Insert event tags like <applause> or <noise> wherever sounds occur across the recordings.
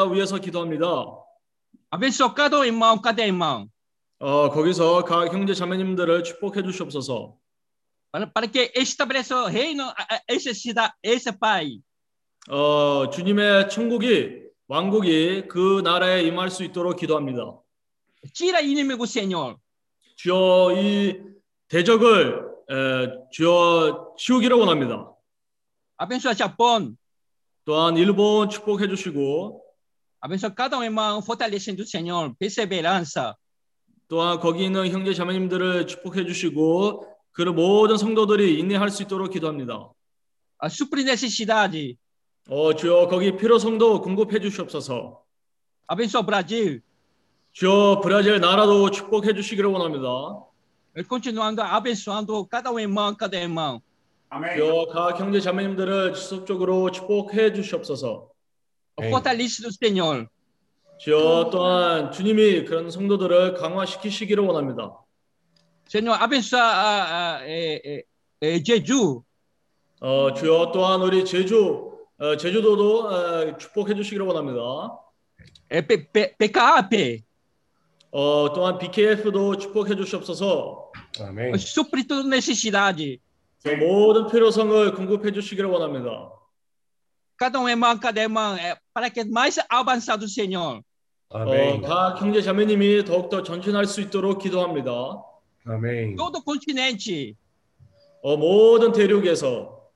위해서 기도합니다. Cada um irmão, cada irmão. 어, 거기서 각 형제 자매님들을 축복해 주시옵소서. Para, que estabeleça o reino, a- a- essa cidade, esse país. 어, 주님의 천국이 왕국이 그 나라에 임할 수 있도록 기도합니다. Tira inimigo, Senhor. 주여 이 대적을 에, 주여 치우기를 원합니다. Abençoa Japão. 또한 일본 축복해 주시고 Cada um irmão, fortalecendo o Senhor, perseverança. 또한 거기 있는 형제 자매님들을 축복해 주시고 그 모든 성도들이 인내할 수 있도록 기도합니다. A suprir necessidade. 어, 주여 거기 필요 성도 공급해 주시옵소서. Abençoa o Brasil. 주여 브라질 나라도 축복해 주시기를 원합니다. E continuando abençoando cada um irmão, cada irmão. Amém. 주여 각 형제 자매님들을 지속적으로 축복해 주시옵소서. Do Senhor. 주여 또한 주님이 그런 성도들을 강화시키시기를 원합니다. Senhor, abençoa a, a, é, é, é, Jeju. 어, 주여 또한 우리 제주 어, 제주도도 어, 축복해 주시기를 원합니다. P, P, PKAP. 어, 또한 BKF도 축복해 주시옵소서. Amém. Supre toda necessidade. 그 모든 필요성을 공급해 주시기를 원합니다. Cada um irmão, cada irmã. É, para que mais avançado, Senhor. 어, Amém. 각 형제 자매님이 더욱더 전진할 수 있도록 기도합니다. Amém. Todo o continente. 어, 모든 대륙에서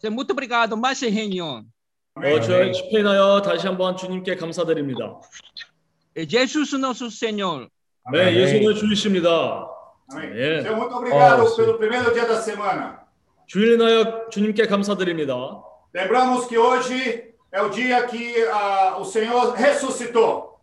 Senhor, muito obrigado. Mais reunião. 어, 저희 집회 인하여 다시 한번 주님께 감사드립니다. É Jesus, nosso Senhor. 네, 아멘. 예수는 주이십니다. Amém. É. Senhor, muito obrigado Ó, pelo primeiro dia da semana. 주일 인하여 주님께 감사드립니다. Lembramos que hoje é o dia que ah, o Senhor ressuscitou.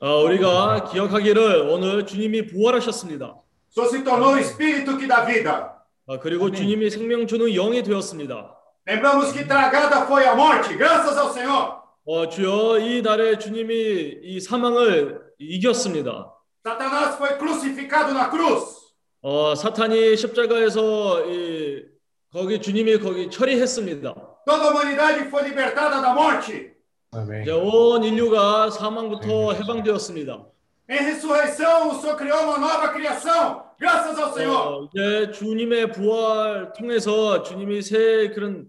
어, 우리가 기억하기를 오늘 주님이 부활하셨습니다. O Senhor se tornou o Espírito que dá vida. 어, 그리고. 주님이 생명 주는 영이 되었습니다. Lembramos que tragada foi a morte, graças ao Senhor. 어, 주여 이 날에 주님이 이 사망을 이겼습니다. Satanás foi crucificado na cruz. 어, 사탄이 십자가에서 이, 거기 주님이 거기 처리했습니다. Toda a humanidade foi libertada da morte. Amém. 이제 온 인류가 사망부터 해방되었습니다. Em ressurreição, o Senhor criou uma nova criação, graças ao Senhor. 어, 이제 주님의 부활 통해서 주님이 새 그런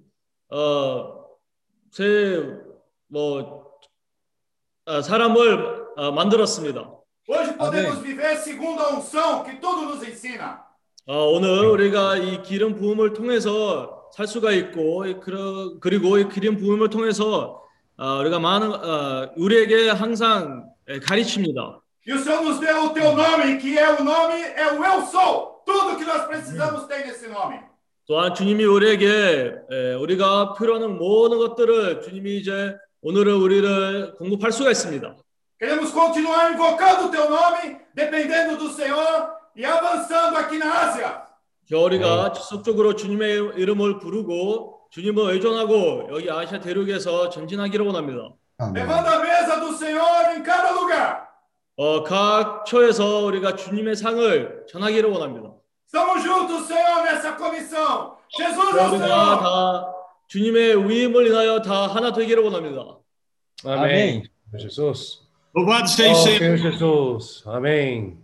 어, 어새뭐 아, 사람을 어, 만들었습니다. Hoje podemos viver segundo a unção que tudo nos ensina. 어, 오늘 우리가 이 기름 부음을 통해서 살 수가 있고 그리고 이 기름 부음을 통해서 어, 우리가 많은 어, 우리에게 항상 예, 가르칩니다. E o Senhor nos deu o teu nome, que é o nome, é o eu sou. Tudo que nós precisamos tem nesse nome. 또한 주님이 우리에게 예, 우리가 필요한 모든 것들을 주님이 이제 오늘은 우리를 공급할 수가 있습니다. Queremos continuar invocando o teu nome, dependendo do Senhor e avançando aqui na Ásia. 저 우리가 지속적으로 주님의 이름을 부르고 주님을 의존하고 여기 아시아 대륙에서 전진하기를 원합니다. Levando a mesa do Senhor em cada lugar. 어, 각 처에서 우리가 주님의 상을 전하기를 원합니다. Estamos juntos, Senhor, nessa comissão. Jesus é o 우리가 Senhor. 다 주님의 위임을 인하여 다 하나 되기를 원합니다. Amém. Jesus. Louvado seja Oh, o Senhor. Senhor Jesus. Amém.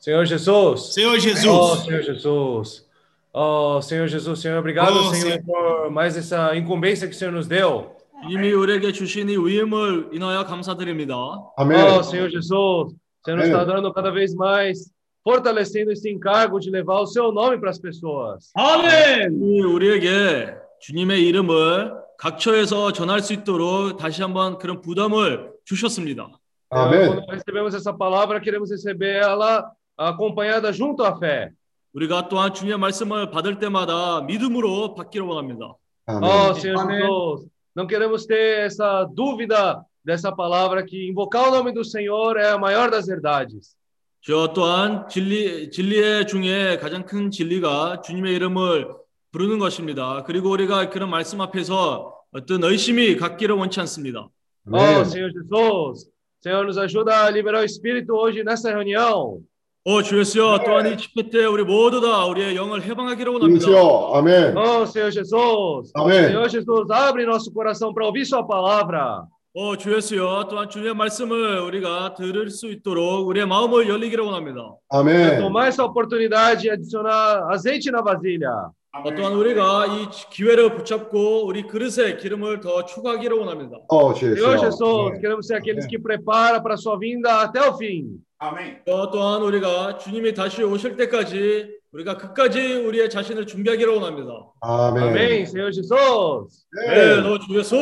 Senhor Jesus. Senhor Oh, Jesus. Senhor Jesus. Oh, Senhor Jesus, Senhor, obrigado, Oh, Senhor, Senhor. por mais essa incumbência que o Senhor nos deu. 이미 우리에게 주신 이 위임을 인하여 감사드립니다. Amém. Oh, Senhor Jesus, o Senhor nos Amém. está dando cada vez mais, fortalecendo esse encargo de levar o seu nome para as pessoas. 이 우리에게 주님의 이름을 각 처에서 전할 수 있도록 다시 한번 그런 부담을 주셨습니다. Então, Amém. quando recebemos essa palavra, queremos receber ela acompanhada junto à fé. 우리가 또한 주님의 말씀을 받을 때마다 믿음으로 받기를 원합니다. Oh, Senhor. Jesus, não queremos ter essa dúvida dessa palavra que invocar o nome do Senhor é a maior das verdades. 저 또한 진리 진리의 중에 가장 큰 진리가 주님의 이름을 부르는 것입니다. 그리고 우리가 그런 말씀 앞에서 어떤 의심이 갖기를 원치 않습니다. Oh. Senhor Jesus, Senhor, nos ajuda a liberar o Espírito hoje nessa reunião. 오 주여서 또한 이 집회 때 우리 모두 다 우리의 영을 해방하기를 원합니다. Senhor. Amém. Oh, Senhor Jesus, Amém. Senhor Jesus, abre nosso coração para ouvir Sua palavra. 어, 주 예수여 또한 주님의 말씀을 우리가 들을 수 있도록 우리의 마음을 열리기를 원합니다. Quero Amém. tomar essa oportunidade e adicionar azeite na vasilha. 어, 또한 우리가 이 기회를 붙잡고 우리 그릇에 기름을 더 추가하기를 원합니다. Oh, Senhor Jesus. Jesus, queremos ser aqueles que prepara para a sua vinda até o fim. Amém. 어, 또한 우리가 주님이 다시 오실 때까지 우리가 끝까지 우리의 자신을 준비하기를 원합니다. Amém. Senhor Jesus. 네, 너주 예수.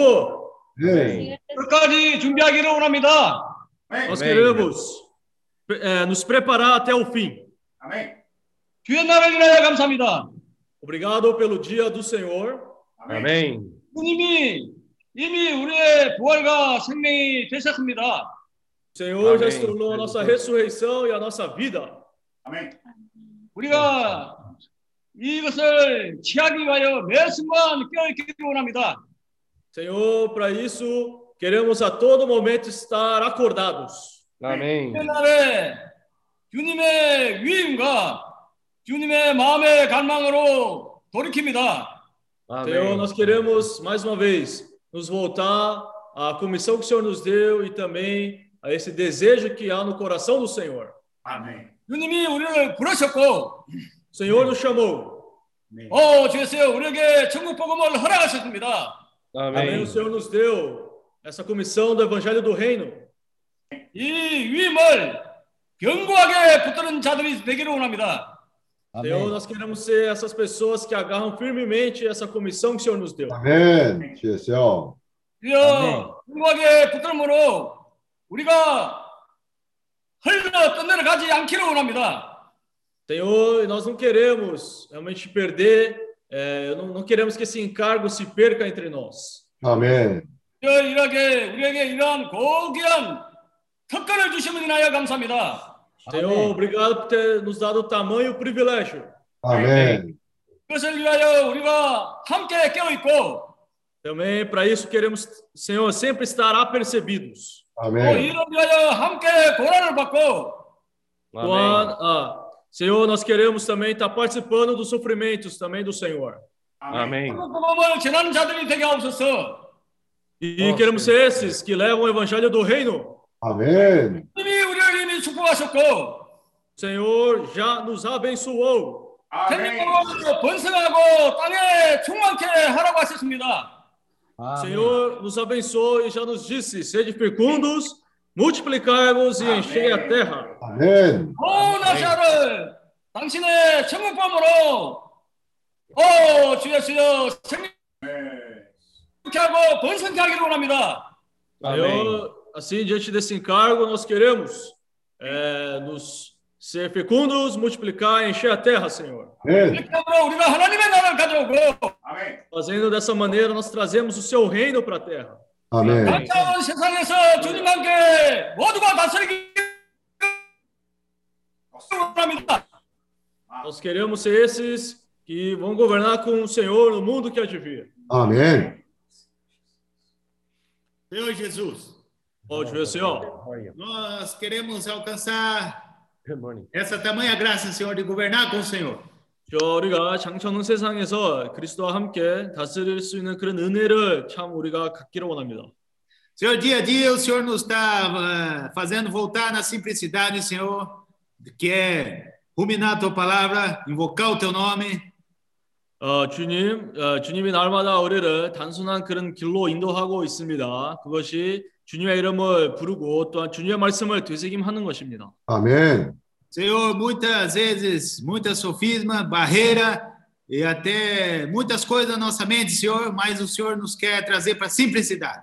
Amém. 끝까지 준비하기를 원합니다. Amém. Nós queremos eh, nos preparar até o fim. Amém. 주의 날을 위하여 감사합니다. Obrigado pelo dia do Senhor. Amém. 주님이 이미 우리의 부활과 생명이 되셨습니다. O Senhor já Amém. se tornou a nossa ressurreição e a nossa vida. Amém. 우리가 이것을 취하기 위하여 매 순간 깨어있기를 원합니다. Senhor, para isso, queremos a todo momento estar acordados. Amém. 주의 날에 주님의 위임과 주님의 마음의 갈망으로 돌이킵니다. Senhor, Amém. nós queremos mais uma vez nos voltar à comissão que o Senhor nos deu e também a esse desejo que há no coração do Senhor. Amém. O Senhor nos chamou. Oh, Amém. Amém. O Senhor nos deu essa comissão do Evangelho do Reino. Deus, nós queremos ser essas pessoas que agarram firmemente essa comissão que o Senhor nos deu. Amém. Amém. 우리가 흘러 끝내려 가지 않기를 원합니다. Senhor, nós não queremos realmente perder, é, não, não queremos que esse encargo se perca entre nós. Amém. 이어 이렇게 우리에게 이러한 고귀한 특권을 주심을 인하여 감사합니다. Senhor, obrigado por ter nos dado tamanho privilégio. Amém. 그것을 위하여 우리가 함께 깨어 있고 Também para isso queremos, Senhor, sempre estar apercebidos. 또 Amém. 이를 위하여 함께 고난을 받고 또한, Amém. ah, Senhor, nós queremos também estar participando dos sofrimentos também do Senhor. Amém. 천국 복음을 전하는 자들이 되게 하옵소서. E Nossa. queremos ser esses que levam o evangelho do reino. Amém. 이미 우리를 이미 축복하셨고 O Senhor já nos abençoou. Amém. 생명으로 번성하고 땅에 충만케 하라고 하셨습니다. O Senhor nos abençoou e já nos disse: sede fecundos, multiplicai-vos e enchei a terra. Amém. 온 아시아를 당신의 천국범으로 오 주여 주여 생명케 하고 번성케 하기를 원합니다. Amém. Senhor, assim, diante desse encargo, nós queremos é, nos Ser fecundos, multiplicar, encher a terra, Senhor. Amém. Fazendo dessa maneira, nós trazemos o seu reino para a terra. Amém. Nós queremos ser esses que vão governar com o Senhor no mundo que há de vir. Amém. Senhor Jesus. Pode ver, Senhor. Nós queremos alcançar essa tamanha graça, Senhor, de governar com o Senhor. 저 우리가 장천은 세상에서 그리스도와 함께 다스릴 수 있는 그런 은혜를 참 우리가 갖기를 원합니다. Senhor, dia a dia o Senhor nos está ah, fazendo voltar na simplicidade, Senhor, que é ruminar a tua palavra, invocar o teu nome, 어, 주님, 어, 주님이 날마다 우리를 단순한 그런 길로 인도하고 있습니다. 그것이 주님의 이름을 부르고 또한 주님의 말씀을 되새김하는 것입니다. Amém. Senhor, muitas vezes, muita sofisma, barreira e até muitas coisas na nossa mente, Senhor, mas o Senhor nos quer trazer para a simplicidade.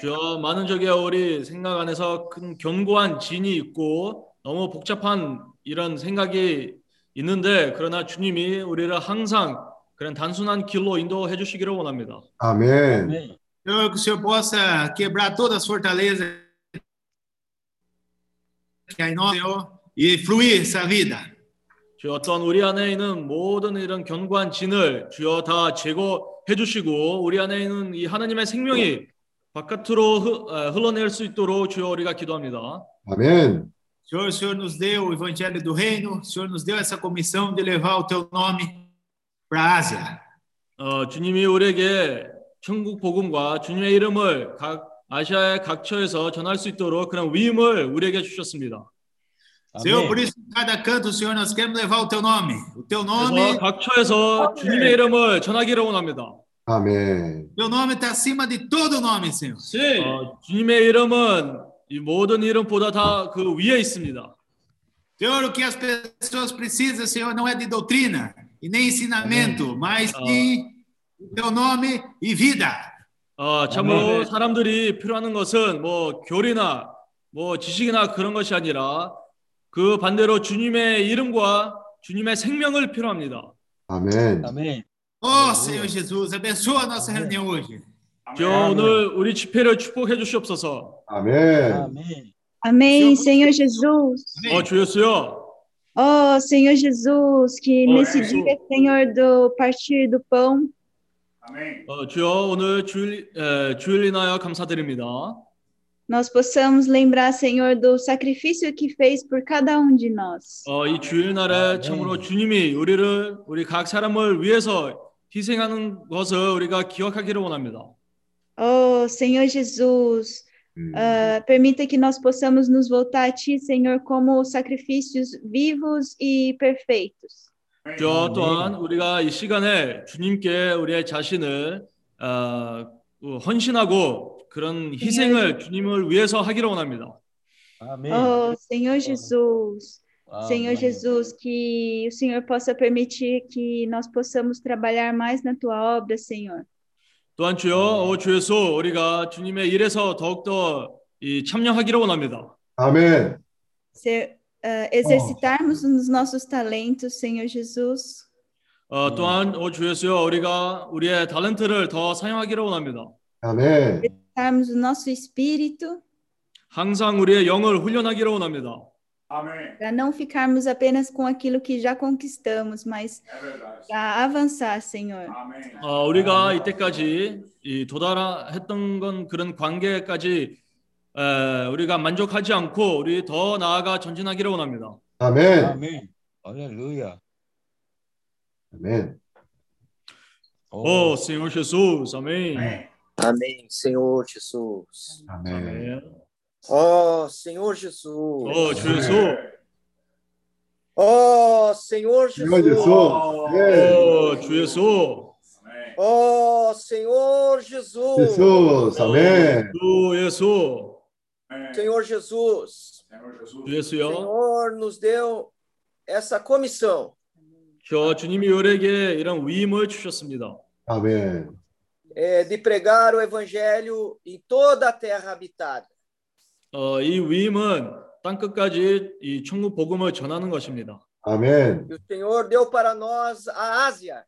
저 많은 적에 우리 생각 안에서 큰 견고한 진이 있고 너무 복잡한 이런 생각이 있는데 그러나 주님이 우리를 항상 그런 단순한 길로 인도해 주시기를 원합니다. Amém. Senhor, que o Senhor possa quebrar todas as fortalezas que há em nós, Senhor, e fluir essa vida. 주 어떤 우리 안에 있는 모든 이런 견고한 진을 주여 다 제거해 주시고 우리 안에 있는 이 하나님의 생명이 바깥으로 흐- 어, 흘러낼 수 있도록 주여 우리가 기도합니다. Amém. Senhor, o Senhor nos deu o Evangelho do Reino, o Senhor nos deu essa comissão de levar o teu nome para a Ásia. 어, 주님이 우리에게 천국 복음과 주님의 이름을 각 아시아의 각처에서 전할 수 있도록 그런 위임을 우리에게 주셨습니다. Senhor, Amém. por isso, em cada canto, Senhor, nós queremos levar o teu nome. O teu nome, 각처에서 주님의 이름을 전하기를 원합니다. 아멘. teu nome está acima de todo nome, Senhor. Sim. 어, 주님의 이름은 이 모든 이름보다 다 그 위에 있습니다. Senhor, o que as pessoas precisam, Senhor, não é de doutrina e nem ensinamento, mas sim o teu nome e vida. 어, 참으로 아멘. 사람들이 필요하는 것은 뭐 교리나 뭐 지식이나 그런 것이 아니라 그 반대로 주님의 이름과 주님의 생명을 필요합니다. 아멘. Amém. Oh, Senhor Jesus, abençoa a nossa reunião hoje. 주여 아멘. 오늘 우리 집회를 축복해 주시옵소서. 아멘. Amém. Amém, Senhor Jesus. 어, 주였어요. Oh, Senhor Jesus, que Oh, nesse Jesus. dia, Senhor, do partir do pão. 어, 주여 오늘 주일 에, 주일 인하여 감사드립니다. nós possamos lembrar, Senhor, do sacrifício que fez por cada um de nós. 어, 이 주일 날에 아멘. 참으로 주님이 우리를 우리 각 사람을 위해서 희생하는 것을 우리가 기억하기를 원합니다. Oh, Senhor Jesus, 음. ah, permita que nós possamos nos voltar a Ti, Senhor, como sacrifícios vivos e perfeitos. 저 또한 우리가 이 시간에 주님께 우리의 자신을 어, 헌신하고 그런 희생을 주님을 위해서 하기를 원합니다. Amém. Oh, Senhor Jesus, Senhor Amém. Jesus, que o Senhor possa permitir que nós possamos trabalhar mais na Tua obra, Senhor. 또한 주여, 오 주 예수, 우리가 주님의 일에서 더욱더 이 참여하기를 원합니다. 아멘. Ser, ah, exercitarmos nos nossos talentos, Senhor Jesus. 어, 또한 오 주 예수여, 우리가 우리의 탤런트를 더 사용하기를 원합니다. 아멘. Exercitarmos o nosso espírito 항상 우리의 영을 훈련하기를 원합니다. Amém. para não ficarmos apenas com aquilo que já conquistamos, mas É verdade. para avançar, Senhor. Amém. 어, 우리가 이때까지 이 도달했던 건 그런 관계까지 에, 우리가 만족하지 않고 우리 더 나아가 전진하기를 원합니다. 아멘. 아멘. 할렐루야. Amém. Oh, Senhor Jesus, amém. Amém, amém Senhor Jesus. Amém. amém. Oh, Senhor Jesus. Oh, Jesus. Amém. Oh, Senhor Jesus. Senhor Jesus. Oh, Jesus. Oh, Senhor Jesus. Jesus, amém. Jesus. Senhor Jesus. 주 예수요. Senhor nos deu essa comissão 저 주님이 우리에게 이런 위임을 주셨습니다. 아멘. é, de pregar o evangelho em toda a terra habitada. 어, 이 위임은 땅 끝까지 이 천국 복음을 전하는 것입니다. 아멘. E o Senhor deu para nós a Ásia.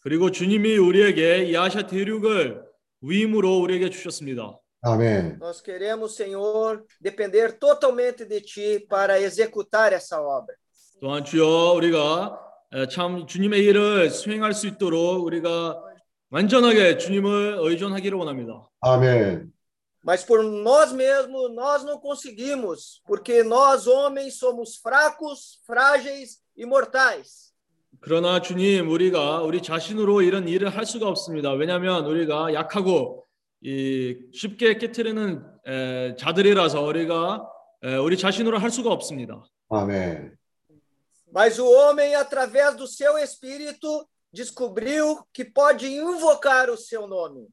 그리고 주님이 우리에게 이 아시아 대륙을 위임으로 우리에게 주셨습니다. 아멘. Nós queremos, Senhor, depender totalmente de Ti para executar essa obra. 또한 주여 우리가 에, 참 주님의 일을 수행할 수 있도록 우리가 완전하게 주님을 의존하기를 원합니다. 아멘. Mas por nós mesmos, nós não conseguimos, porque nós, homens, somos fracos, frágeis e mortais. 그러나 주님 우리가 우리 자신으로 이런 일을 할 수가 없습니다. 왜냐하면 우리가 약하고 이 쉽게 깨트리는 에, 자들이라서 우리가 에, 우리 자신으로 할 수가 없습니다. 아멘. Mas o homem, através do seu espírito, descobriu que pode invocar o seu nome.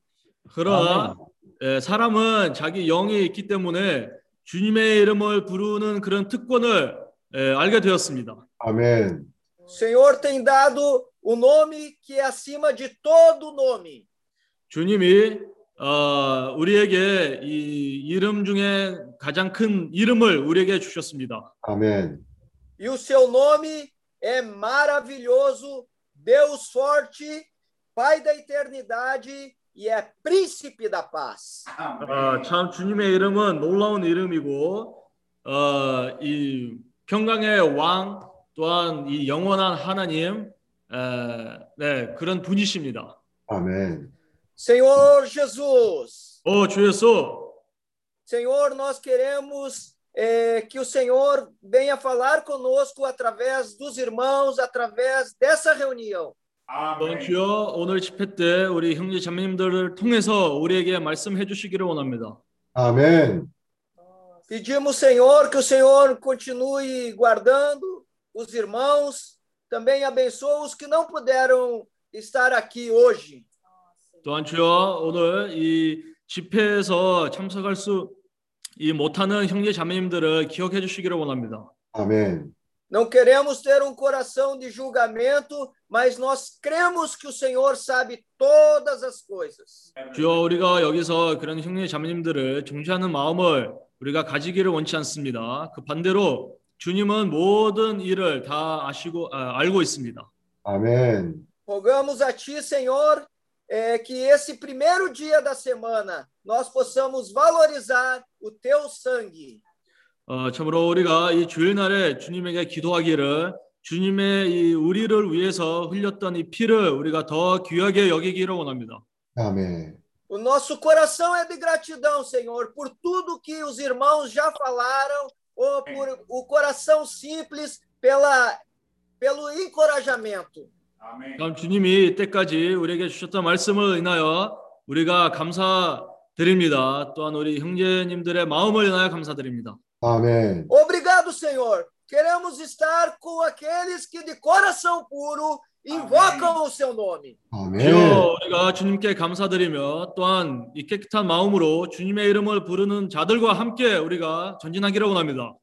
그러나 에, 사람은 자기 영이 있기 때문에 주님의 이름을 부르는 그런 특권을 에, 알게 되었습니다. 아멘. Senhor tem dado o nome que é acima de todo nome. 주님이 어, 우리에게 이 이름 중에 가장 큰 이름을 우리에게 주셨습니다. 아멘. E o seu nome é maravilhoso, Deus forte, Pai da eternidade e é príncipe da paz. 어, 참 주님의 이름은 놀라운 이름이고 어, 이 평강의 왕 또한 이 영원한 하나님 에, 네 그런 분이십니다. 아멘. Senhor Jesus, 오 주 예수 Senhor, nós queremos eh, que o Senhor venha falar conosco através dos irmãos, através dessa reunião. 또한 Amém. 주여 오늘 집회 때 우리 형제 자매님들을 통해서 우리에게 말씀해 주시기를 원합니다. Amém. Pedimos, Senhor, que o Senhor continue guardando os irmãos, também abençoa os que não puderam estar aqui hoje. 또한 주여 오늘 이 집회에서 참석할 수 이 못하는 형제 자매님들을 기억해 주시기를 원합니다. Amém. Não queremos ter um coração de julgamento, mas nós cremos que o Senhor sabe todas as coisas. 주여 우리가 여기서 그런 형제 자매님들을 중시하는 마음을 우리가 가지기를 원치 않습니다. 그 반대로 주님은 모든 일을 다 아시고 아, 알고 있습니다. Amém. Rogamos a Ti, Senhor, eh, que esse primeiro dia da semana nós possamos valorizar o Teu sangue. 어, 참으로 우리가 이 주일날에 주님에게 기도하기를 주님의 이 우리를 위해서 흘렸던 이 피를 우리가 더 귀하게 여기기를 원합니다. Amém. O nosso coração é de gratidão, Senhor, por tudo que os irmãos já falaram, ou por o coração simples pela, pelo encorajamento. Amém. 다음 주님이 이때까지 우리에게 주셨던 말씀을 인하여 우리가 감사드립니다. 또한 우리 형제님들의 마음을 인하여 감사드립니다. Amém. Obrigado, Senhor. Queremos estar com aqueles que de coração puro invocam o seu nome. Amém. 주여 우리가 주님께 감사드리며 또한 이 깨끗한 마음으로 주님의 이름을 부르는 자들과 함께 우리가 전진하기를 원합니다.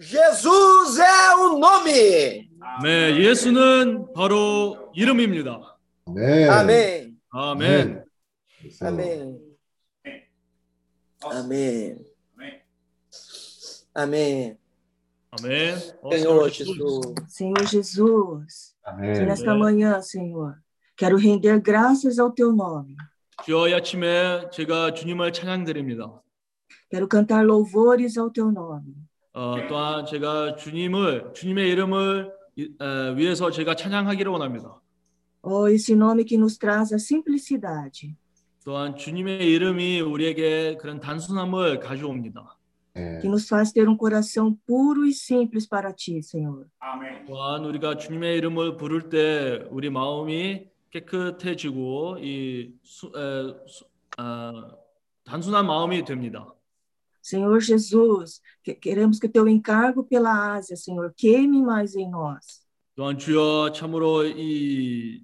Jesus é o nome. 네, 예수는 바로 이름입니다. Amém. Amém. 아멘. Amém. Amém. Amém. Amém. Amém. 아멘. 어, Senhor Jesus. Jesus. Senhor Jesus, que Amém. nesta Amém. manhã, Senhor, quero render graças ao teu nome. 주여 이 아침에 제가 주님을 찬양드립니다. Quero cantar louvores ao teu nome. 어, 또한 제가 주님을 주님의 이름을 이- 에, 위해서 제가 찬양하기를 원합니다. Oh, esse nome que nos traz a simplicidade. 또한 주님의 이름이 우리에게 그런 단순함을 가져옵니다. que nos faz ter um coração puro e simples para ti, Senhor. Amém. 또한 우리가 주님의 이름을 부를 때 우리 마음이 깨끗해지고 이 수, 에, 수- 아, 단순한 마음이 됩니다. Senhor Jesus, que- queremos que teu encargo pela Ásia, Senhor, queime mais em nós. 또한 주여 참으로 이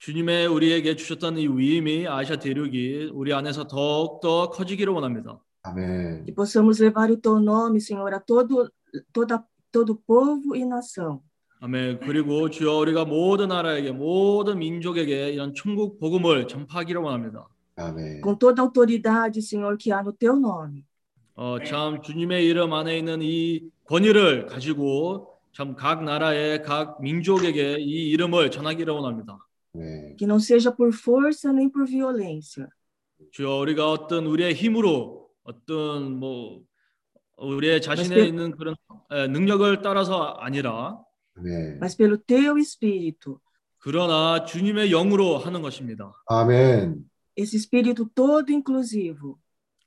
주님의 우리에게 주셨던 이 위임이 아시아 대륙이 우리 안에서 더욱 더 커지기를 원합니다. Amém. Que possamos levar o teu nome, Senhor, a todo, toda, todo povo e nação. 아멘. 그리고 주여 우리가 모든 나라에게 모든 민족에게 이런 천국 복음을 전파하기를 원합니다. Amém. Com toda a autoridade, Senhor, que há no teu nome. 어, 참 주님의 이름 안에 있는 이 권위를 가지고 참 각 나라의 각 민족에게 이 이름을 전하기를 원합니다. Amém. Que não seja por força nem por violência, 주여 우리가 어떤 우리의 힘으로 어떤 뭐 우리의 자신에 맞습니다. 있는 그런 에, 능력을 따라서 아니라 Amém. mas pelo teu Espírito. 그러나 주님의 영으로 하는 것입니다. Amém. Esse Espírito todo inclusivo.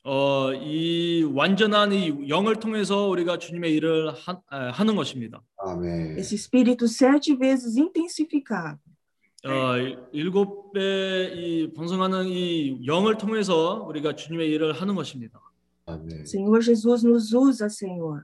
어, 이 완전한 이 영을 통해서 우리가 주님의 일을 하, 에, 하는 것입니다. Amém. Esse Espírito sete vezes intensificado. 어, 일- 일곱 배이 번성하는 이 영을 통해서 우리가 주님의 일을 하는 것입니다. Amém. Senhor Jesus nos usa, Senhor.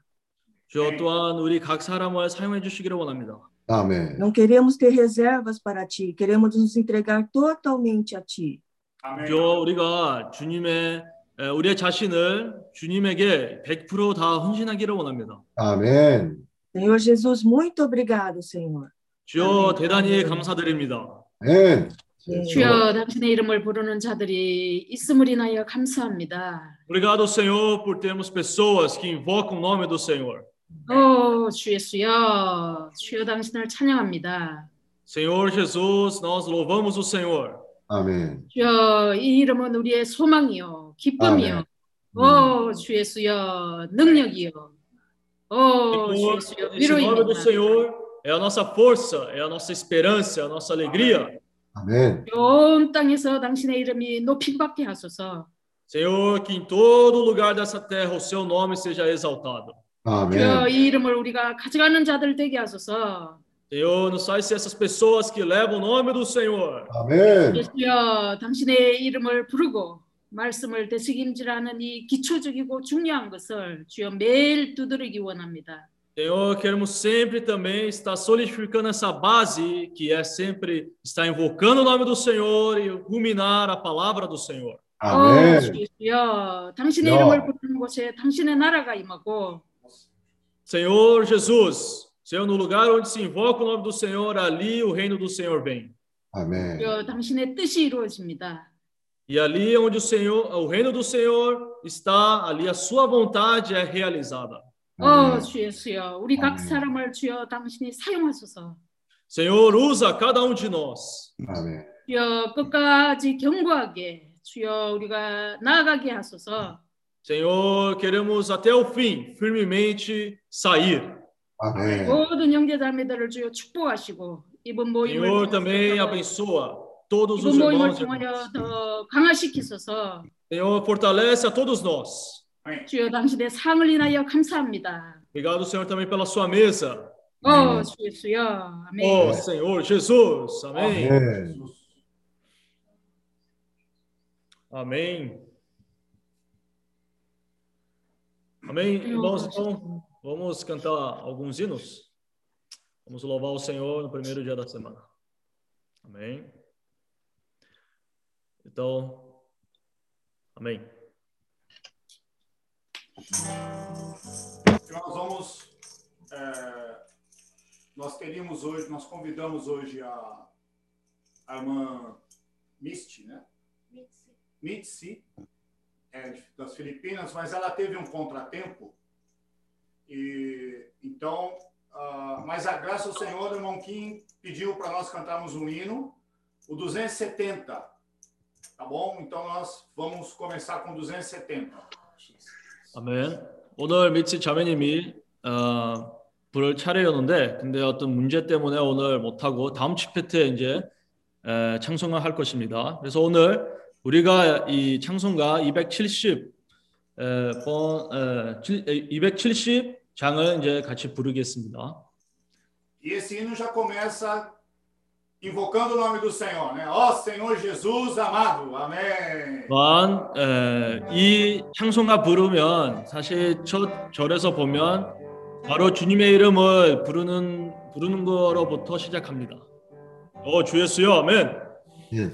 주여 또한 우리 각 사람을 사용해 주시기를 원합니다. Amém. Não queremos ter reservas para ti, queremos nos entregar totalmente a ti. Amém. 주여 우리가 주님의 에, 우리의 자신을 주님에게 100%다 헌신하기를 원합니다. Amém. Senhor Jesus, muito obrigado, Senhor. 주여 아멘. 대단히 아멘. 감사드립니다. 네. 주여 당신의 이름을 부르는 자들이 있음을 인하여 감사합니다. Obrigado, Senhor, por termos pessoas que invocam o nome do Senhor. 오 주 예수여 주여 당신을 찬양합니다. Senhor Jesus, nós louvamos o Senhor. Amém. 주여 이 이름은 우리의 소망이요 기쁨이요. 아, 오 주 예수여 능력이요. 오 주 예수여 위로입니다. é a nossa força, é a nossa esperança, é a nossa alegria. Amém. Senhor, que em todo lugar dessa terra o seu nome seja exaltado. Amém. Senhor, nos faz ser essas pessoas que levam o nome do Senhor. Amém. 멘. 주여 당신의 이름을 부르고 말씀을 되새김질하는 이 기초적이고 중요한 것을 주여 매일 두드리기 원합니다. Senhor, queremos sempre também estar solidificando essa base que é sempre estar invocando o nome do Senhor e ruminar a palavra do Senhor. 어, 아멘. 주여 당신의 야. 이름을 부르는 곳에 당신의 나라가 임하고 Senhor Jesus, Senhor, no lugar onde se invoca o nome do Senhor, ali o reino do Senhor vem. 아멘. 주여 당신의 뜻이 이루어집니다. E ali onde o Senhor, o reino do Senhor está, ali a sua vontade é realizada. 어 아멘. 주여 주여 우리 각 아멘. 사람을 주여 당신이 사용하소서. Senhor, usa cada um de nós. 아멘. 주여 끝까지 견고하게 주여 우리가 나아가게 하소서. Senhor, queremos até o fim, firmemente sair. 아멘. 모든 형제자매들을 주여 축복하시고 이번 모임을 Senhor 통해서 também abençoa todos os 이번 모임을 irmãos. e 통하여 irmãs. 더 강화시키소서. Senhor, fortalece a todos nós. 주여 당신의 상을 인하여 감사합니다. Obrigado, Senhor, também pela sua mesa. 어 주여 주여 아멘. Oh, Senhor Jesus. Amém. 아멘. Amém. Amém. Irmãos, então, vamos cantar alguns hinos. Vamos louvar o Senhor no primeiro dia da semana. Amém. Então, amém. Nós vamos. é, nós queríamos hoje, nós convidamos hoje a, a irmã Misty, né? Mitzi, é, das Filipinas, mas ela teve um contratempo. E então, ah, mas a graça do Senhor, o irmão Kim pediu para nós cantarmos um hino, o 270. Tá bom? Então nós vamos começar com 270. 아멘. 오늘 미치 자매님이 어, 부를 차례였는데 근데 어떤 문제 때문에 오늘 못하고 다음 집회 때 이제 에, 찬송을 할 것입니다. 그래서 오늘 우리가 이 찬송가 270 에, 번, 에, 칠- 에, 270 장을 이제 같이 부르겠습니다. E esse hino já começa invocando o nome do Senhor, né? Ó Senhor Jesus amado, amém. 또한 에, 이 찬송가 부르면 사실 첫 절에서 보면 바로 주님의 이름을 부르는 부르는 거로부터 시작합니다. 어, 주 예수여, 아멘. 예.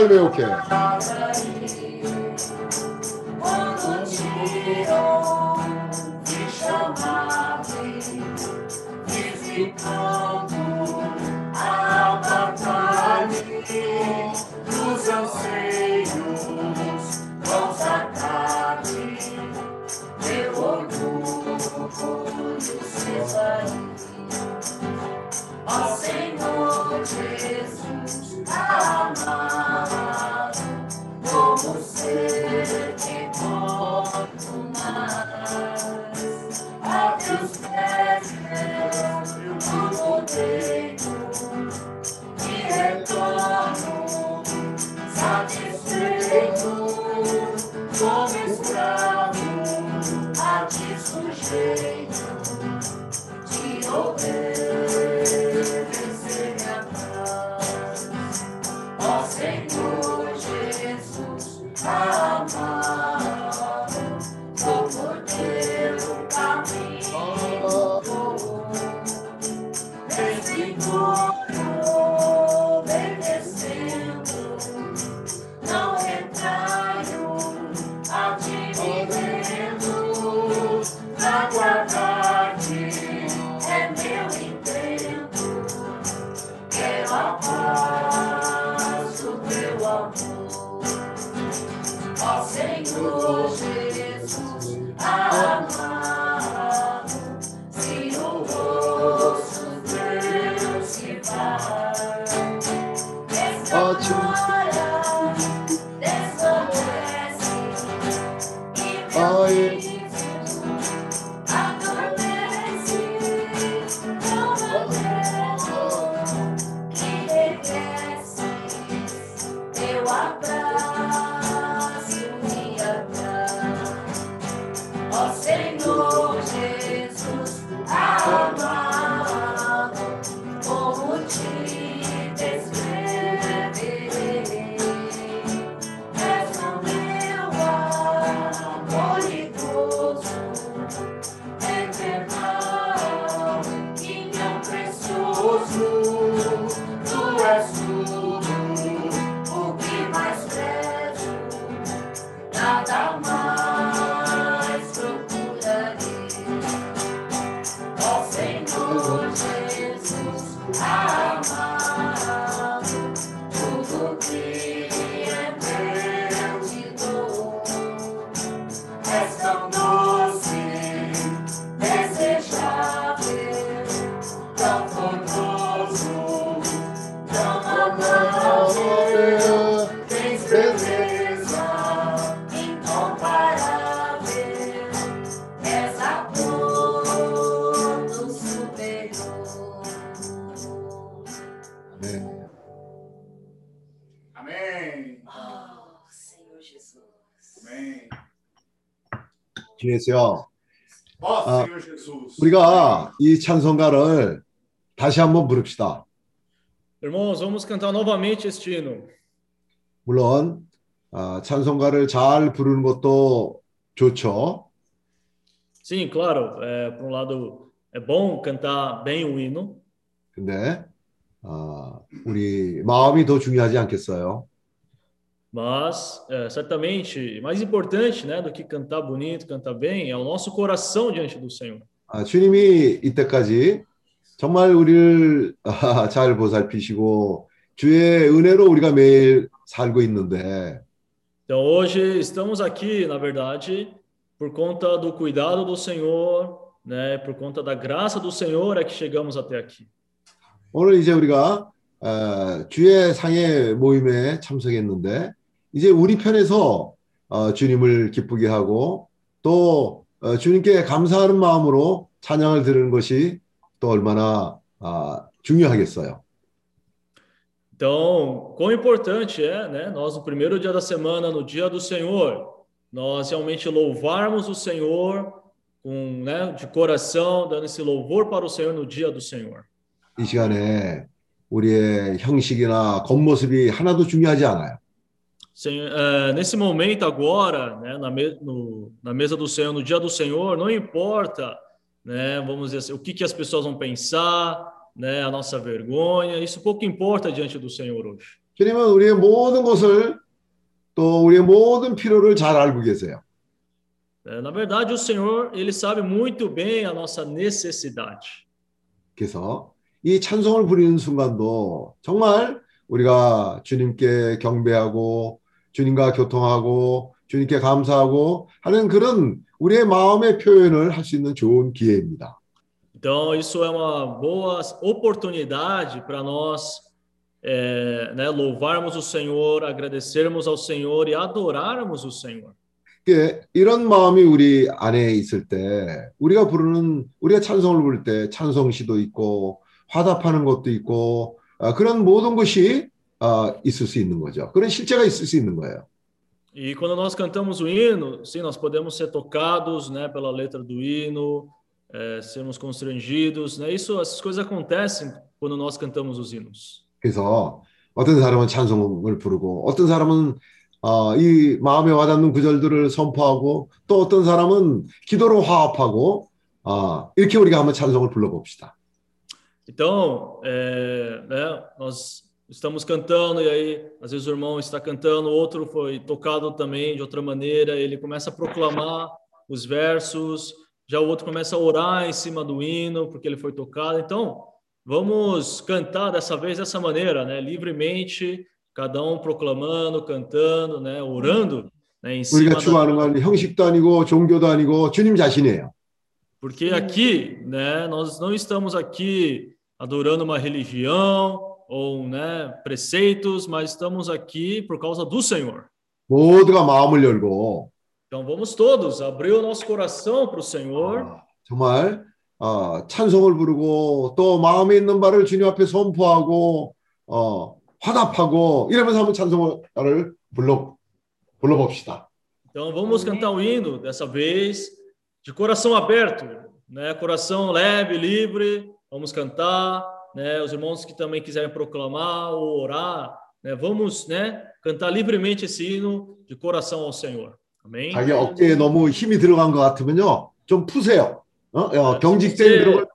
Caralho, meu querido. Ah, Senhor Jesus. 우리가 이 찬송가를 다시 한번 부릅시다. Irmãos, vamos cantar novamente este hino. 물론 아, 찬송가를 잘 부르는 것도 좋죠. Sim, claro, é, por um lado é bom cantar bem o hino, 근데 아, 우리 마음이 더 중요하지 않겠어요? mas é, certamente mais importante, né, do que cantar bonito, cantar bem, é o nosso coração diante do Senhor. 아, 주님이 이때까지 정말 우리를 아, 잘 보살피시고 주의 은혜로 우리가 매일 살고 있는데 Então hoje estamos aqui, na verdade, por conta do cuidado do Senhor, né, por conta da graça do Senhor é que chegamos até aqui. 오늘 이제 우리가 어, 주의 상해 모임에 참석했는데 이제 우리 편에서 어, 주님을 기쁘게 하고 또 어, 주님께 감사하는 마음으로 찬양을 드리는 것이 또 얼마나 아, 중요하겠어요. Então, quão importante é, né, nós no primeiro dia da semana, no dia do Senhor, nós realmente louvarmos o Senhor com, né, de coração, dando esse louvor para o Senhor no dia do Senhor. 이 시간에 우리의 형식이나 겉모습이 하나도 중요하지 않아요. Senhor, é, nesse momento agora, né, na, me- no- na mesa do Senhor, no dia do Senhor, não importa, né, vamos dizer assim, o que, que as pessoas vão pensar, né, a nossa vergonha, isso pouco importa diante do Senhor hoje. 주님은 우리의 모든 것을 또 우리의 모든 필요를 잘 알고 계세요. É, na verdade, o Senhor, ele sabe muito bem a nossa necessidade. 그래서 이 찬송을 부리는 순간도 정말 우리가 주님께 경배하고 주님과 교통하고 주님께 감사하고 하는 그런 우리의 마음의 표현을 할 수 있는 좋은 기회입니다. Então, isso é uma boa oportunidade para nós é, né, louvarmos o Senhor, agradecermos ao Senhor e adorarmos o Senhor. 그 이런 마음이 우리 안에 있을 때 우리가 부르는 우리가 찬송을 부를 때 찬송시도 있고 화답하는 것도 있고 아, 그런 모든 것이 아, 있을 수 있는 거죠. 그런 실제가 있을 수 있는 거예요. E quando nós cantamos o hino, sim, nós podemos ser tocados, né, pela letra do hino, é, sermos constrangidos, né? Isso, essas coisas acontecem quando nós cantamos os hinos. 그래서 어떤 사람은 찬송을 부르고 어떤 사람은 어, 이 마음에 와닿는 구절들을 선포하고 또 어떤 사람은 기도로 화합하고 아, 이렇게 우리가 한번 찬송을 불러봅시다. Então, é, né, nós estamos cantando e aí às vezes o irmão está cantando, outro foi tocado também de outra maneira, ele começa a proclamar os versos, já o outro começa a orar em cima do hino porque ele foi tocado. Então, vamos cantar dessa vez dessa maneira, né? Livremente, cada um proclamando, cantando, né? Orando, né? Em cima da... Porque aqui, né? Nós não estamos aqui adorando uma religião ou, né, preceitos, mas estamos aqui por causa do Senhor. 모두가 마음을 열고 Então vamos todos abrir o nosso coração para o Senhor, 정말 어, 찬송을 부르고 또 마음에 있는 바를 주님 앞에 선포하고 어, 화답하고 이러면서 한번 찬송을 불러 불러봅시다. Então vamos cantar o hino dessa vez de coração aberto, né? Coração leve, livre. Vamos cantar, né? Os irmãos que também quiserem proclamar ou orar, né? Vamos, né? Cantar livremente esse hino de coração ao Senhor. Amém? 자기 어깨에 너무 힘이 들어간 것 같으면요 좀 푸세요. 어? 어, 경직된 그런 걸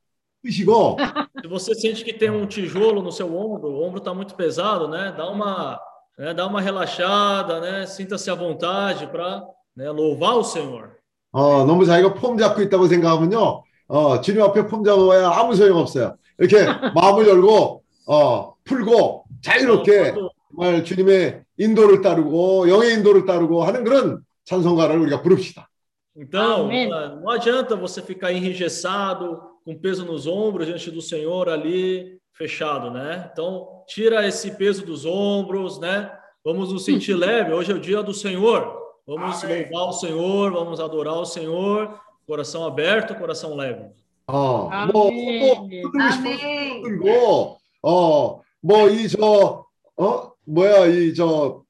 푸시고 <laughs> Se você sente que tem um tijolo no seu ombro, o ombro está muito pesado, né? Dá uma, né? Dá uma relaxada, né? Sinta-se à vontade para né? louvar o Senhor. 어, 너무 자기가 폼 잡고 있다고 생각하면요 어, 주님 앞에 폼 잡아봐야 아무 소용 없어요. 이렇게 마음을 열고 어, 풀고 자유롭게 정말 주님의 인도를 따르고 영의 인도를 따르고 하는 그런 찬송가를 우리가 부릅시다. Então, Amém. ah, não adianta você ficar enrijessado, com peso nos ombros diante do Senhor ali, fechado, né? Então, tira esse peso dos ombros, né? Vamos nos sentir leve. Hoje é o dia do Senhor. Vamos Amém. louvar o Senhor, vamos adorar o Senhor, coração aberto, coração leve. 어, 뭐, 아멘. 뭐, 들고 싶으면 들고, 어, 뭐 이 저 어 뭐야 이 저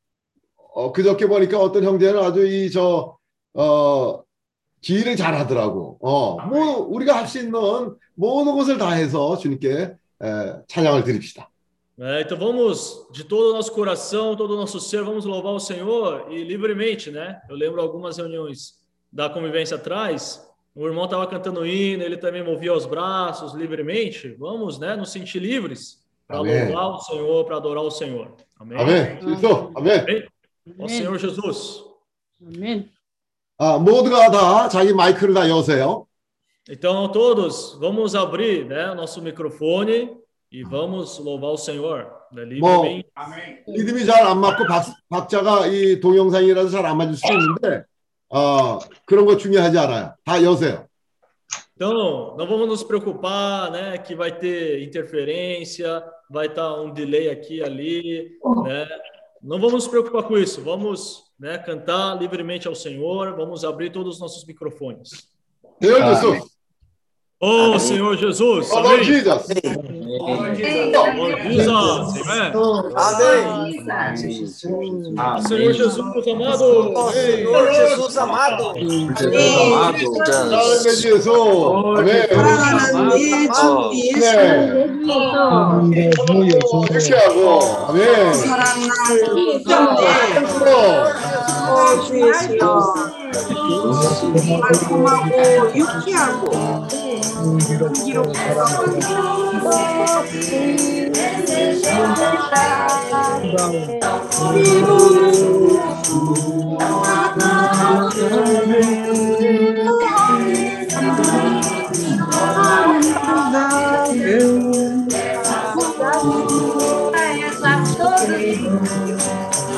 어, 그저께 보니까 어떤 형제는 아주 이 저어 지휘를 잘하더라고. 어, 뭐 우리가 할 수 있는 모든 것을 다 해서 주님께 에, 찬양을 드립시다. É, então vamos, de todo o nosso coração, todo o nosso ser, vamos louvar o Senhor e livremente, né? Eu lembro algumas reuniões da convivência atrás, o irmão estava cantando hino, ele também movia os braços livremente. Vamos, né, nos sentir livres para Amém. louvar o Senhor, para adorar o Senhor. Amém? 아멘. 주소. 아멘. Amém? Ao Senhor Jesus. 아멘. 아, 모두가 다 자기 마이크를 다 여세요. Então, todos, vamos abrir né, o nosso microfone e vamos louvar o Senhor né, livremente. Amém. 리듬이 잘 안 맞고 박, 박자가 이 동영상이라서 잘 안 맞을 수도 있는데 어, 그런 거 중요하지 않아요. 다 여세요. Então, não vamos nos preocupar, né, que vai ter interferência, vai estar um delay aqui e ali, né? Não vamos nos preocupar com isso. Vamos, né, cantar livremente ao Senhor, vamos abrir todos os nossos microfones. Senhor Jesus. Oh, Senhor Jesus. Oh, Lord Jesus. Lord Jesus. Amém. Amém. Senhor Jesus amado. Senhor Jesus amado. Jesus Jesus. Amém. Amém. Amém. Mas como amor, e o Tiago? Tudo superou!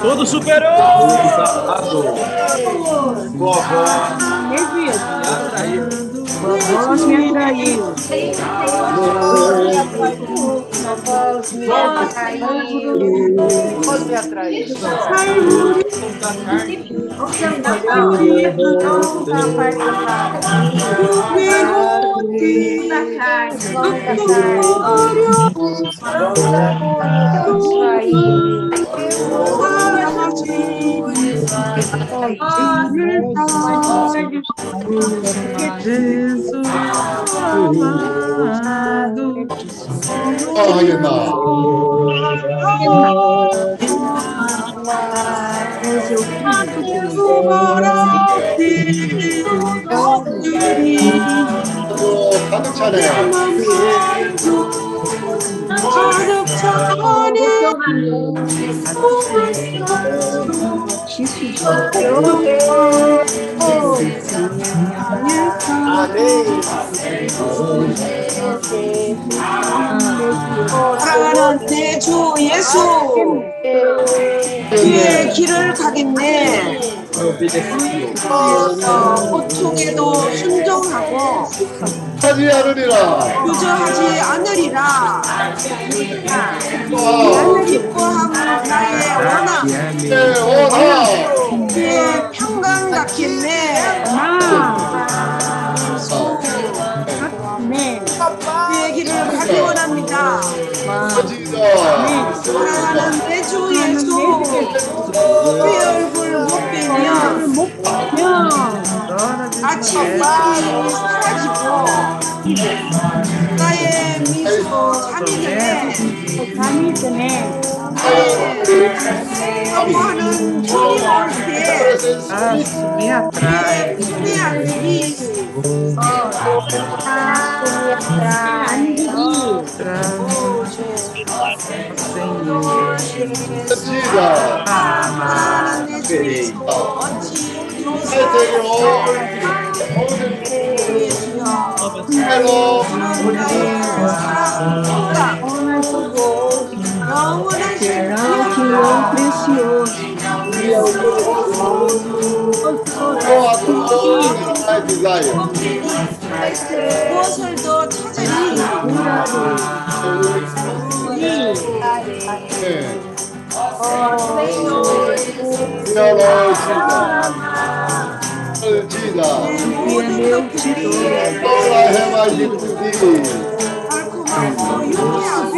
Tudo superou! voz me atraiu. Voz me atraiu. Voz me atraiu. Da carne. Da carne. 이름을 따라 예수 아마도 가득 차네. 사랑하는 내주 예수. 그의 길을 가겠네 어, 고통에도 순종하고 하지 않으리라. 유저하지 않으리라 나는 기뻐함 나의 원함 네, 오나. 그의 평강 그의 사랑하는 내 예수 내 얼굴 못 빼면 못 빼면 아침이 사라지고 나의 미소 잠이 드네 잠이 드네 사모하는 주님을 위해 숨이 안 들기 숨이 안 들기 Diga! Amém. Hello. Será que é precioso? 무엇을 더 찾으니? 달콤하고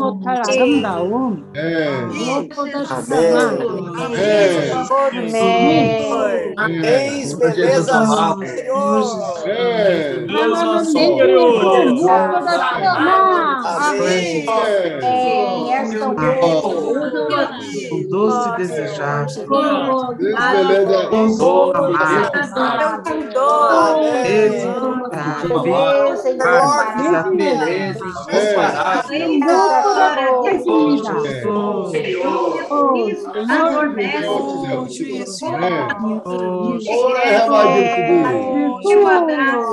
All I have I give to thee. 달콤한 이거 못할 아름다움 네. 무엇보다 네. Amém. Eis beleza superior. 네. Beleza superior. Amém. O doce desejar. Beleza. A beleza Ora é mais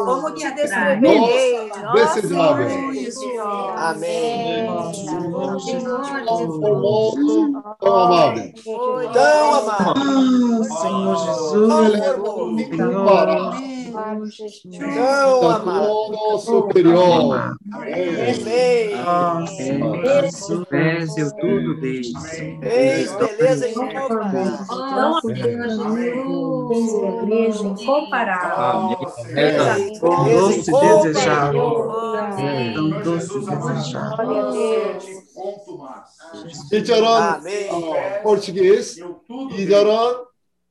Como te descreverei? Desejável. Amém. Tão amável. Tão amado. Senhor Jesus. Tão amado. superior. És eu tudo dei. Eis beleza incomparável. Beleza incomparável. Tão doce desejável. Tão doce desejável. 1 절은 Amém. 어, 포르투기스, Eu tudo 2절은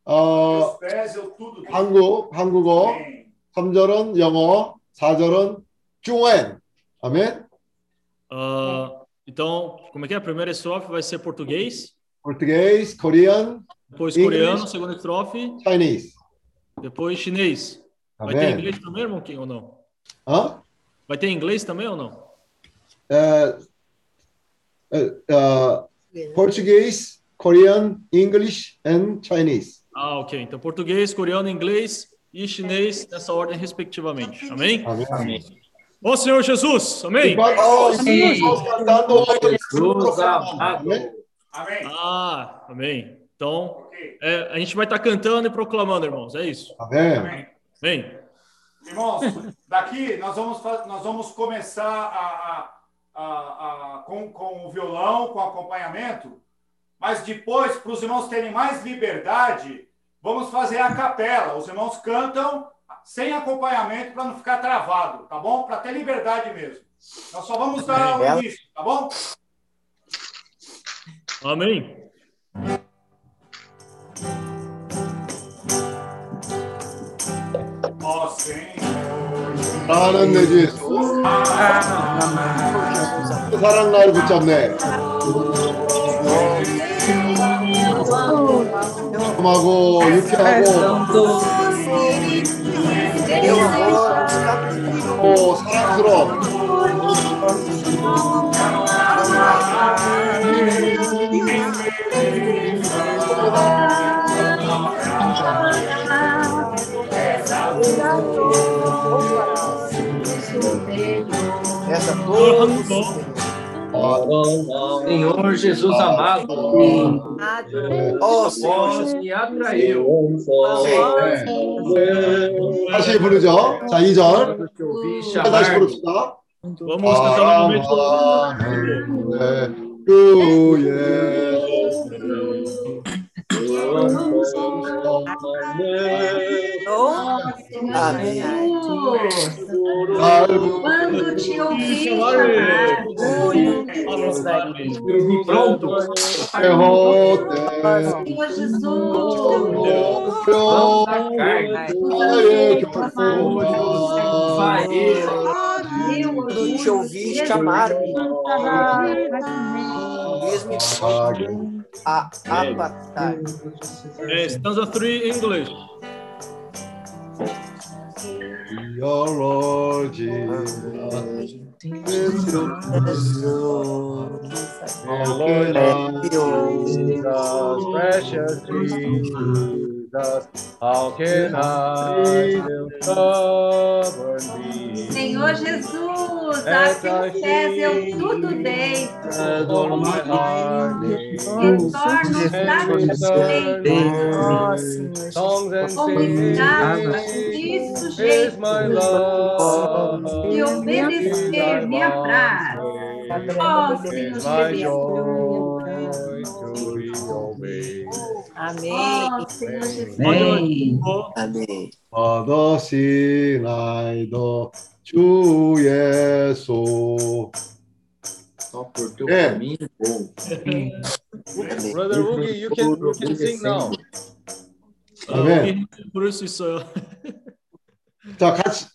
어, Meus pés eu tudo dei. 한국, 한국어, Amém. 3절은 영어, 4절은 중원. 아멘. Ah, então, como é que é? A primeira estrofe vai ser português, 포르투게이스, 코리안, depois English. coreano, segunda estrofe, 차이니스. depois chinês. Vai ter 아멘. inglês também, irmão Kim, ou não? 어? Vai ter inglês também ou não? 에, 에, 어, Portuguese, Korean, English, and Chinese. Ah, ok. Então, português, coreano, inglês e chinês nessa ordem, respectivamente. Amém? Amém. Ó Senhor Jesus, amém? Enquanto estamos cantando hoje, Amém? Amém. Ah, amém. Então, é, a gente vai estar cantando e proclamando, irmãos. É isso. Amém. Amém. Amém. Irmãos, daqui nós vamos, nós vamos começar a, a, a, a, com, com o violão, com acompanhamento, mas depois, para os irmãos terem mais liberdade, vamos fazer a capela. Os irmãos cantam sem acompanhamento para não ficar travado, tá bom? Para ter liberdade mesmo. Nós só vamos dar o início, tá bom? Amém. Ó oh, Senhor, para onde 사랑 나를 붙잡네. 하고 유쾌하고 Essa Senhor, todos. Senhor Jesus amado, Ó Senhor me atraiu. 다시 부르죠. 자, 2절. Te ouvi 다시. 부릅시다. Vamos cantar novamente. 아, Amém. 날 Quando te ouvir falar, me Pronto. Senhor Jesus, te ouvir chamar-me. Mesmo a apartar. É, stanza 3 English. Your Lord Jesus. Jesus, precious Jesus, how can I still stubborn be? Senhor Jesus, Deus, a pés eu tudo deito. Retorno satisfeito. Como escrava e sujeito. E obedecer minha frase. Ó Senhor Jesus. Amém. Oh, Senhor Jesus. Amém. Amém. Ó, dó, si. 주 예수 Só por teu É. caminho vou. Brother Woogie, you can, you can sing now. 아, 아멘. 우리 부를 수 있어요. 자 같이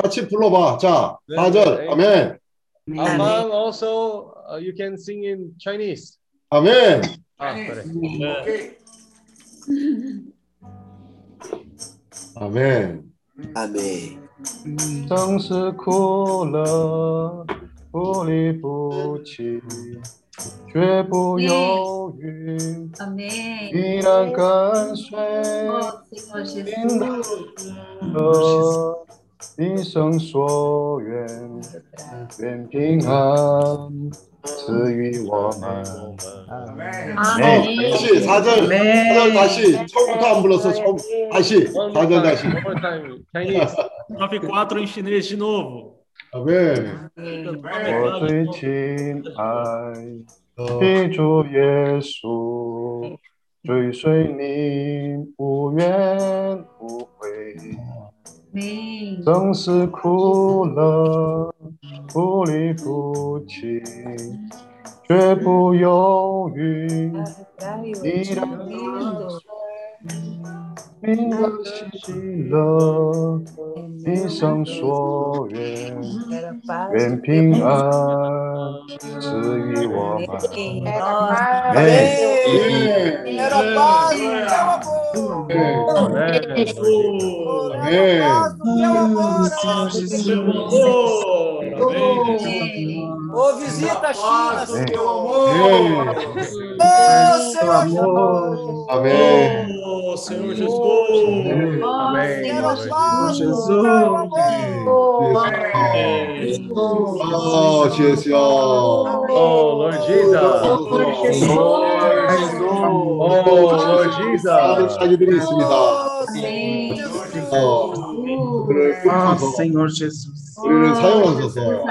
같이 불러봐 자 네, 4절 네. 아멘 Among also, uh, you can sing in Chinese. 아멘 Ah, peraí. Ok? 아멘 Amém. 正是苦了不离不弃，绝不犹豫.依然跟随。Ó Senhor Jesus. 的一生所愿，愿平安 赐予我们。 Amém. 어, Amém. 다시 4절 4절 다시 처음부터 안 불렀어 처음 다시 4절 다시 One more time, Chinese. Top 4 em chinês de novo. 아멘 我最亲爱的主耶稣，追随你无怨无悔。 Amém. 正是哭了不离不弃，绝不犹豫，依然明了喜乐，一生所愿，愿平安赐予我们。Ô, visita a China, Senhor. Amor. Ô, Senhor amor. Amém. Ô, Senhor Jesus. Amém. Senhor Jesus. Amém. Ó, Jesus. Ó, Lord Jesus. Ó, Lord Jesus. Ó, Lord Jesus. Ó, Lord Jesus. Ó, Lord Jesus. 어 그를 굽혀서. Senhor Jesus. 우리를 사용하소서. 어,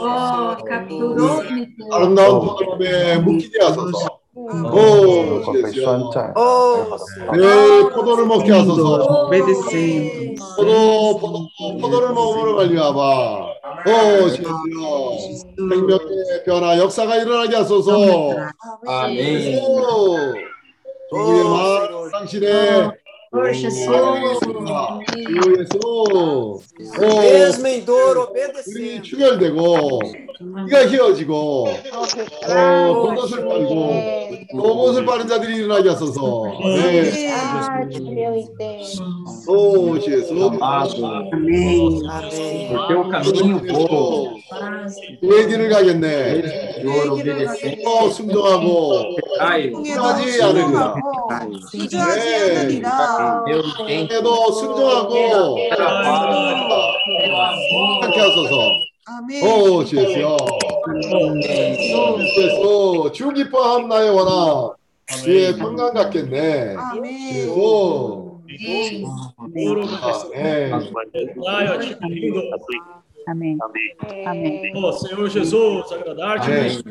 Ó, capturou-me tu. 아름다운 포도름에 묶이게 하소서. 오 주여 Ô, Senhor. 내 포도를 먹게 하소서. Obedecendo. 포도 포도 포도를 먹음으로 말미암아 오 주여 생명의 변화 역사가 일어나게 하소서. Amém. 오. 우리의 마음 당신의. 주 예수 오 dor, 우리 obedecendo. 출혈되고 이가 휘어지고 어, 겉옷을 빨고 옷을 빠른 자들이 일어나게 하소서 네. 오주 예수 Amém. Por teu caminho vou. 내 길을 가겠네. 또 순종하고 Caio. 하지 않으리라 네. Eu entendo. 에도 순종하고 함께 하소서 오주 예수 주 기뻐함 나의 원함 주의 평강 같겠네 주 예수 네. Ai, ó, tipo lindo. Amém. Amém. Oh, Senhor Jesus, agradar-te. Amém.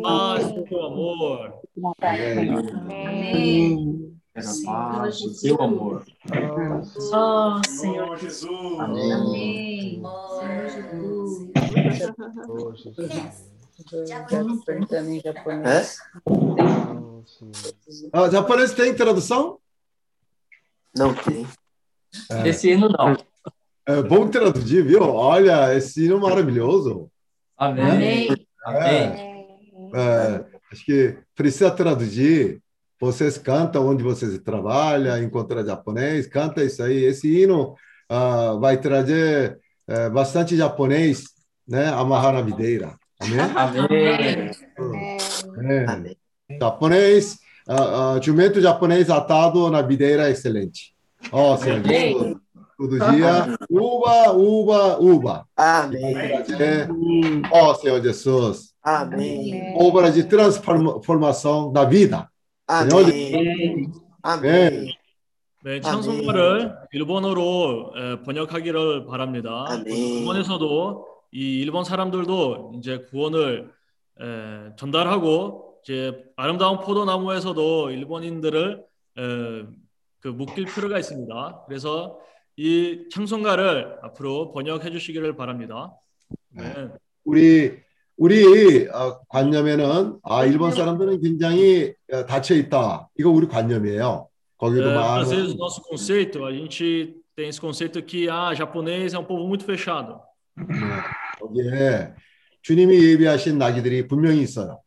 Paz do teu amor. Amém. Era paz, o teu amor. Oh, Senhor Jesus. Amém. Amém. Oh, Jesus. não Jesus. Japonês. japonês. É? Ah, japonês tem tradução? Não tem. É. Esse hino não. É bom traduzir, viu? Olha, esse hino maravilhoso. Amém. Amém. É. É. acho que precisa traduzir vocês cantam onde vocês trabalham, encontram japonês, canta isso aí. Esse hino ah, vai trazer eh, bastante japonês, né? Amarrar na videira. Amém? Amém. É. Japonês, ah, ah, jumento japonês atado na videira é excelente. Ó, Senhor Jesus. Todo dia, uva, uva, uva. Amém. Ó, Senhor Jesus. Amém. Obra de transformação da vida. Amém. Amém. 네, 찬송가를 일본어로 에, 번역하기를 바랍니다. 아멘. 일본에서도 이 일본 사람들도 이제 구원을 에, 전달하고 이제 아름다운 포도나무에서도 일본인들을 에, 그 묶일 필요가 있습니다. 그래서 이 찬송가를 앞으로 번역해 주시기를 바랍니다. 네. 우리 우리 어, 관념에는 아 일본 사람들은 굉장히 어, 닫혀 있다. 이거 우리 관념이에요. 거기도 É, às vezes 많은 o nosso conceito, a gente tem esse conceito que ah, japonês é um povo muito fechado. 거기에 주님이 예비하신 나귀들이 분명히 있어요.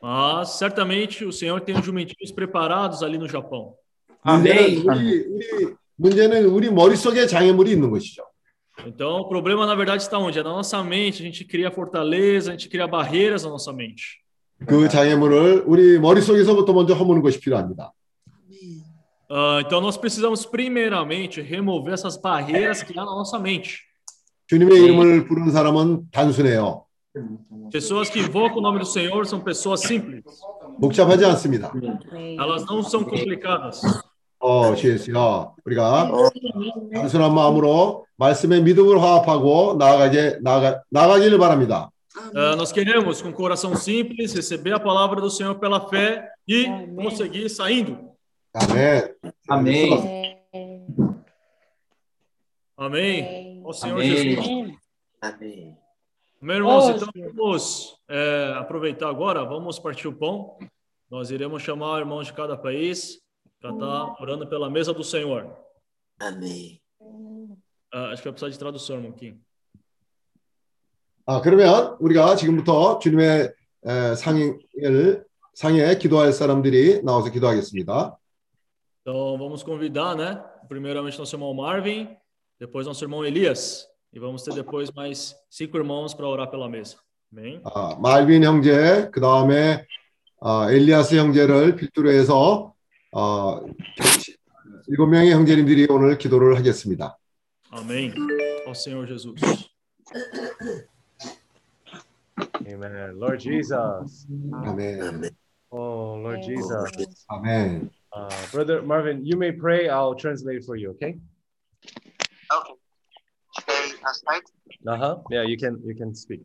Mas certamente o Senhor tem os jumentinhos preparados ali no Japão. 문제는 우리 우리 문제는 우리 머릿속에 장애물이 있는 것이죠. Então, o problema na verdade está onde? É na nossa mente. A gente cria fortaleza, a gente cria barreiras na nossa mente. 그 장애물을 우리 머릿속에서부터 먼저 허무는 것이 필요합니다. Ah, então, nós precisamos primeiramente remover essas barreiras que há na nossa mente. 주님의 이름을 부르는 사람은 단순해요. Pessoas que invocam o nome do Senhor são pessoas simples. 복잡하지 않습니다. Elas não são complicadas. 어, 주예수야. 우리가 단순한 마음으로 말씀의 믿음을 화합하고 나아가게 나아가 나가기를 바랍니다. Ah, nós queremos, com o coração simples, receber a palavra do Senhor pela fé e conseguir saindo. 아멘. Amém. Amém. Ó Senhor Amém. Jesus. Amém. Meus irmãos, Oh, então vamos é, aproveitar agora, vamos partir o pão. Nós iremos chamar irmãos de cada país para estar orando pela mesa do Senhor. Amém. Ah, acho que vai precisar de tradução, irmão Kim. 아, 그러면 우리가 지금부터 주님의 에, 상을 상에 기도할 사람들이 나와서 기도하겠습니다. Então vamos convidar, né? Primeiramente nosso irmão Marvin, depois nosso irmão Elias. E vamos ter depois mais cinco irmãos para orar pela mesa. Amém? 아, 말빈 형제, 그 다음에 아, 엘리아스 형제를 필두로 해서 어, 일곱 명의 형제님들이 오늘 기도를 하겠습니다. Amém. Ó Senhor Jesus. Amen. Lord Jesus. 아멘. Oh, Lord Jesus. 아멘. Uh, Brother Marvin, you may pray. I'll translate for you, okay? Okay. Should I uh? Uh huh. Yeah, you can. You can speak.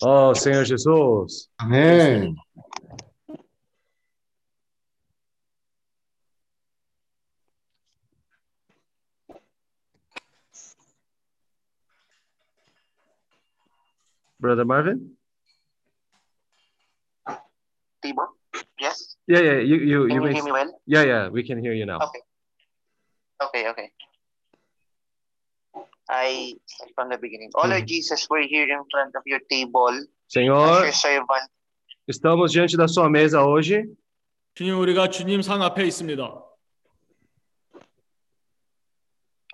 Oh, Senhor Jesus. 아멘. Brother Marvin. Tibor? Yes? Yeah, yeah. You, you, Can you may. hear me well? Yeah, yeah. We can hear you now. Okay. Okay, okay. I from the beginning. Oh Lord Jesus, we're here in front of your table as Senhor, your servant. estamos diante da sua mesa hoje. 주님, 우리가 주님 상 앞에 있습니다.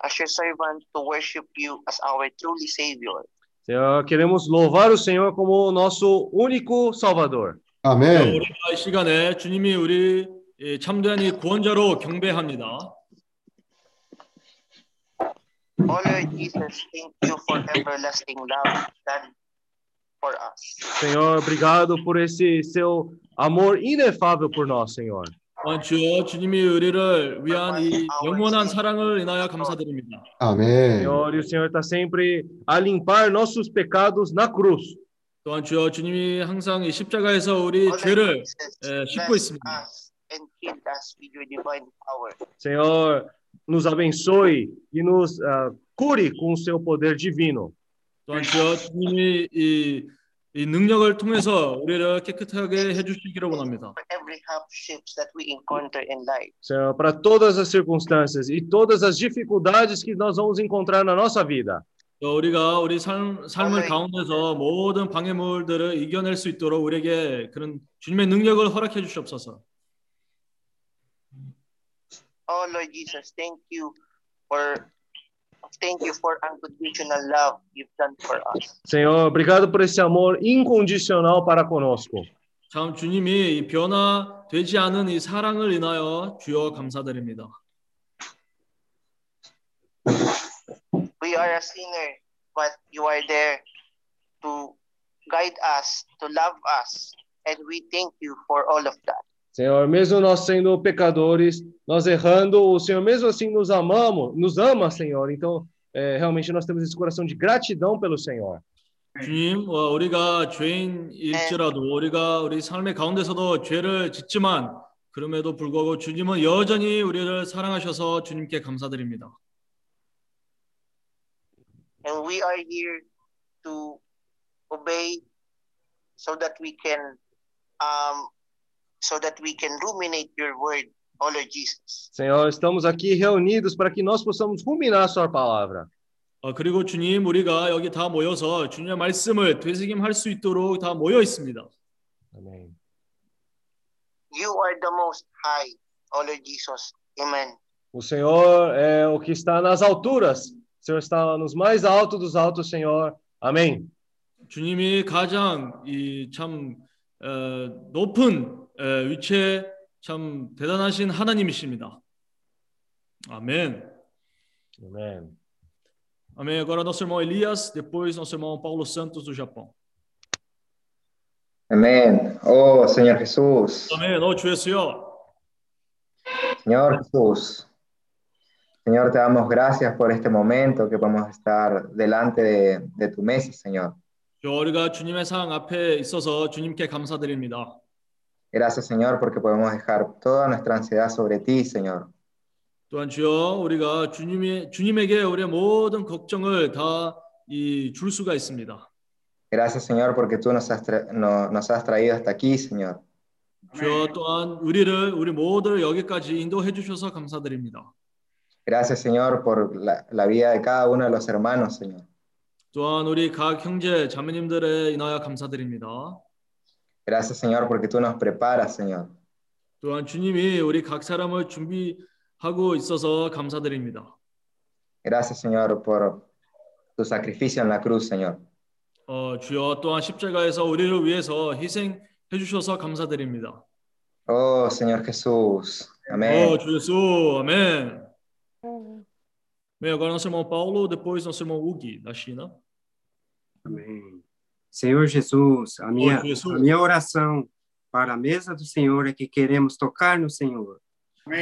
as your servant to worship you as our truly Savior. Senhor, queremos louvar o Senhor como o nosso único Salvador. 아멘. 우리가 이 시간에 주님이 우리 예, 참된 이 구원자로 경배합니다. Oh Lord Jesus, thank you for everlasting love done for us. Senhor, obrigado por esse seu amor inefável por nós, Senhor. 또한 주여 주님이 우리를 위한 이 영원한 사랑을 인하여 감사드립니다. 아멘. Senhor, e o Senhor está sempre a limpar nossos pecados na cruz. 또한 주여 주님이 항상 이 십자가에서 우리 죄를 예, 씻고 있습니다. Us and heal us with your divine power. Senhor, nos abençoe e nos ah, cure com o seu poder divino. 또한 주여 주님이 이, 이 능력을 통해서 우리를 깨끗하게 해주시기를 원합니다. For every hardships that we encounter in life. Senhor, para todas as circunstâncias e todas as dificuldades que nós vamos encontrar na nossa vida. 또 우리가 우리 삶, 삶을 가운데서 모든 방해물들을 이겨낼 수 있도록 우리에게 그런 주님의 능력을 허락해 주시옵소서. Oh Lord Jesus, thank you for thank you for unconditional love you've done for us. Senhor, obrigado por esse amor incondicional para conosco. 참 주님이 이 변화되지 않은 이 사랑을 인하여 주여 감사드립니다. We are a sinner but you are there to guide us, to love us, and we thank you for all of that. Senhor, mesmo nós sendo pecadores, nós errando, o Senhor mesmo assim nos amamos, nos ama, Senhor. Então, é, realmente nós temos esse coração de gratidão pelo Senhor. 주님, 어, 우리가 죄인일지라도 우리가 우리 삶의 가운데서도 죄를 짓지만 그럼에도 불구하고 주님은 여전히 우리를 사랑하셔서 주님께 감사드립니다. And we are here to obey so that we can um so that we can ruminate your word, oh Lord Jesus. Senhor, estamos aqui reunidos para que nós possamos ruminar a sua palavra. 어, 그리고 주님, 우리가 여기 다 모여서 주님의 말씀을 되새김할 수 있도록 다 모여 있습니다. Amém. You are the most high, oh Lord Jesus. Amen. O Senhor é o que está nas alturas. O Senhor está nos mais altos dos altos, Senhor. Amém. 주님이 가장 이참 어, 높은 어, 위치에 참 대단하신 하나님이십니다. 아멘. Amém. Amém. Agora nosso irmão Elias, depois nosso irmão Paulo Santos do Japão. Amén. Oh, Señor Jesús. 아멘. 어, 주 예수여. Señor Jesús. Señor, te damos gracias por este momento que podemos estar delante de, de tu mesa, Señor. 저 우리가 주님의 상 앞에 있어서 주님께 감사드립니다. Gracias, Señor, porque podemos dejar toda nuestra ansiedad sobre ti, Señor. 또한 주여 우리가 주님의 주님에게 우리의 모든 걱정을 다이줄 수가 있습니다. Gracias, Señor, porque tú nos has, tra- no- nos has traído hasta aquí, Señor. 주여 또한 우리를 우리 모두를 여기까지 인도해 주셔서 감사드립니다. Gracias, Señor, por la, la vida de cada uno de los hermanos, Señor. 또한 우리 각 형제 자매님들에 인하여 감사드립니다. Gracias, Señor, porque tú nos preparas, Señor. 또한 주님이 우리 각 사람을 준비하고 있어서 감사드립니다. Gracias, Señor, por tu sacrificio en la cruz, Señor. 어, 주여 또한 십자가에서 우리를 위해서 희생해 주셔서 감사드립니다. Oh, Señor Jesús. Amén. 어, 주 예수, 아멘. Bem, agora nosso irmão Paulo, depois nosso irmão Ugi, da China. Amém. Senhor Jesus, a minha, Oh, Jesus. a minha oração para a mesa do Senhor é que queremos tocar no Senhor.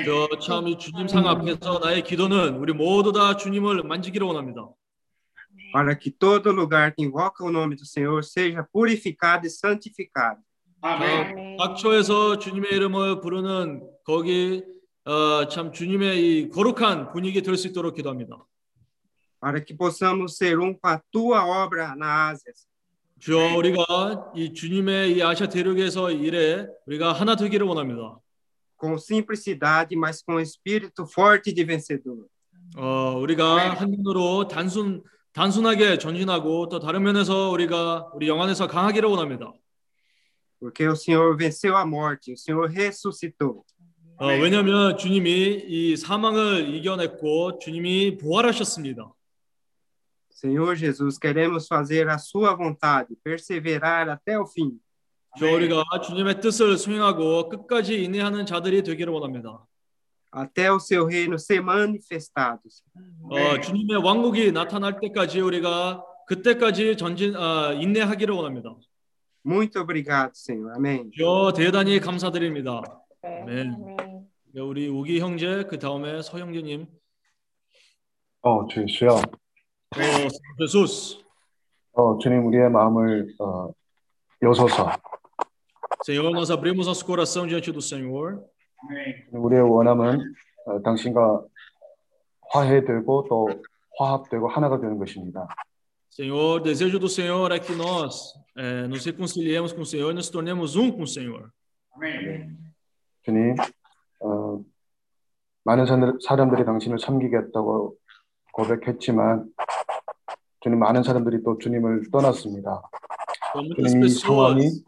저참이 주님 상 앞에서 나의 기도는 우리 모두 다 주님을 만지기를 원합니다. Para que todo lugar que invoca o nome do Senhor seja purificado e santificado. 어, 각처에서 주님의 이름을 부르는 거기 어, 참 주님의 이 거룩한 분위기 될 수 있도록 기도합니다. Para que possamos ser um com a tua obra na Ásia. 주여 우리가 이 주님의 이 아시아 대륙에서 일에 우리가 하나 되기를 원합니다. Com simplicidade, mas com espírito forte de vencedor. 어, 우리가 한 눈으로 단순 단순하게 전진하고 또 다른 면에서 우리가 우리 영 안에서 강하기를 원합니다. Porque o Senhor venceu a morte, o Senhor ressuscitou. 어, 왜냐하면 주님이 이 사망을 이겨냈고 주님이 부활하셨습니다. Senhor Jesus, queremos fazer a sua vontade, perseverar até o fim. 저 우리가 주님의 뜻을 수행하고 끝까지 인내하는 자들이 되기를 원합니다. Até o seu reino ser manifestado. 어, 주님의 왕국이 나타날 때까지 우리가 그때까지 전진 아, 인내하기를 원합니다. Muito obrigado, Senhor. Amém. 저 대단히 감사드립니다. 아멘. 네, 우리 우기 형제 그 다음에 서 형제님. 어, 주예 어, 예수스. 어, 주님 우리의 마음을 어, 여소서 Senhor, nós abrimos nosso coração diante do Senhor. 우리의 원함은 어, 당신과 화해되고 또 화합되고 하나가 되는 것입니다. Senhor, desejo do Senhor é que nós eh, nos reconciliemos com o Senhor e nos tornemos um com o Senhor. 주님, 어, 많은 사람들- 사람들이 당신을 섬기겠다고 고백했지만 주님 많은 사람들이 또 주님을 떠났습니다. Muitas pessoas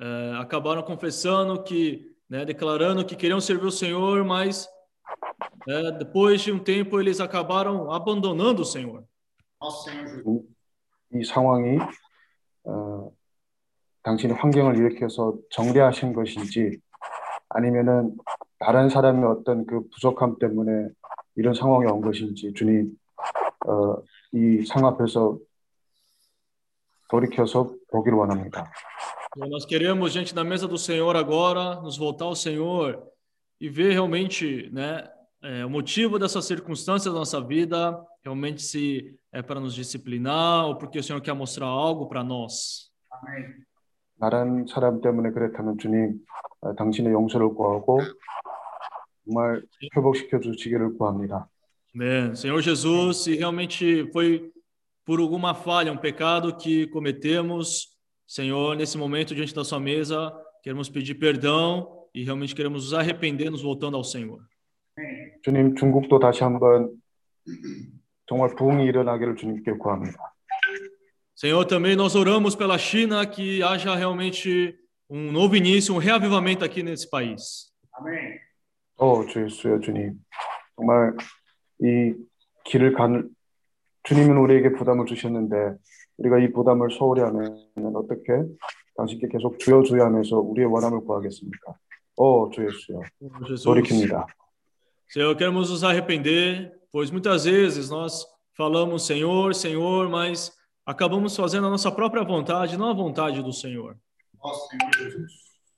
eh, acabaram confessando que, né, declarando que queriam servir o Senhor, mas eh, depois de um tempo eles acabaram abandonando o Senhor. 이 상황이 어, 당신의 환경을 일으켜서 정죄하신 것인지 아니면은 다른 사람의 어떤 그 부족함 때문에 이런 상황이 온 것인지 주님 어, 이 상 앞에서 돌이켜서 보기를 원합니다. E nós queremos, diante da mesa do Senhor agora, nos voltar ao Senhor e ver realmente né, é, o motivo dessa circunstância da nossa vida, realmente se é para nos disciplinar ou porque o Senhor quer mostrar algo para nós. 나란 사람 때문에 그렇다면 주님, 어, 당신의 용서를 구하고 정말 회복시켜 주시기를 구합니다. Amém. Senhor Jesus, se realmente foi por alguma falha, um pecado que cometemos, Senhor, nesse momento diante da sua mesa, queremos pedir perdão e realmente queremos nos arrepender, nos voltando ao Senhor. 주님, 중국도 다시 한번 정말 부흥이 일어나기를 주님께 구합니다. Senhor, também nós oramos pela China que haja realmente um novo início, um reavivamento aqui nesse país. 어, 주 예수여 주님, 정말 이 길을 가는 주님은 우리에게 부담을 주셨는데 우리가 이 부담을 소홀히 하면 어떻게 당신께 계속 주여 주여 하면서 우리의 원함을 구하겠습니까? 어, 주 예수여, Jesus. Senhor, queremos nos arrepender, pois muitas vezes nós falamos Senhor, Senhor, mas acabamos fazendo a nossa própria vontade, não a vontade do Senhor.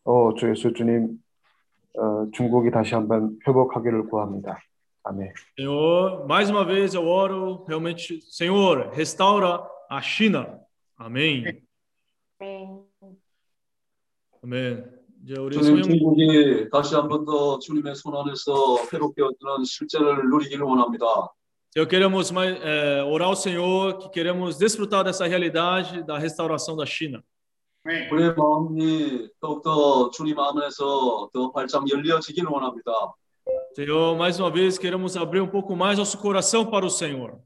어, 주 예수 주님, 어, 중국이 다시 한번 회복하기를 구합니다. 아멘. Senhor, mais uma vez eu oro, realmente, Senhor, restaura a China. Amém. Amém. 이제 우리 주님 중국이 다시 한 번 더 주님의 손 안에서 회복되어지는 실제를 누리기를 원합니다. Senhor, queremos mais, é, orar ao Senhor, que queremos desfrutar dessa realidade da restauração da China. 우리의 마음이 더욱더 주님 안에서 더 활짝 열려지기를 원합니다. Senhor, mais uma vez queremos abrir um pouco mais nosso coração para o Senhor.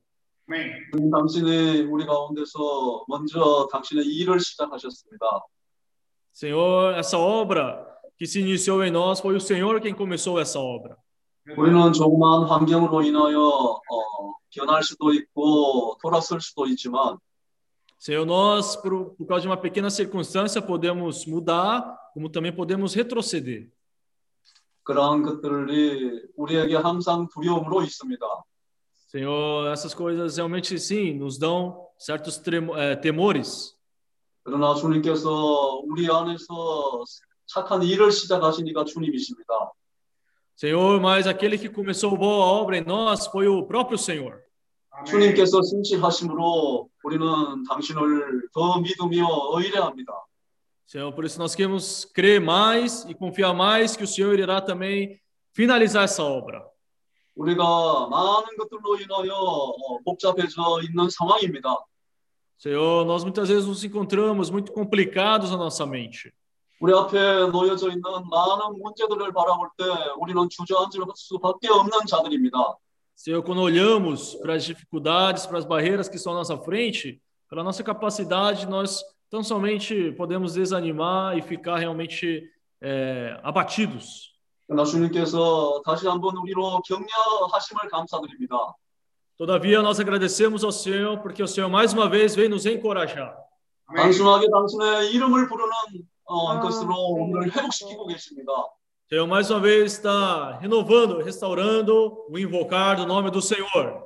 주님 당신이 우리 가운데서 먼저 당신의 일을 시작하셨습니다. Senhor, essa obra que se iniciou em nós foi o Senhor quem começou essa obra. 우리는 조그마한 환경으로 인하여 어, 변할 수도 있고 돌아설 수도 있지만 Senhor, nós, por, por causa de uma pequena circunstância, podemos mudar, como também podemos retroceder. 그러한 것들이 우리에게 항상 두려움으로 있습니다. Senhor, essas coisas realmente sim nos dão certos tremo- eh, temores. 그러나 주님께서 우리 안에서 착한 일을 시작하시니까 주님이십니다. Senhor, mas aquele que começou boa obra em nós foi o próprio Senhor. 주님께서 신실하심으로 우리는 당신을 더 믿으며 의뢰합니다. Senhor, por isso nós queremos crer mais e confiar mais que o Senhor irá também finalizar essa obra. 우리가 많은 것들로 인하여 어, 복잡해져 있는 상황입니다. Senhor, nós muitas vezes nos encontramos muito complicados na nossa mente. 우리 앞에 놓여져 있는 많은 문제들을 바라볼 때 우리는 주저앉을 수밖에 없는 자들입니다. Senhor, quando olhamos para as dificuldades, para as barreiras que estão à nossa frente, pela nossa capacidade, nós tão somente podemos desanimar e ficar realmente eh, abatidos. 그러나 주님께서 다시 한번 우리로 격려하심을 감사드립니다. Todavia, nós agradecemos ao Senhor porque o Senhor mais uma vez veio nos encorajar. 단순하게 당신의 이름을 부르는 어, 것으로 우리를 회복시키고 계십니다. Senhor, mais uma vez está renovando, restaurando o invocar do nome do Senhor.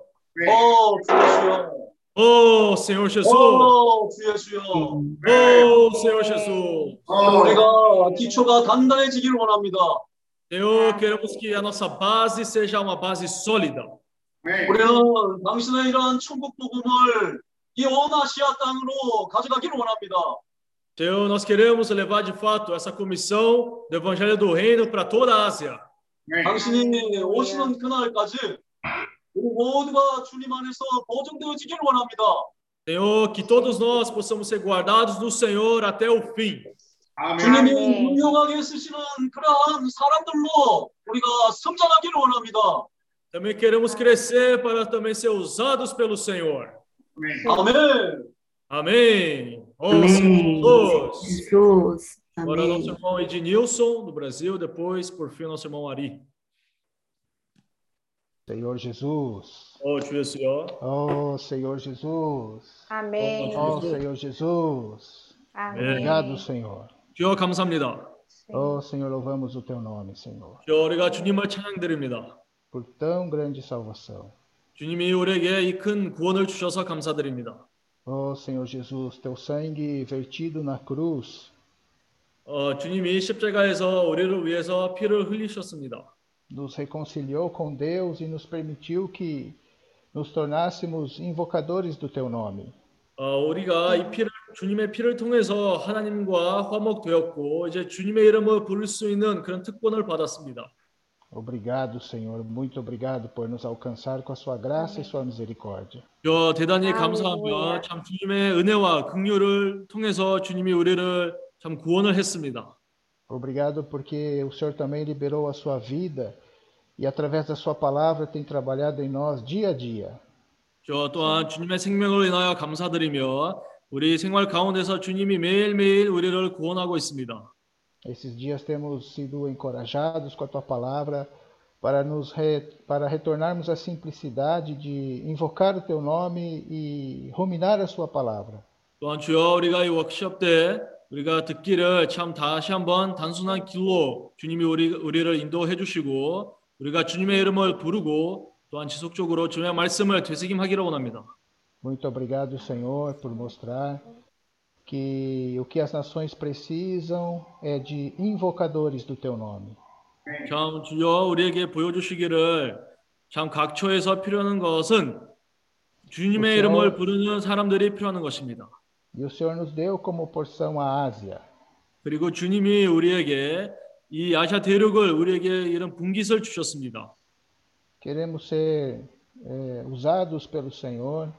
오, 주 예수여. Oh, Senhor Jesus! 오, 주 예수여. Oh, Senhor Jesus! 우리가 기초가 단단해지기를 원합니다. Senhor, queremos que a nossa base seja uma base sólida. 우리는 당신의 이러한 천국 복음을 이 온 아시아 땅으로 가져가기를 원합니다. Senhor, nós queremos levar de fato essa comissão do Evangelho do Reino para toda a Ásia. 당신이 오시는 그날까지 우리 모두가 주님 안에서 보존되어지기를 원합니다. Senhor, que todos nós possamos ser guardados do Senhor até o fim. 주님이 분명하게 쓰시는 그러한 사람들로 우리가 성장하기를 원합니다. Também queremos crescer para também ser usados pelo Senhor. 아멘. Amém. Oh, Amém. Senhor Jesus. Jesus. Agora Amém. nosso irmão Ednilson, do Brasil, depois, por fim, nosso irmão Ari. Senhor Jesus. Oh, Tio Senhor. Oh, Senhor Jesus. Amém. Oh, Senhor Jesus. Amém. Obrigado, Senhor. 주여 감사합니다. Oh, Senhor, louvamos o teu nome, Senhor, 주여 우리가 주님을 찬양드립니다. por tão grande salvação. 주님이 우리에게 이 큰 구원을 주셔서 감사드립니다. Oh Senhor Jesus, teu sangue vertido na cruz 어, 주님이 십자가에서 우리를 위해서 피를 흘리셨습니다. nos reconciliou com Deus e nos permitiu que nos tornássemos invocadores do teu nome. 어, 우리가 이 피를 주님의 피를 통해서 하나님과 화목되었고 이제 주님의 이름을 부를 수 있는 그런 특권을 받았습니다. Obrigado, Senhor, muito obrigado por nos alcançar com a sua graça e sua misericórdia. 저 대단히 감사하며 참 주님의 은혜와 긍휼을 통해서 주님이 우리를 참 구원을 했습니다. Obrigado porque o Senhor também liberou a sua vida e através da sua palavra tem trabalhado em nós dia a dia. 저 또한 주님의 생명을 인하여 감사드리며 우리 생활 가운데서 주님이 매일매일 우리를 구원하고 있습니다. Esses dias temos sido encorajados com a tua palavra para nos re, para retornarmos à simplicidade de invocar o teu nome e ruminar a sua palavra. 또한 주여 우리가 이 워크숍 때 우리가 듣기를 참 다시 한번 단순한 길로 주님이 우리 우리를 인도해 주시고 우리가 주님의 이름을 부르고 또한 지속적으로 주님의 말씀을 되새김하기를 원합니다. Muito obrigado, Senhor, por mostrar que o que as nações precisam é de invocadores do teu nome. 참 주여 우리에게 보여주시기를 참 각처에서 필요한 것은 주님의 이름을 부르는 사람들이 필요한 것입니다. E o Senhor nos deu como porção a Ásia. 그리고 주님이 우리에게 이 아시아 대륙을 우리에게 이런 분깃을 주셨습니다. Queremos ser eh, usados pelo Senhor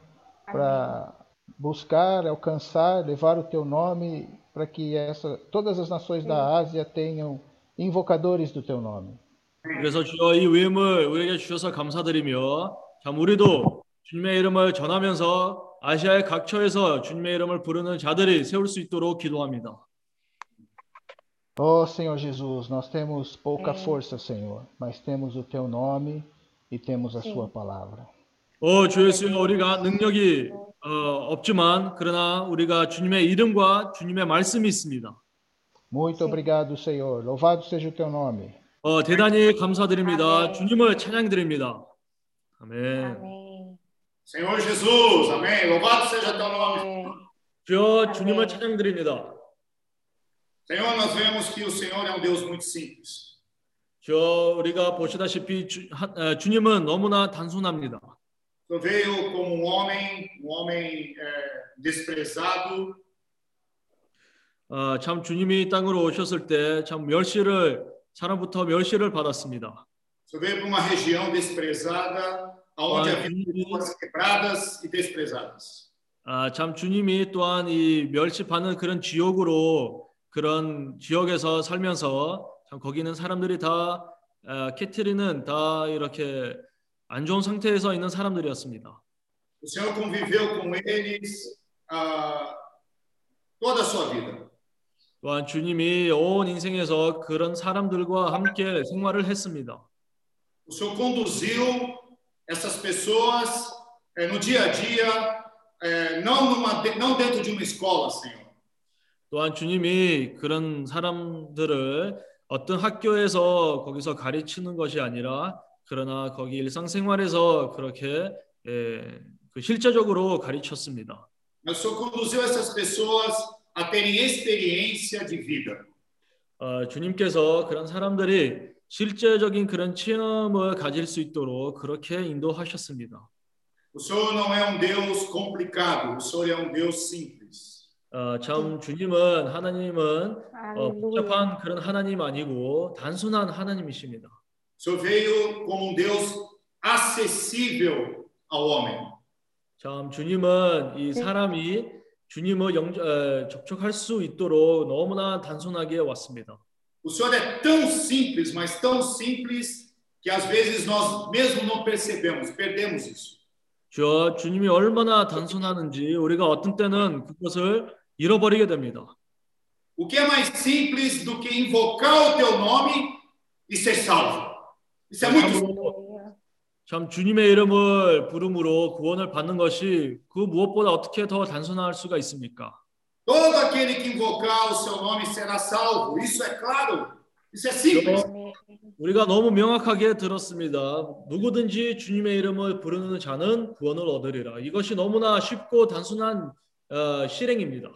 para buscar, alcançar, levar o teu nome para que essa, todas as nações da Ásia tenham invocadores do teu nome. 그래서 주여 이 위임을 우리에게 주셔서 감사드리며 참 우리도 주님의 이름을 전하면서 아시아의 각처에서 주님의 이름을 부르는 자들이 세울 수 있도록 기도합니다. Oh Senhor Jesus, nós temos pouca força, Senhor, mas temos o teu nome e temos a sua palavra. 어, 주 예수여 우리가 능력이 어, 없지만 그러나 우리가 주님의 이름과 주님의 말씀이 있습니다. Muito obrigado, Senhor. Louvado seja o teu nome. 어, 대단히 감사드립니다. 주님을 찬양드립니다. 아멘. Senhor Jesus, amém. Louvado seja teu nome. 주여 주님을 찬양드립니다. Senhor, nós vemos que o Senhor é um Deus muito simples. 저 우리가 보시다시피 주, 하, 어, 주님은 너무나 단순합니다. O Senhor veio como um homem, um homem eh, desprezado, 어, 참 주님이 땅으로 오셨을 때 참 멸시를 사람부터 멸시를 받았습니다. o Senhor veio para uma região desprezada, onde Ah, havia pessoas quebradas e desprezadas. 아, 참 주님이 또한 이 멸시받는 그런 지역으로 그런 지역에서 살면서 참 거기 있는 사람들이 다 아, 캐트리는 다 이렇게 안 좋은 상태에서 있는 사람들이었습니다. O Senhor conviveu com eles ah, toda a sua vida. 또한 주님이 온 인생에서 그런 사람들과 함께 생활을 했습니다. O Senhor conduziu essas pessoas eh, no dia a dia, eh, não, numa, não dentro de uma escola, Senhor. 또한 주님이 그런 사람들을 어떤 학교에서 거기서 가르치는 것이 아니라 그러나 거기 일상생활에서 그렇게 예, 그 실제적으로 가르쳤습니다. Mas Senhor conduziu essas pessoas a terem experiência de vida. 어, 주님께서 그런 사람들이 실제적인 그런 체험을 가질 수 있도록 그렇게 인도하셨습니다. O Senhor não é um Deus complicado, o Senhor é um Deus simples. 어, 참 주님은 하나님은 어, 복잡한 그런 하나님 아니고 단순한 하나님이십니다. O Senhor veio como um Deus acessível ao homem. 참 주님은 이 사람이 주님을 영, 어, 접촉할 수 있도록 너무나 단순하게 왔습니다. O Senhor é tão simples, mas tão simples que às vezes nós mesmo não percebemos, perdemos isso. 저 주님이 얼마나 단순하는지 우리가 어떤 때는 그것을 잃어버리게 됩니다. O que é mais simples do que invocar o teu nome e ser salvo? Isso é muito simples. 참 주님의 이름을 부름으로 구원을 받는 것이 그 무엇보다 어떻게 더 단순할 수가 있습니까? Todo aquele que invocar o seu nome será salvo. Isso é claro. Isso é simples. 우리가 너무 명확하게 들었습니다. 누구든지 주님의 이름을 부르는 자는 구원을 얻으리라. 이것이 너무나 쉽고 단순한 어, 실행입니다.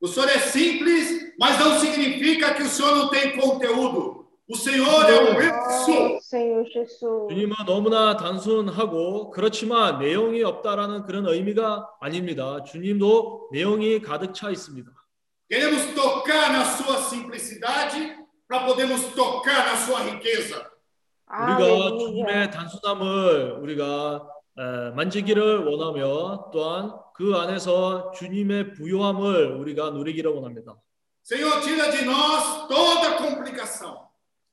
O senhor é simples, mas não significa que o senhor não tem conteúdo. O senhor é o eu. Senhor Jesus. 주님은 너무나 단순하고 그렇지만 내용이 없다라는 그런 의미가 아닙니다. 주님도 내용이 가득 차 있습니다. Queremos tocar na sua simplicidade para podermos tocar na sua riqueza. 우리가 주님의 단순함을 우리가 에, 만지기를 원하며 또한 그 안에서 주님의 부요함을 우리가 누리기를 원합니다. Senhor, tira de nós toda complicação.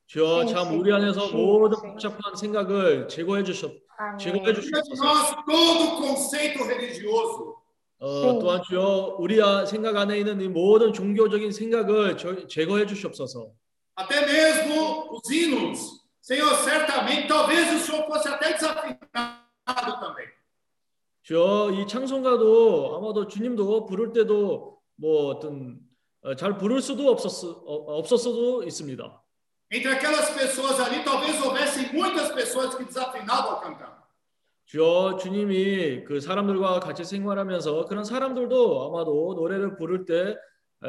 주여 참 우리 안에서 모든 복잡한 생각을 제거해 주셨 제거해 religioso. 어, 또한 주여 우리 아- 생각 안에 있는 이 모든 종교적인 생각을 저- 제거해 주시옵소서. Até mesmo os hinos. Senhor, certamente, talvez o senhor fosse até desafinado também. 주여 이 찬송가도 아마도 주님도 부를 때도 뭐 어떤 어, 잘 부를 수도 없었 어, 없었어도 있습니다. Entre aquelas pessoas ali, talvez houvessem muitas pessoas que desafinavam ao cantar. 주여 주님이 그 사람들과 같이 생활하면서 그런 사람들도 아마도 노래를 부를 때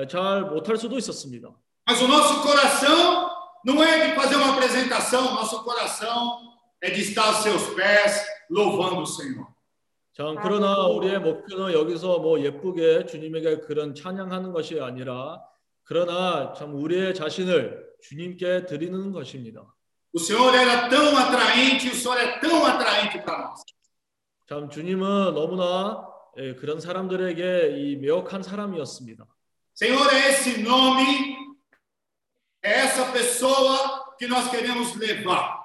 잘 못할 수도 있었습니다. Mas o nosso coração não é de fazer uma apresentação, nosso coração é de estar aos seus pés, louvando o Senhor. 참 그러나 우리의 목표는 여기서 뭐 예쁘게 주님에게 그런 찬양하는 것이 아니라 그러나 참 우리의 자신을 주님께 드리는 것입니다. O Senhor era tão atraente, o Senhor é tão atraente para nós. 참 주님은 너무나 예, 그런 사람들에게 이 매혹한 사람이었습니다. Senhor, é esse nome, é essa pessoa que nós queremos levar.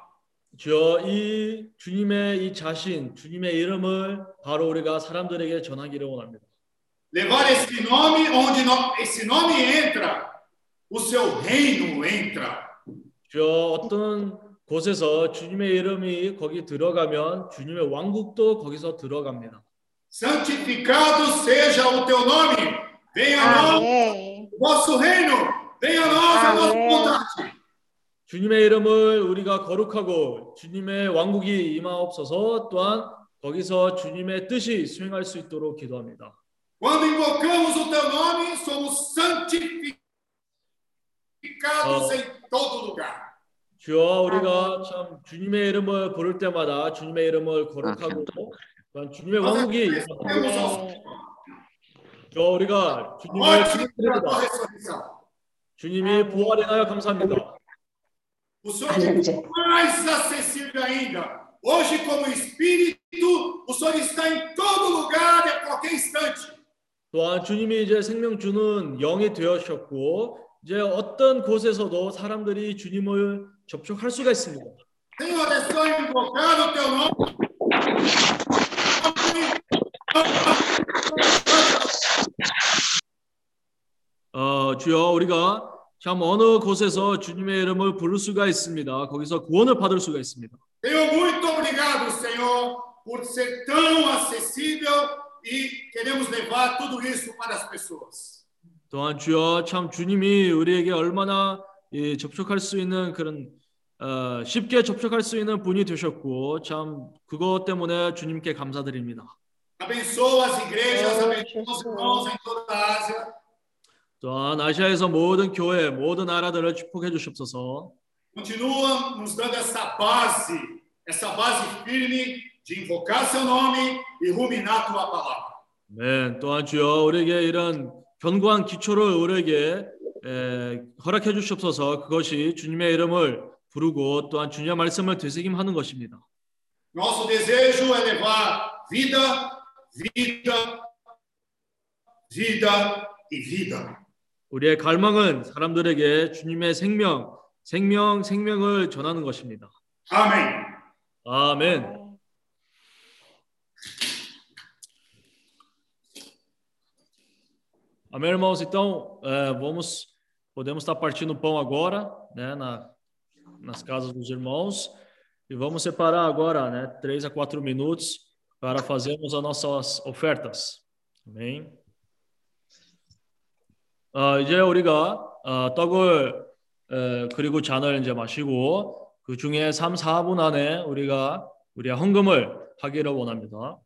주여 이 주님의 이 자신, 주님의 이름을 바로 우리가 사람들에게 전하기를 원합니다. Levar esse nome onde no- esse nome entra, o seu reino entra. 주여 어떤 곳에서 주님의 이름이 거기 들어가면 주님의 왕국도 거기서 들어갑니다. Santificado seja o teu nome. Venha a nós o vosso reino. Venha a nós a vossa vontade. 주님의 이름을 우리가 거룩하고 주님의 왕국이 임하옵소서 또한 거기서 주님의 뜻이 수행할 수 있도록 기도합니다. Quando invocamos o teu nome, somos santificados Oh. em todo lugar. 주여 우리가 참 주님의 이름을 부를 때마다 주님의 이름을 거룩하고 또한 주님의 왕국이. 주여 우리가 주님을 축복드립니다. ressurreição. 주님이 부활인하여 감사합니다. O Senhor é mais acessível ainda. Hoje, como Espírito, o Senhor está em todo lugar e a qualquer instante. 또한 주님이 이제 생명 주는 영이 되었셨고 이제 어떤 곳에서도 사람들이 주님을 접촉할 수가 있습니다. 어, 주여 우리가 참 어느 곳에서 주님의 이름을 부를 수가 있습니다. 거기서 구원을 받을 수가 있습니다. Senhor, muito obrigado, Senhor, por ser tão acessível e queremos levar tudo isso para as pessoas. 또한 주여 참 주님이 우리에게 얼마나 이 접촉할 수 있는 그런 어, 쉽게 접촉할 수 있는 분이 되셨고 참 그것 때문에 주님께 감사드립니다. 또한 아시아에서 모든 교회, 모든 나라들을 축복해 주시옵소서. Continua nos dando essa base, essa base firme de invocar seu nome e ruminar tua palavra. 네, 또한 주여 우리에게 이런 견고한 기초를 우리에게 에, 허락해 주시옵소서. 그것이 주님의 이름을 부르고 또한 주님의 말씀을 되새김하는 것입니다. Nosso desejo é levar vida, vida, vida e vida. 우리의 갈망은 사람들에게 주님의 생명, 생명, 생명을 전하는 것입니다. Amém. 아멘. Amém, irmãos? Então, é, vamos, podemos estar partindo pão agora, né, na, nas casas dos irmãos, e vamos separar agora, né, três a quatro minutos para fazermos as nossas ofertas. Amém? 아, 이제 우리가 어, 떡을 어, 그리고 잔을 이제 마시고 그 중에 3, 4분 안에 우리가 우리의 헌금을 하기를 원합니다.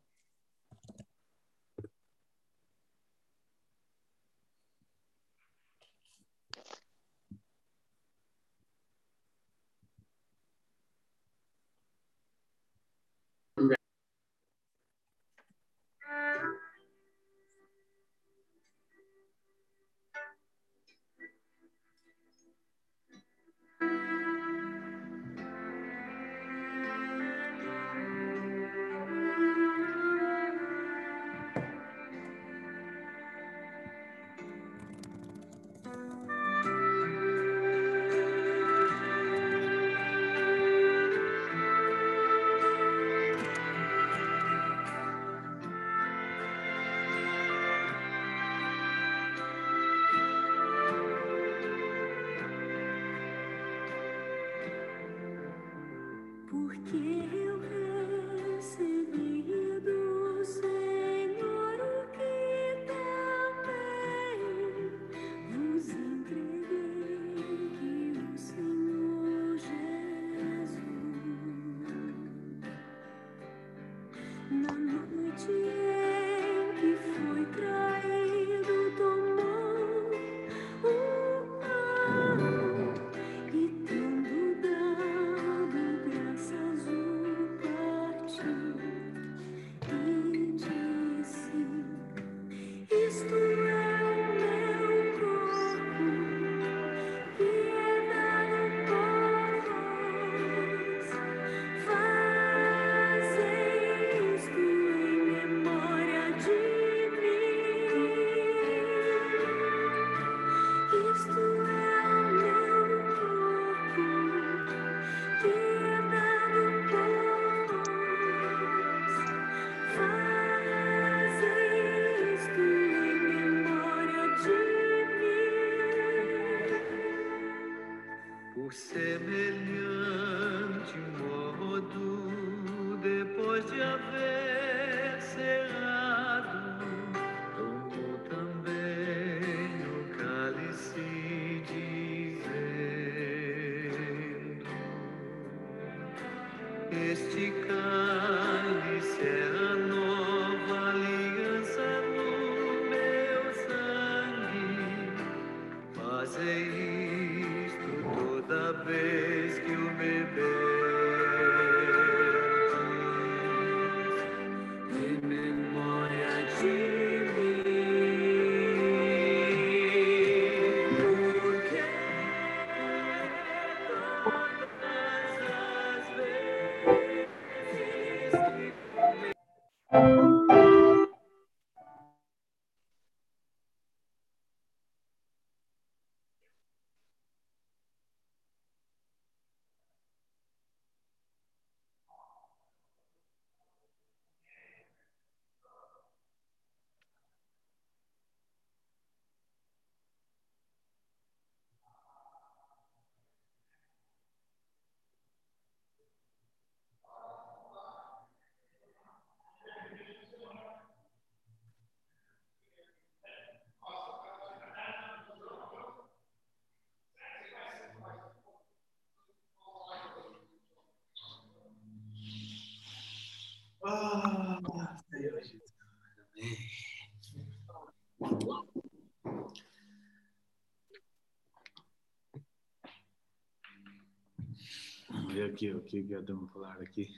aqui o que a vamos falar aqui.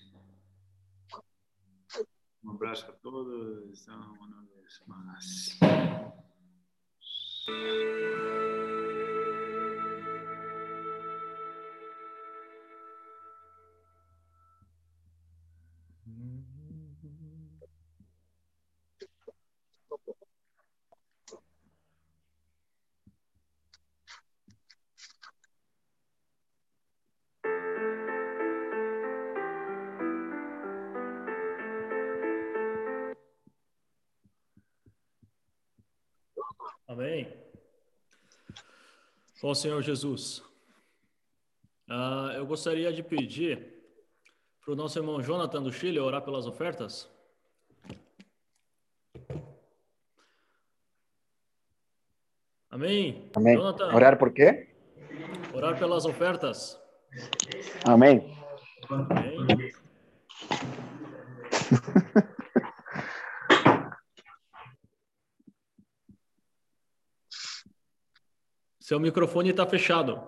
Um abraço a todos, uma boa semana. com Senhor Jesus. Uh, eu gostaria de pedir para o nosso irmão Jonathan do Chile orar pelas ofertas. Amém. Amém. Jonathan, orar por quê? Orar pelas ofertas. Amém. Amém. <laughs> Seu microfone está fechado.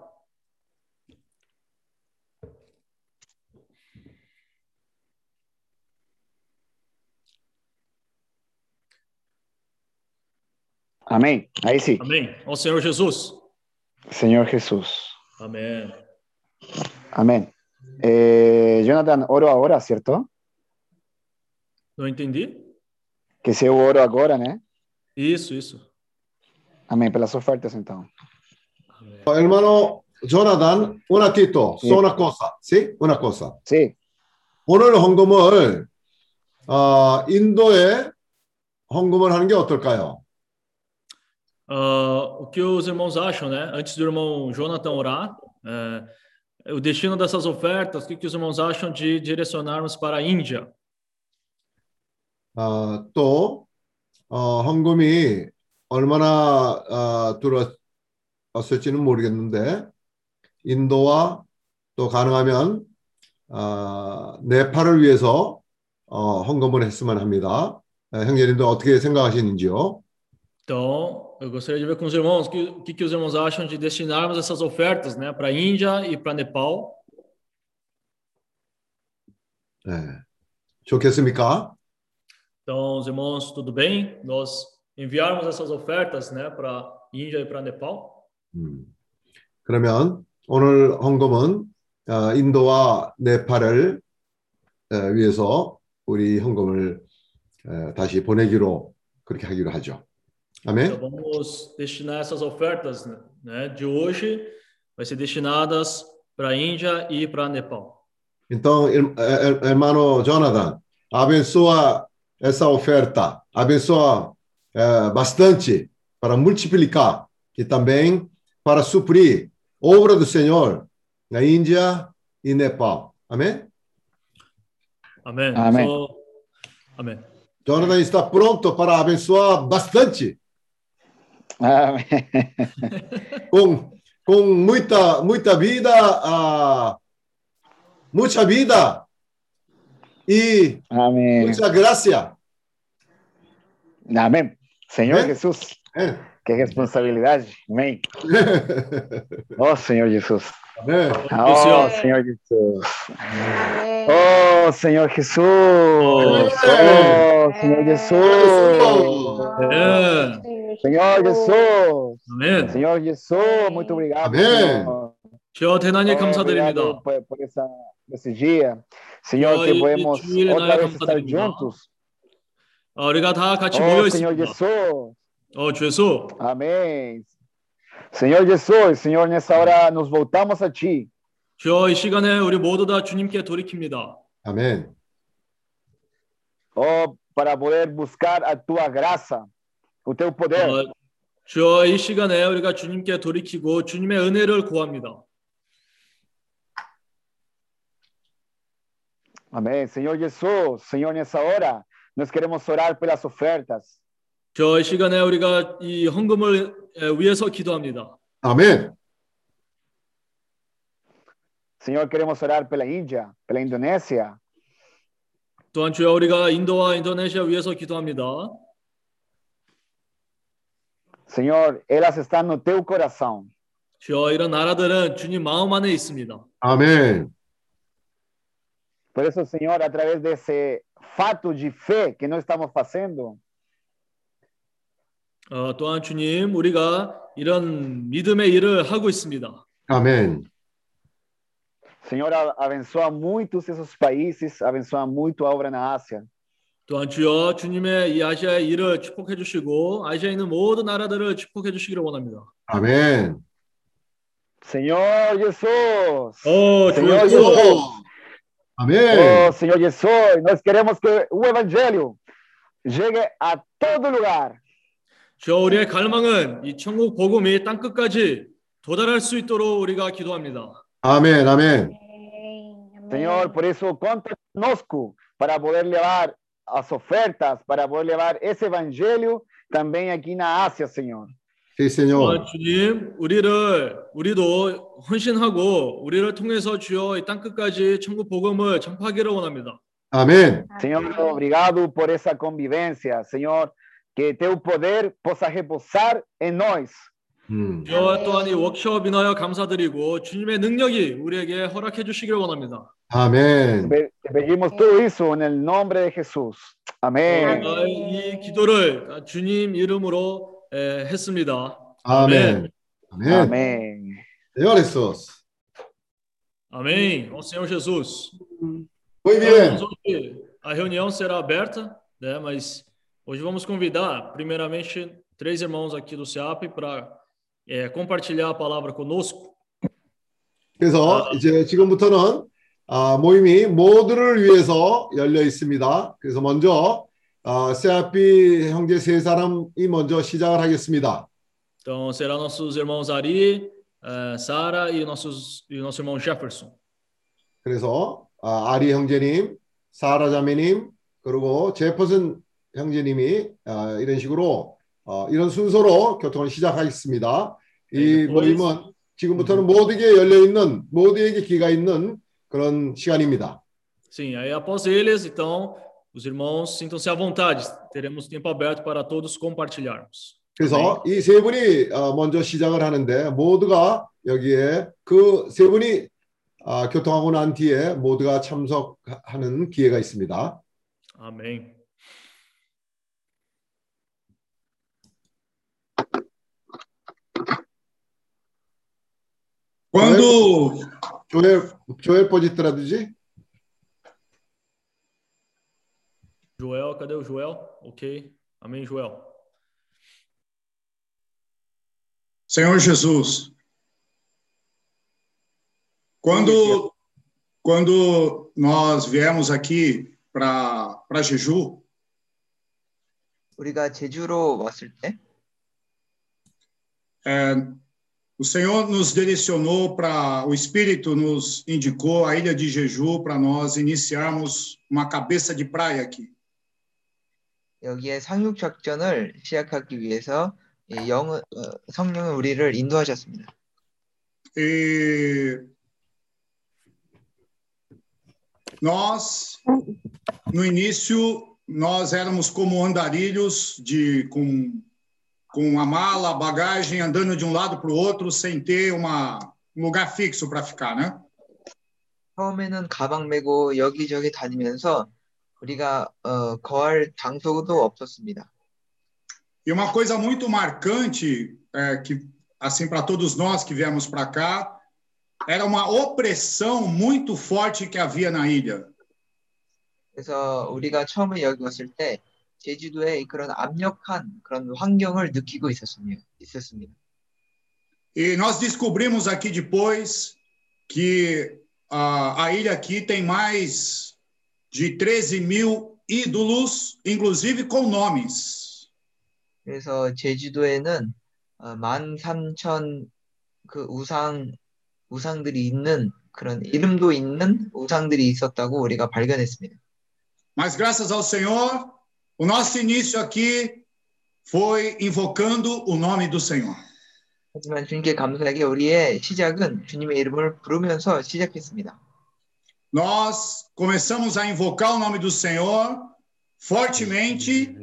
Amém. Aí sim. Amém. Ao Senhor Jesus. Senhor Jesus. Amém. Amén. Eh, Jonathan, oro ahora, ¿cierto? Não entendi? Que se eu oro agora, né? Isso, isso. Amém. Pelas ofertas, então. Hermano Jonathan, un ratito, solo una cosa, ¿sí? Una cosa. Sí. 오늘 헌금을 어, 인도에 헌금을 하는 게 어떨까요? Ah, o que os irmãos acham, né? Antes do irmão Jonathan orar, é, o destino dessas ofertas, o que, que os irmãos acham de direcionarmos para a Índia? 어, 또 어, 헌금이 얼마나 어, 들어 왔을지는 모르겠는데 인도와 또 가능하면 어, 네팔을 위해서 어, 헌금을 했으면 합니다. 에, 형제님들 어떻게 생각하시는지요? Então, eu gostaria de ver com os irmãos o que, que, que os irmãos acham de destinarmos essas ofertas, né, para a Índia e para Nepal. 네. 좋겠습니까? Então, os irmãos, tudo bem? Nós enviarmos essas ofertas, né, para a Índia e para Nepal. 음. 그러면 오늘 헌금은 어, 인도와 네팔을 에, 위해서 우리 헌금을 에, 다시 보내기로 그렇게 하기로 하죠. Então, 아멘. vamos destinar essas ofertas, né, de hoje, vai ser destinadas para a Índia e para Nepal. Então, hermano Jonathan, abençoa essa oferta, abençoa eh, bastante para multiplicar e também para suprir obra do Senhor na Índia e Nepal. Amém? Amém. Amém. So- amém. Jonathan está pronto para abençoar bastante. Amém. <laughs> Com, com muita, muita vida, ah, muita vida e Amém. muita graça. Amém. Senhor Amém. Jesus. É. Que responsabilidade. Amém. <laughs> Oh, Senhor Jesus. Amém. Oh, Senhor Jesus. Oh, Senhor Jesus. Oh, Senhor Jesus. Senhor Jesus. Amém. Senhor Jesus, muito obrigado. Amém. Senhor. 주여 대단히 Oh, 감사드립니다. obrigado por, por essa, esse dia. Senhor, Senhor, que e- podemos e 주일에 outra 나의 vez estar 감사드립니다. juntos. 어, 우리가 다 같이 Oh, 모여 Senhor 있습니다. Jesus. 어, 주 예수. Amém. Senhor Jesus, Senhor, nessa hora nos voltamos a Ti. 주여 이 시간에 우리 모두 다 주님께 돌이킵니다. 아멘. Oh, para poder buscar a Tua graça, o Teu poder. 어, 주여 이 시간에 우리가 주님께 돌이키고 주님의 은혜를 구합니다. Amém. Senhor Jesus, Senhor, nessa hora, nós queremos orar pelas ofertas. 주여 이 시간에 우리가 이 헌금을 에, 위해서 기도합니다. 아멘. Senhor, queremos orar pela Índia, pela Indonésia. 또한 주여 우리가 인도와 인도네시아 위해서 기도합니다. Senhor, elas estão no Teu coração. 주여 이런 나라들은 주님 마음 안에 있습니다. 아멘. Por isso, Senhor, através desse fato de fé que nós estamos fazendo, 어, 또한 주님 우리가 이런 믿음의 일을 하고 있습니다. 아멘. Senhor, a- abençoa muitos esses países, abençoa muito a obra na Ásia. 또한 주여 주님의 이 아시아의 일을 축복해 주시고 아시아에 있는 모든 나라들을 축복해 주시기를 원합니다. 아멘. Senhor Jesus. Oh, Senhor Jesus. Jesus. Amém. Oh, Senhor Jesus, nós queremos que o Evangelho chegue a todo lugar. 주여 우리의 갈망은 이 천국 복음이 땅 끝까지 도달할 수 있도록 우리가 기도합니다. 아멘. 아멘. Senhor, por isso conta conosco para poder levar as ofertas, para poder levar esse evangelho também aqui na Ásia, Senhor. Sí, Señor. 어, 주님, 우리를 우리도 헌신하고 우리를 통해서 주여 이 땅 끝까지 천국 복음을 전파하기를 원합니다. Amén. Señor, obrigado por essa convivência. Senhor, que teu poder possa repousar em nós. 음. 주여 또한 이 워크숍 인하여 감사드리고 주님의 능력이 우리에게 허락해 주시기를 원합니다. Amén. Te te pedimos todo isso en el nombre de Jesús. Amén. 우리가 이 기도를 주님 이름으로 에, 했습니다. Amém. Amém. Amém. Senhor Jesus. Amém. Ó Senhor Jesus. Muito bem. Então, hoje a reunião será aberta, né? Mas hoje vamos convidar, primeiramente, três irmãos aqui do SEAP para é, compartilhar a palavra conosco. 그래서 이제 지금부터는 아, 모임이 모두를 위해서 열려 있습니다. 그래서 먼저 아, 세아피 형제 세 사람이 먼저 시작을 하겠습니다. Então, será nossos irmãos Ari, eh, Sara e nossos e nosso irmão Jefferson. 그래서 아, 아리 형제님, 사라 자매님, 그리고 제퍼슨 형제님이 아, 이런 식으로 어, 이런 순서로 교통을 시작하겠습니다. 이 모임은 지금부터는 모두에게 열려 있는 모두에게 기가 있는 그런 시간입니다. Sim, aí após eles, então, os irmãos sintam-se à vontade. Teremos tempo aberto para todos compartilharmos. 그래서 이 세 분이 어, 먼저 시작을 하는데 모두가 여기에 그 세 분이 아, 교통하고 난 뒤에 모두가 참석하는 기회가 있습니다. Amém. Quando 조엘 조엘 pode traduzir? Joel, cadê o Joel? Ok. Amém, Joel. Senhor Jesus, quando, quando nós viemos aqui para Jeju, 우리가 제주로 왔을 때 é, o Senhor nos direcionou para, o Espírito nos indicou a ilha de Jeju para nós iniciarmos uma cabeça de praia aqui. 여기에 상륙 작전을 시작하기 위해서 이 영, 어, 성령은 우리를 인도하셨습니다. E nós, no início, nós éramos como andarilhos de com com a mala, a bagagem, andando de um lado para o outro sem ter uma, um lugar fixo para ficar, né? 처음에는 가방 메고 여기저기 다니면서 우리가 어, 거할 장소도 없었습니다. E uma coisa muito marcante, é, que assim para todos nós que viemos para cá, era uma opressão muito forte que havia na ilha. 그래서 우리가 처음에 여기 왔을 때 제주도에 그런 압력한 그런 환경을 느끼고 있었습니다. 있었습니다. E nós descobrimos aqui depois que a, a ilha aqui tem mais de 13 mil ídolos, inclusive com nomes. 그래서 제주도에는 어, 13,000 그 우상 우상들이 있는 그런 이름도 있는 우상들이 있었다고 우리가 발견했습니다. Mas graças ao Senhor, o nosso início aqui foi invocando o nome do Senhor. 하지만 주님께 감사하게 우리의 시작은 주님의 이름을 부르면서 시작했습니다. Nós começamos a invocar o nome do Senhor fortemente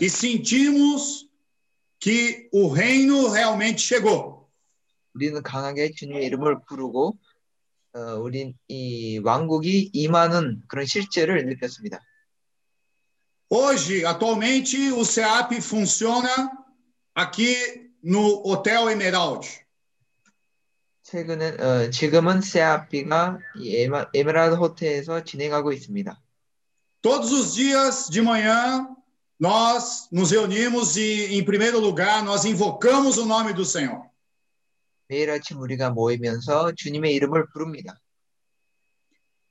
e sentimos que o reino realmente chegou. 우리는 강하게 주님의 이름을 부르고 어, 우린 이 왕국이 임하는 그런 실제를 느꼈습니다. Hoje, atualmente, o CEAP funciona aqui no Hotel Emerald. 최근에 어, 지금은 세아피가 이 에마, 에메랄드 호텔에서 진행하고 있습니다. Todos os dias de manhã, nós nos reunimos e, em primeiro lugar, nós invocamos o nome do Senhor. 매일 아침 우리가 모이면서 주님의 이름을 부릅니다.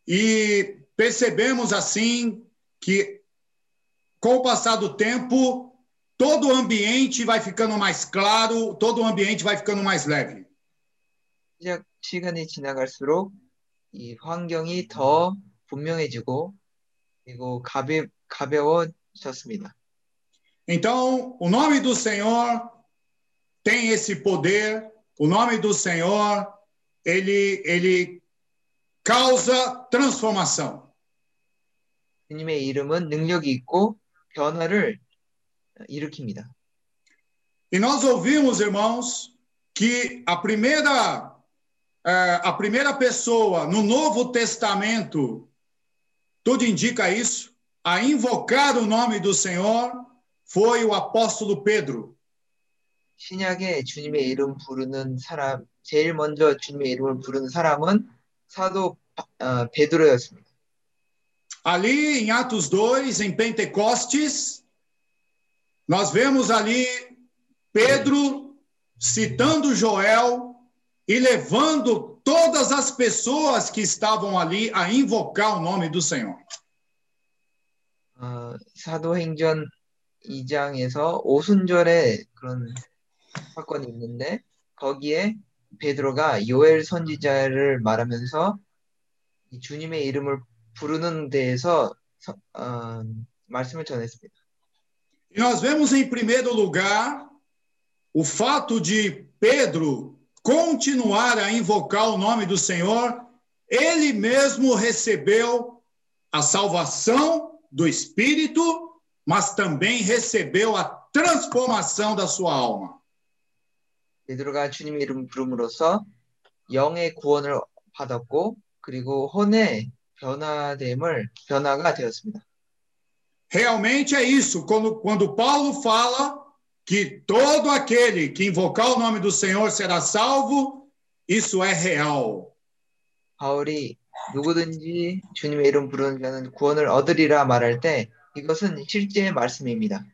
E percebemos assim que, com o passar do tempo, todo o ambiente vai ficando mais claro, todo o ambiente vai ficando mais leve. 시작 시간이 지나갈수록 이 환경이 더 분명해지고 그리고 가벼 가벼워졌습니다. Então, o nome do Senhor tem esse poder, o nome do Senhor, ele, ele causa transformação. 주님의 이름은 능력이 있고 변화를 일으킵니다. E nós ouvimos, irmãos, que a primeira, eh, a primeira pessoa no Novo Testamento, tudo indica isso, a invocar o nome do Senhor foi o apóstolo Pedro. 신약에 주님의 이름 부르는 사람, 제일 먼저 주님의 이름을 부르는 사람은 사도 어, 베드로였습니다. Ali em Atos 2, em Pentecostes, nós vemos ali Pedro citando Joel e levando todas as pessoas que estavam ali a invocar o nome do Senhor. 어, 사도행전 2장에서 오순절에 그런 사건이 있는데 거기에 베드로가 요엘 선지자를 말하면서 이 주님의 이름을 부르는 데에서 서- 어, 말씀을 전했습니다. E nós vemos em primeiro lugar o fato de Pedro continuar a invocar o nome do Senhor, ele mesmo recebeu a salvação do espírito, mas também recebeu a transformação da sua alma. 베드로가 주님의 이름 부름으로써 영의 구원을 받았고 그리고 혼의 변화됨을 변화가 되었습니다. Realmente é isso, quando, quando Paulo fala que todo aquele que invocar o nome do Senhor será salvo, isso é real. 바울이 누구든지 주님의 이름 부르는 자는 구원을 얻으리라 말할 때 이것은 실제의 말씀입니다.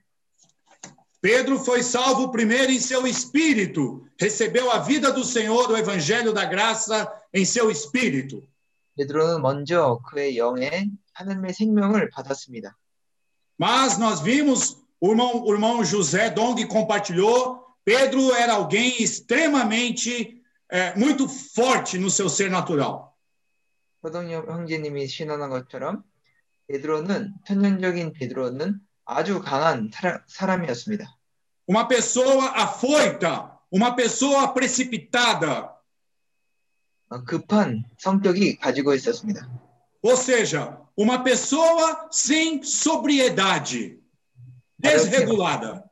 Pedro foi salvo primeiro em seu espírito, recebeu a vida do Senhor, o evangelho da graça em seu espírito. 베드로는 먼저 그의 영에 하나님의 생명을 받았습니다. Mas nós vimos, o irmão, o irmão José Dong compartilhou, Pedro era alguém extremamente, eh, muito forte no seu ser natural. 서동엽 형제님이 신원한 것처럼 베드로는 천연적인 베드로는 아주 강한 사람, 사람이었습니다. Uma pessoa afoita, uma pessoa precipitada, 어, 급한 성격이 가지고 있었습니다. ou seja, uma pessoa sem sobriedade, desregulada.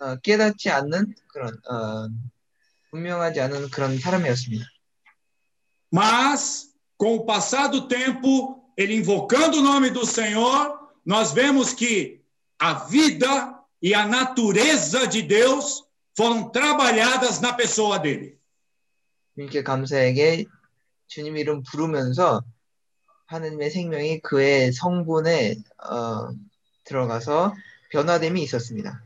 어, 깨닫지 않는 그런 어, 분명하지 않은 그런 사람이었습니다. Mas, com o passar do tempo, ele invocando o nome do Senhor, nós vemos que a vida e a natureza de Deus foram trabalhadas na pessoa dele. 주님께 감사에게 주님 이름 부르면서 하느님의 생명이 그의 성분에 어, 들어가서 변화됨이 있었습니다.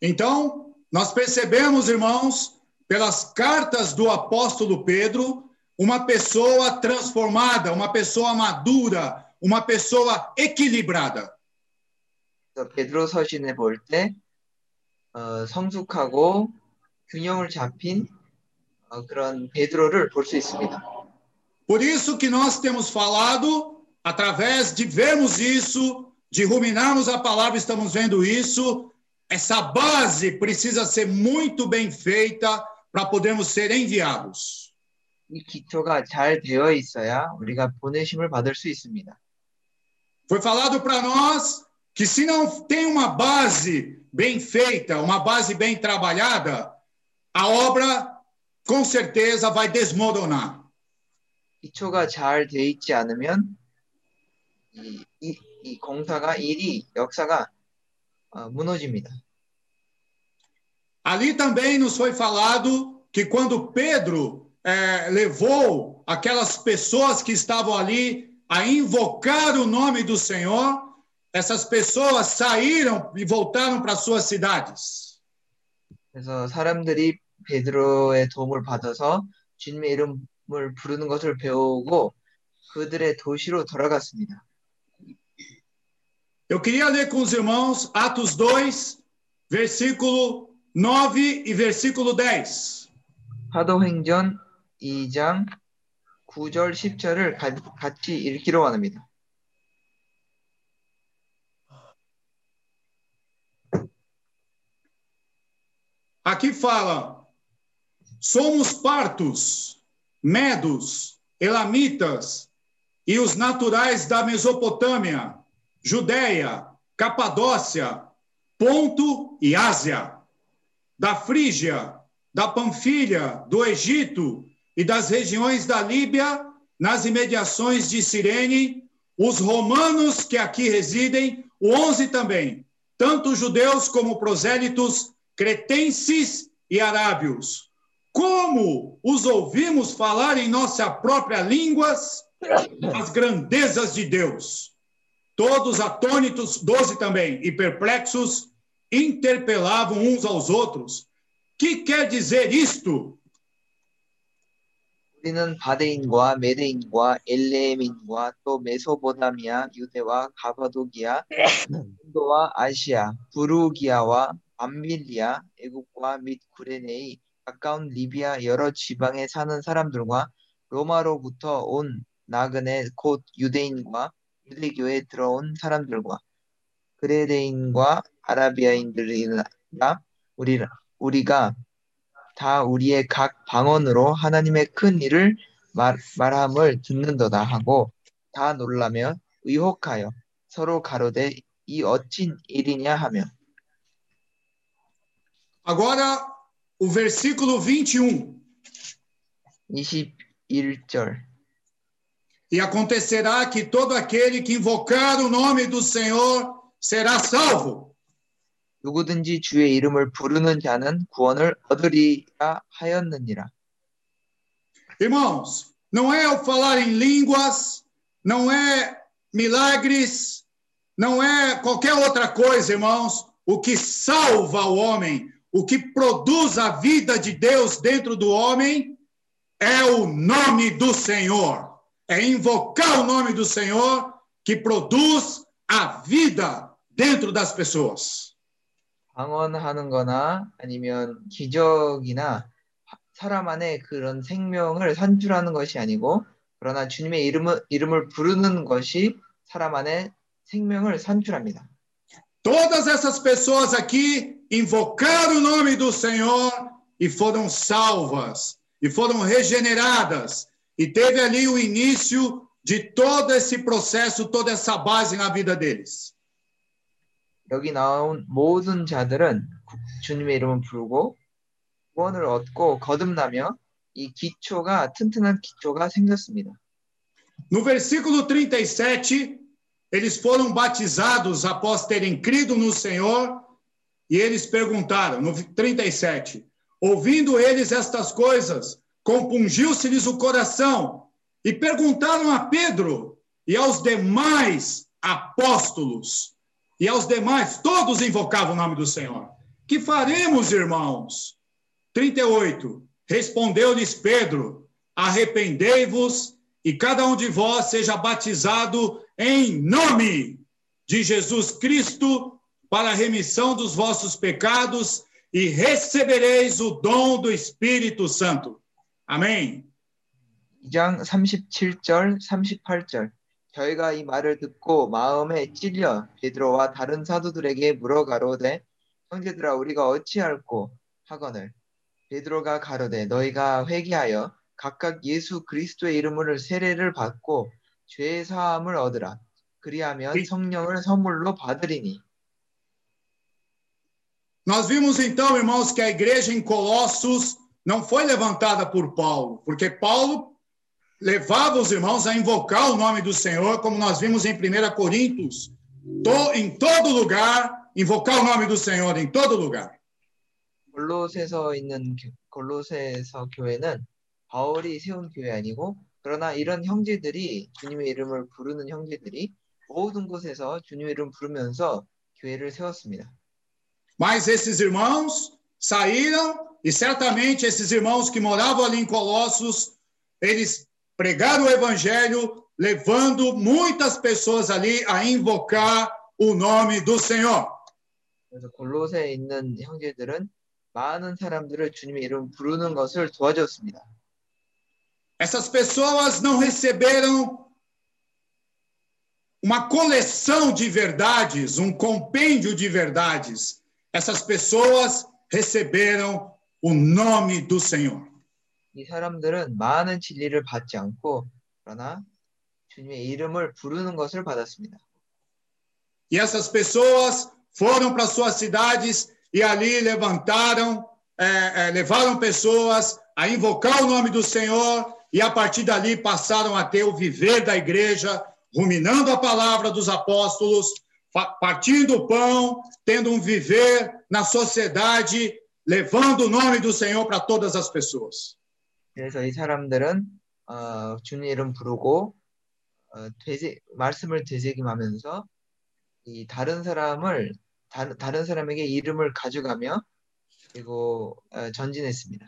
Então, nós percebemos, irmãos, pelas cartas do apóstolo Pedro, uma pessoa transformada, uma pessoa madura, uma pessoa equilibrada. 베드로 서신에 볼때 어, 성숙하고 균형을 잡힌 어, 그런 베드로를 볼 수 있습니다. Por isso que nós temos falado, através de vermos isso, de ruminarmos a palavra, estamos vendo isso, essa base precisa ser muito bem feita para podermos ser enviados. 이 기초가 잘 되어 있어야 우리가 보내심을 받을 수 있습니다. Foi falado para nós que se não tem uma base bem feita, uma base bem trabalhada, a obra com certeza vai desmoronar. 기초가 잘 돼 있지 않으면 이, 이, 이 공사가 일이 역사가 어, 무너집니다. Ali também nos foi falado que quando Pedro eh, levou aquelas pessoas que estavam ali a invocar o nome do Senhor, essas pessoas saíram e voltaram para suas cidades. 그래서 사람들이 베드로의 도움을 받아서 주님의 이름을 부르는 것을 배우고 그들의 도시로 돌아갔습니다. Eu queria ler com os irmãos Atos 2, versículo 9 e versículo 10. 사도행전 2장 9절 10절을 같이 읽기로 원합니다. Aqui fala: somos partos, medos, elamitas e os naturais da Mesopotâmia, Judéia, Capadócia, Ponto e Ásia, da Frígia, da Panfilha, do Egito e das regiões da Líbia, nas imediações de Cirene, os romanos que aqui residem, o 11 também, tanto judeus como prosélitos, cretenses e arábios Como os ouvimos falar em nossa própria línguas as grandezas de Deus. Todos atônitos, 12 também, e perplexos, interpelavam uns aos outros. Que quer dizer isto? 우리는 바데인과 메데인과 엘레민과 또 메소포타미아, 유대와 가바도기아, 인도와 아시아, 부르기아와 암빌리아, 애국과 및 구레네의 가까운 리비아 여러 지방에 사는 사람들과 로마로부터 온 나그네 곧 유대인과 유대교에 들어온 사람들과 그레데인과 아라비아인들이나 우리 우리가 다 우리의 각 방언으로 하나님의 큰 일을 말, 말함을 듣는도다 하고 다 놀라며 의혹하여 서로 가로되 이 어찐 일이냐 하며. Agora, o versículo 21. 21절 E acontecerá que todo aquele que invocar o nome do Senhor será salvo. 누구든지 주의 이름을 부르는 자는 구원을 얻으리라 하였느니라. Irmãos, não é o falar em línguas, não é milagres, não é qualquer outra coisa, irmãos. O que salva o homem, o que produz a vida de Deus dentro do homem, é o nome do Senhor. É invocar o nome do Senhor que produz a vida dentro das pessoas. 방언하는 거나 아니면 기적이나 사람 안에 그런 생명을 산출하는 것이 아니고 그러나 주님의 이름을, 이름을 부르는 것이 사람 안에 생명을 산출합니다. Todas essas pessoas aqui invocaram o nome do Senhor e foram salvas, e foram regeneradas, e teve ali o início de todo esse processo, toda essa base na vida deles. 여기 나온 모든 자들은 주님의 이름을 부르고 구원을 얻고 거듭나며 이 기초가 튼튼한 기초가 생겼습니다. No versículo 37, eles foram batizados após terem crido no Senhor, e eles perguntaram, no 37, ouvindo eles estas coisas, compungiu-se-lhes o coração, e perguntaram a Pedro e aos demais apóstolos, e aos demais, todos invocavam o nome do Senhor. Que faremos, irmãos? 38. Respondeu-lhes Pedro: Arrependei-vos e cada um de vós seja batizado em nome de Jesus Cristo para a remissão dos vossos pecados e recebereis o dom do Espírito Santo. Amém. 2장 37절, 38절. 저희가 이 말을 듣고 마음에 찔려 베드로와 다른 사도들에게 물어 가로되 형제들아 우리가 어찌할꼬 하거늘 베드로가 가로되 너희가 회개하여 각각 예수 그리스도의 이름으로 세례를 받고 죄 사함을 얻으라 그리하면 성령을 선물로 받으리니 Nós vimos então, irmãos, que a igreja em Colossos não foi levantada por Paulo, porque Paulo levava os irmãos a invocar o nome do Senhor, como nós vimos em 1 Coríntios, to, em todo lugar, invocar o nome do Senhor em todo lugar. 골로새서 있는 교- 골로새서 교회는 바울이 세운 교회 아니고 그러나 이런 형제들이 주님의 이름을 부르는 형제들이 모든 곳에서 주님의 이름 부르면서 교회를 세웠습니다. Mas esses irmãos saíram e certamente esses irmãos que moravam ali em Colossos, eles pregaram o evangelho, levando muitas pessoas ali a invocar o nome do Senhor. 그래서 골로새에 있는 형제들은 많은 사람들을 주님의 이름 부르는 것을 도와줬습니다. Essas pessoas não receberam uma coleção de verdades, um compêndio de verdades. Essas pessoas receberam o nome do Senhor. 이 사람들은 많은 진리를 받지 않고 그러나 주님의 이름을 부르는 것을 받았습니다. E essas pessoas foram para suas cidades e ali levantaram, eh, eh, levaram pessoas a invocar o nome do Senhor e a partir dali passaram a ter o viver da igreja, ruminando a palavra dos apóstolos, fa- partindo o pão, tendo um viver na sociedade, levando o nome do Senhor para todas as pessoas. 그래서 이 사람들은 어, 주님 이름 부르고 어, 되새, 말씀을 되새김하면서 이 다른 사람을 다, 다른 사람에게 이름을 가져가며 그리고 어, 전진했습니다.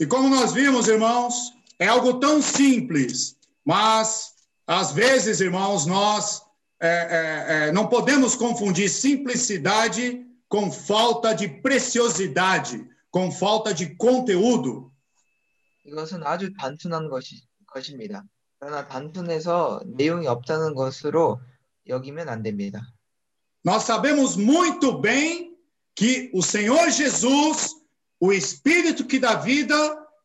E como nós vimos, irmãos, é algo tão simples, mas às vezes, irmãos, nós é, é, é, não podemos confundir simplicidade com falta de preciosidade, com falta de conteúdo. 이것은 아주 단순한 것이, 것입니다. 그러나 단순해서 내용이 없다는 것으로 여기면 안 됩니다. Nós sabemos muito bem que o Senhor Jesus, o Espírito que dá vida,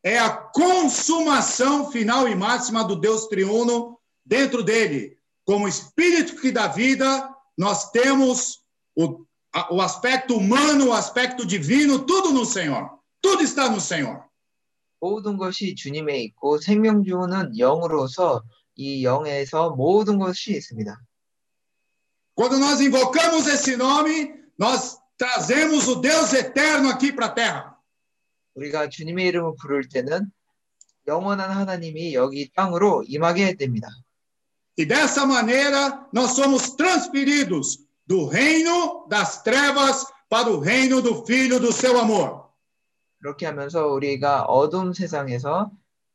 é a consumação final e máxima do Deus triuno dentro dele. Como Espírito que dá vida, nós temos o, a- o aspecto humano, o aspecto divino, tudo no Senhor. Tudo está no Senhor. 모든 것이 주님에 있고 생명 주는 영으로서 이 영에서 모든 것이 있습니다. Quando nós invocamos esse nome, nós trazemos o Deus eterno aqui para a terra. 우리가 주님의 이름을 부를 때는 영원한 하나님이 여기 땅으로 임하게 됩니다. E dessa maneira, nós somos transferidos do reino das trevas para o reino do Filho do seu amor. 그렇게 하면서 우리가 어둠 세상에서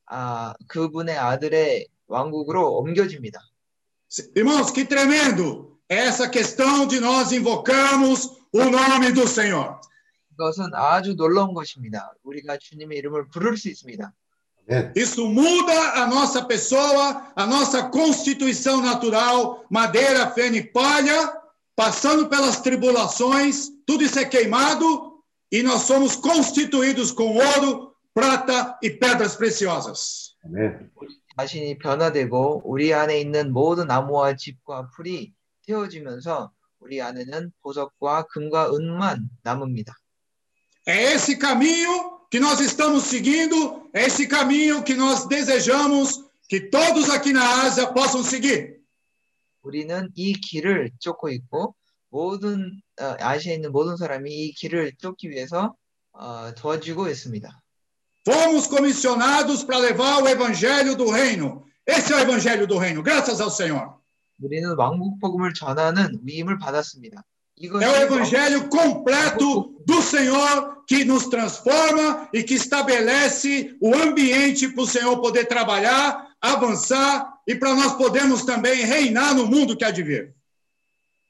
아, 그분의 아들의 왕국으로 옮겨집니다. Irmãos, que tremendo essa questão de nós invocarmos o nome do Senhor. 이것은 아주 놀라운 것입니다. 우리가 주님의 이름을 부를 수 있습니다. Isso muda a nossa pessoa, a nossa constituição natural, madeira, feno e palha, passando pelas tribulações, tudo isso é queimado e nós somos constituídos com ouro, prata e pedras preciosas. 자신이 변화되고 우리 안에 있는 모든 나무와 집과 풀이 태워지면서 우리 안에는 보석과 금과 은만 남습니다. É esse caminho que nós estamos seguindo, é esse caminho que nós desejamos que todos aqui na Ásia possam seguir. 우리는 이 길을 쫓고 있고 모든 어, 아시아에 있는 모든 사람이 이 길을 쫓기 위해서 어, 도와주고 있습니다. Fomos comissionados para levar o evangelho do reino. Esse é o evangelho do reino, graças ao Senhor. 우리는 왕국 복음을 전하는 위임을 받았습니다. 이것이 É o evangelho completo do Senhor que nos transforma e que estabelece o ambiente para o Senhor poder trabalhar, avançar e para nós podermos também reinar no mundo que há de vir.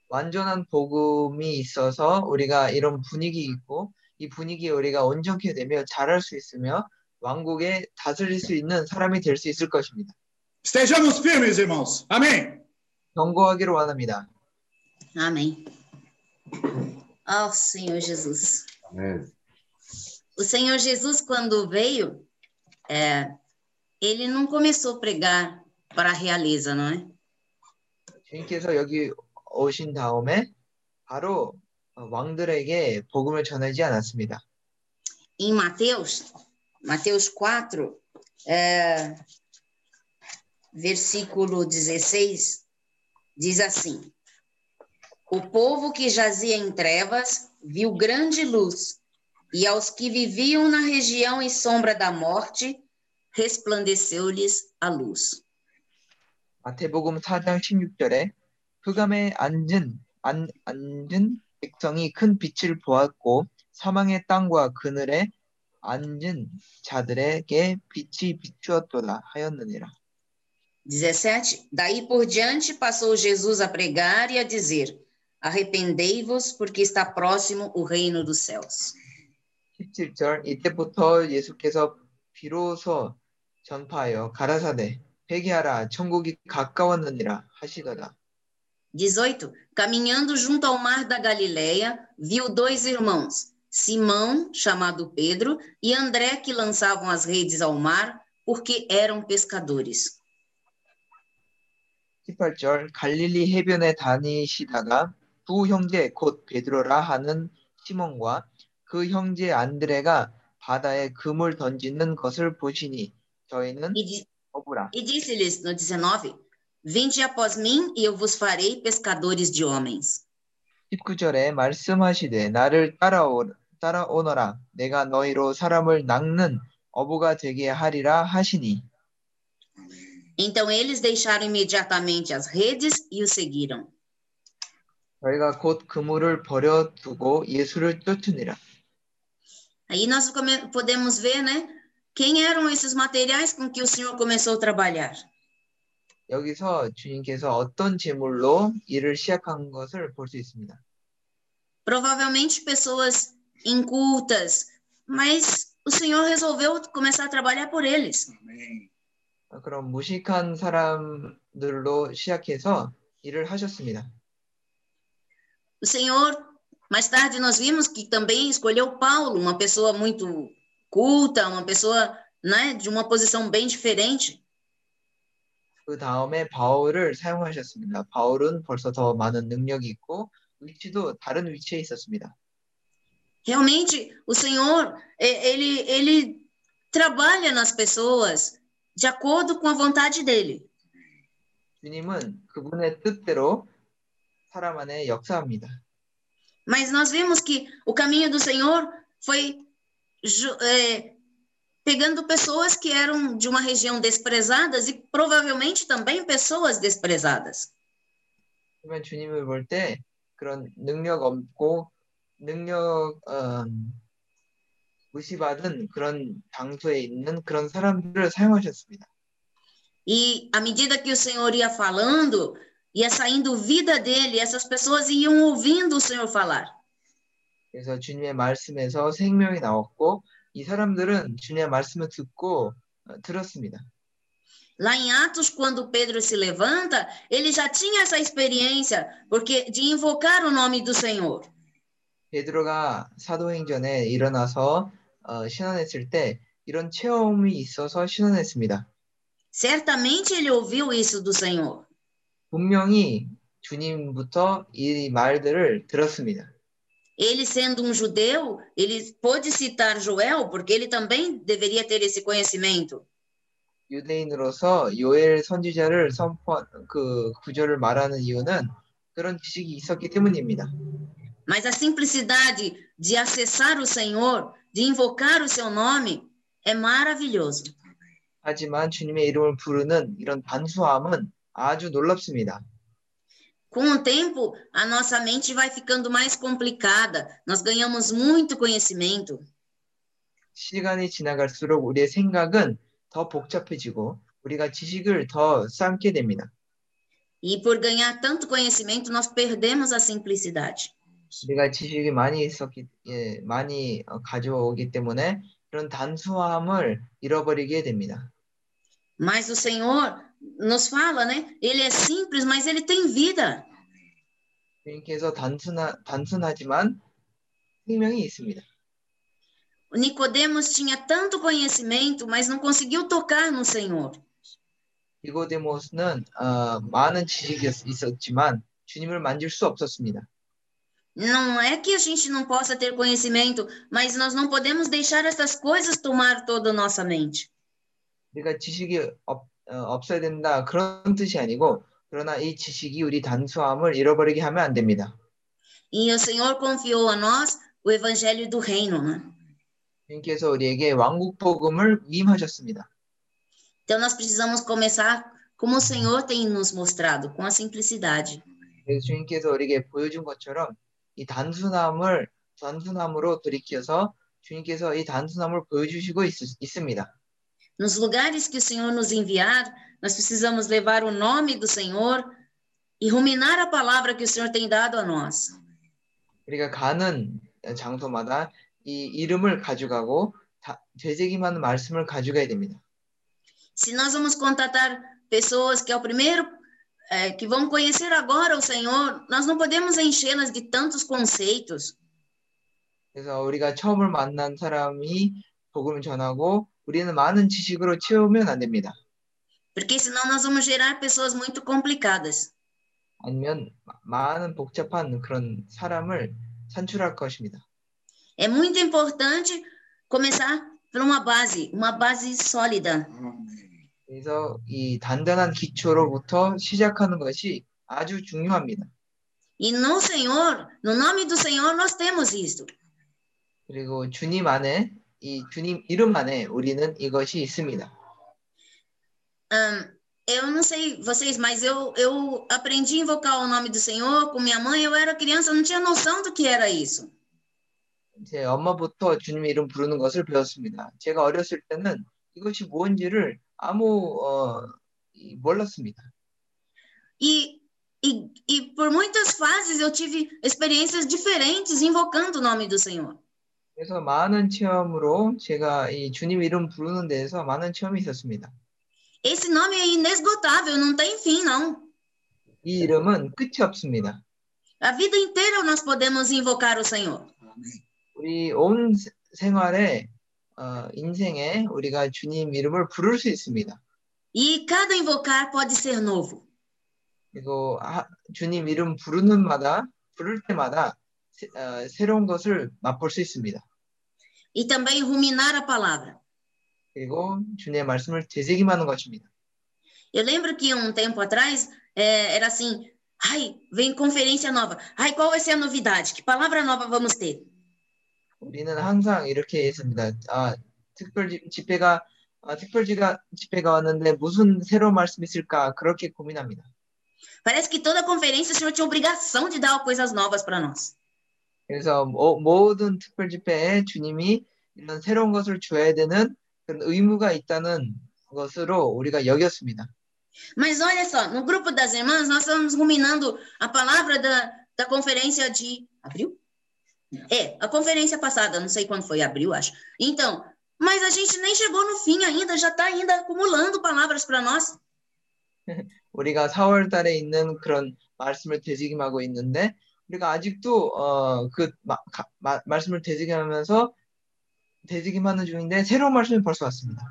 완전한 복음이 있어서 우리가 이런 분위기 있고 이 분위기에 우리가 온전케 되며 잘할 수 있으며 왕국에 다스릴 수 있는 사람이 될 수 있을 것입니다. Estejamos firmes, irmãos. Amém. 경고하기를 원합니다. Amém. Ó Senhor Jesus. O Senhor Jesus, quando veio, é, ele não começou a pregar para a realeza, não é? 주님께서 여기 오신 다음에 바로 왕들에게 복음을 전하지 않았습니다. Em Mateus, Mateus 4, é, versículo 16, diz assim: O povo que jazia em trevas viu grande luz, e aos que viviam na região e sombra da morte, resplandeceu-lhes a luz. 마태복음 4장 16절에 흑암에 앉은 안, 앉은 백성이 큰 빛을 보았고 사망의 땅과 그늘에 앉은 자들에게 빛이 비추었도다 하였느니라. 17. Daí por diante passou Jesus a pregar e a dizer: Arrependei-vos, porque está próximo o reino dos céus. 17절 이때부터 예수께서 비로소 전파하여 가라사대 회개하라 천국이 가까웠느니라 하시더라. 18. Caminhando junto ao mar da Galileia, viu dois irmãos, Simão, chamado Pedro, e André, que lançavam as redes ao mar, porque eram pescadores. 18절 갈릴리 해변에 다니시다가 두 형제 곧 베드로라 하는 시몬과 그 형제 안드레가 바다에 금을 던지는 것을 보시니 저희는 어부라. E disse-lhes no 19: Vinde após mim, e eu vos farei pescadores de homens. 19절에 말씀하시되 나를 따라오, 따라오너라 내가 너희로 사람을 낚는 어부가 되게 하리라 하시니 Então eles deixaram imediatamente as redes e o seguiram. 저희가 곧 그물을 버려두고 예수를 쫓으니라. Aí nós come- podemos ver, né? Quem eram esses materiais com que o Senhor começou a trabalhar? 여기서 주님께서 어떤 제물로 일을 시작한 것을 볼 수 있습니다. Provavelmente pessoas incultas, mas o Senhor resolveu começar a trabalhar por eles. 그런 무식한 사람들로 시작해서 일을 하셨습니다. O Senhor, mais tarde nós vimos que também escolheu Paulo, uma pessoa muito culta, uma pessoa, né, de uma posição bem diferente. 그 다음에 바울을 사용하셨습니다. 바울은 벌써 더 많은 능력이 있고 위치도 다른 위치에 있었습니다. Realmente, o Senhor, eh, ele, ele trabalha nas pessoas de acordo com a vontade dele. 주님은 그분의 뜻대로 사람 안에 역사합니다. Mas nós vimos que o caminho do Senhor foi ju- eh, pegando pessoas que eram de uma região desprezadas e provavelmente também pessoas desprezadas. 그러면 주님을 볼 때 그런 능력 없고 능력 어, 무시받은 그런 장소에 있는 그런 사람들을 사용하셨습니다. E à medida que o Senhor ia falando, ia saindo vida dele, essas pessoas iam ouvindo o Senhor falar. 그래서 주님의 말씀에서 생명이 나왔고 이 사람들은 주님의 말씀을 듣고 어, 들었습니다. Lá em Atos, quando Pedro se levanta, ele já tinha essa experiência, porque de invocar o nome do Senhor. 베드로가 사도행전에 일어나서 어, 신원했을 때 이런 체험이 있어서 신원했습니다. Certamente ele ouviu isso do Senhor. 분명히 주님부터 이 말들을 들었습니다. Ele sendo um judeu, ele pôde citar Joel, porque ele também deveria ter esse conhecimento. 유대인으로서 요엘 선지자를 선포 그 구절을 말하는 이유는 그런 지식이 있었기 때문입니다. Mas a simplicidade de acessar o Senhor, de invocar o seu nome, é maravilhoso. 하지만 주님의 이름을 부르는 이런 단수함은 아주 놀랍습니다. Com o tempo, a nossa mente vai ficando mais complicada. Nós ganhamos muito conhecimento. 시간이 지나갈수록 우리의 생각은 더 복잡해지고 우리가 지식을 더 쌓게 됩니다. E por ganhar tanto conhecimento, nós perdemos a simplicidade. 우리가 지식이 많이 있었기 예, 많이 어, 가져오기 때문에 그런 단수함을 잃어버리게 됩니다. Mas o Senhor nos fala, né? Ele é simples, mas ele tem vida. 주님께서 단순하, 단순하지만 생명이 있습니다. O Nicodemos tinha tanto conhecimento, mas não conseguiu tocar no Senhor. 니고데모스는 어, 많은 지식이 있- 있었지만 주님을 만질 수 없었습니다. Não é que a gente não possa ter conhecimento, mas nós não podemos deixar essas coisas tomar toda a nossa mente. 우리가 지식이 없, 어, 없어야 된다 그런 뜻이 아니고 그러나 이 지식이 우리 단수함을 잃어버리게 하면 안 됩니다. E o Senhor confiou a nós o evangelho do reino, né? 주님께서 우리에게 왕국 복음을 위임하셨습니다. Então nós precisamos começar como o Senhor tem nos mostrado, com a simplicidade. 그래서 주님께서 우리에게 보여준 것처럼 이 단순함을 단순함으로 돌이켜서 주님께서 이 단순함을 보여주시고 있, 있습니다. Nos lugares que o Senhor nos enviar, nós precisamos levar o nome do Senhor e ruminar a palavra que o Senhor tem dado a nós. 우리가 가는 장소마다 이 이름을 가져가고 다, 되새김하는 말씀을 가져가야 됩니다. Se nós vamos contatar pessoas que é o primeiro é, que vão conhecer agora o Senhor, nós não podemos enchê-las de tantos conceitos. 그래서 우리가 처음을 만난 사람이 복음을 전하고 우리는 많은 지식으로 채우면 안 됩니다. Porque senão nós vamos gerar pessoas muito complicadas. 아니면 마- 많은 복잡한 그런 사람을 산출할 것입니다. É muito importante começar por uma base, uma base sólida. 그래서 이 단단한 기초로부터 시작하는 것이 아주 중요합니다. E no Senhor, no nome do Senhor, nós temos isto. 그리고 주님 안에 이 주님 이름 안에 우리는 이것이 있습니다. Ahn, eu não sei vocês, mas eu, eu aprendi a invocar o nome do Senhor com minha mãe. Eu era criança, eu não tinha noção do que era isso. 제 엄마부터 주님 이름 부르는 것을 배웠습니다. 제가 어렸을 때는 이것이 무엇인지를 아무 어, 이- 몰랐습니다. E, e, e por muitas fases eu tive experiências diferentes invocando o nome do Senhor. 그래서 많은 체험으로 제가 이 주님 이름 부르는 데에서 많은 체험이 있었습니다. Esse nome é inesgotável, não tem fim, não. 이 이름은 끝이 없습니다. A vida inteira nós podemos invocar o Senhor. 우리 온 세- 생활에 어, 인생에 우리가 주님 이름을 부를 수 있습니다. E cada invocar pode ser novo. 그리고 하- 주님 이름 부르는 마다 부를 때마다 새, 어, 새로운 것을 맛볼 수 있습니다. E também ruminar a palavra. 그리고 주님의 말씀을 되새김하는 것입니다. Eu lembro que um tempo atrás eh, era assim: ai, vem conferência nova. Ai, qual vai ser a novidade? Que palavra nova vamos ter? 우리는 항상 이렇게 했습니다. 아, 특별 집- 집회가 아, 특별지가 집회가 왔는데 무슨 새로운 말씀이 있을까 그렇게 고민합니다. Parece que toda conferência o senhor tinha obrigação de dar coisas novas para nós. 그래서 모, 모든 특별 집회에 주님이 이런 새로운 것을 줘야 되는 그런 의무가 있다는 것으로 우리가 여겼습니다. Mas olha só, no grupo das irmãs, nós estamos ruminando a palavra da, da conferência de abril? É, a conferência passada, não sei quando foi, abril, acho. Então, mas a gente nem chegou no fim ainda, já está ainda acumulando palavras para nós. <laughs> 우리가 4월 달에 있는 그런 말씀을 되새김하고 있는데 우리가 아직도 어, 그 마, 가- 마- 말씀을 되새김하면서 되새김하는 중인데 새로운 말씀이 벌써 왔습니다.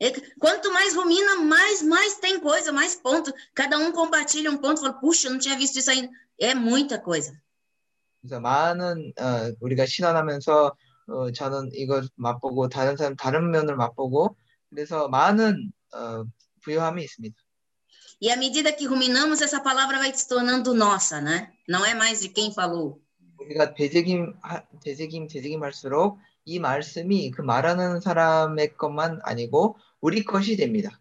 É que quanto mais rumina, mais, mais tem coisa, mais ponto. Cada um compartilha um ponto, fala, puxa, eu não tinha visto isso ainda. É muita coisa. 그래서 많은 어, 우리가 신앙하면서 어, 저는 이걸 맛보고 다른 사람 다른 면을 맛보고 그래서 많은 어, 부요함이 있습니다. E à medida que ruminamos, essa palavra vai se tornando nossa, né? Não é mais de quem falou. 우리가 되새김 하- 되새김 되새김할수록 이 말씀이 그 말하는 사람의 것만 아니고 우리 것이 됩니다.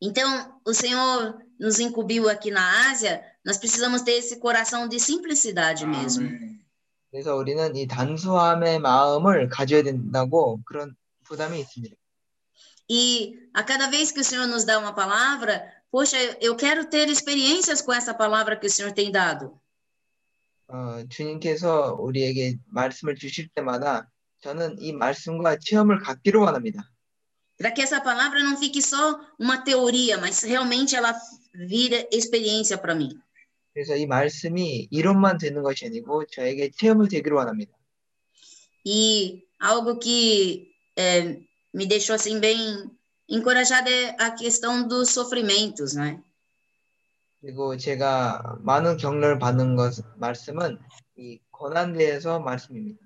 Então, o Senhor nos incumbiu aqui na Ásia, nós precisamos ter esse coração de simplicidade mesmo. 그래서 우리는 이 단수함의 마음을 가져야 된다고 그런 부담이 있습니다. E a cada vez que o Senhor nos dá uma palavra, poxa, eu quero ter experiências com essa palavra que o Senhor tem dado. 어, 주님께서 우리에게 말씀을 주실 때마다 저는 이 말씀과 체험을 갖기를 원합니다. Para que essa palavra não fique só uma teoria, mas realmente ela vira experiência para mim. 그래서 이 말씀이 이론만 되는 것이 아니고 저에게 체험이 되기를 원합니다. E algo que eh, me deixou assim bem encorajada é a questão dos sofrimentos, né? 그리고 제가 많은 격려를 받는 것 말씀은 이 고난대에서 말씀입니다.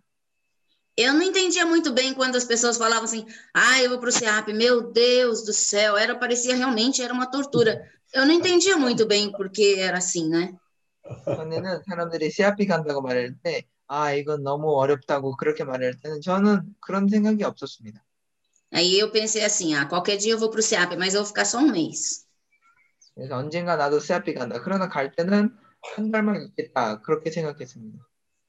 Eu não entendia muito bem quando as pessoas falavam assim, ah, eu vou pro CEAP, meu Deus do céu, era, parecia realmente, era uma tortura. Eu não entendia muito bem porque era assim, né? 전에는 사람들이 CRP 간다고 말할 때, 아, 이건 너무 어렵다고 그렇게 말할 때는 저는 그런 생각이 없었습니다. Aí eu pensei assim, ah, qualquer dia eu vou pro CEAP, mas eu vou ficar só um mês. 그래서 언젠가 나도 CRP 간다. 그러나 갈 때는 한 달만 있겠다. 그렇게 생각했습니다.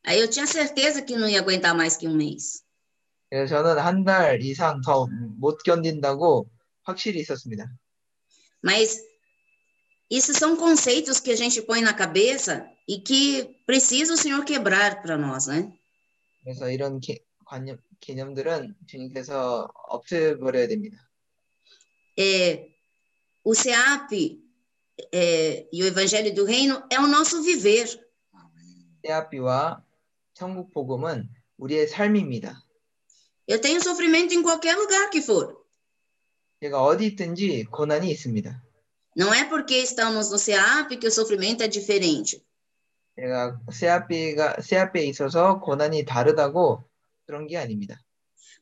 Aí eu tinha certeza que não ia aguentar mais que um mês. 그래서 저는 한 달 이상 더 못 견딘다고 확실히 있었습니다. Mas isso são conceitos que a gente põe na cabeça e que precisa o Senhor quebrar para nós, né? 그래서 이런 개, 관념, 개념들은 주님께서 없애버려야 됩니다. É, o CEAP é, e o evangelho do reino é o nosso viver. 새아비와 천국 복음은 우리의 삶입니다. Eu tenho sofrimento em qualquer lugar que for. 제가 어디 있든지 고난이 있습니다. Não é porque estamos no CEAP que o sofrimento é diferente. 제가 새아비가 새아비에 있어서 고난이 다르다고 그런 게 아닙니다.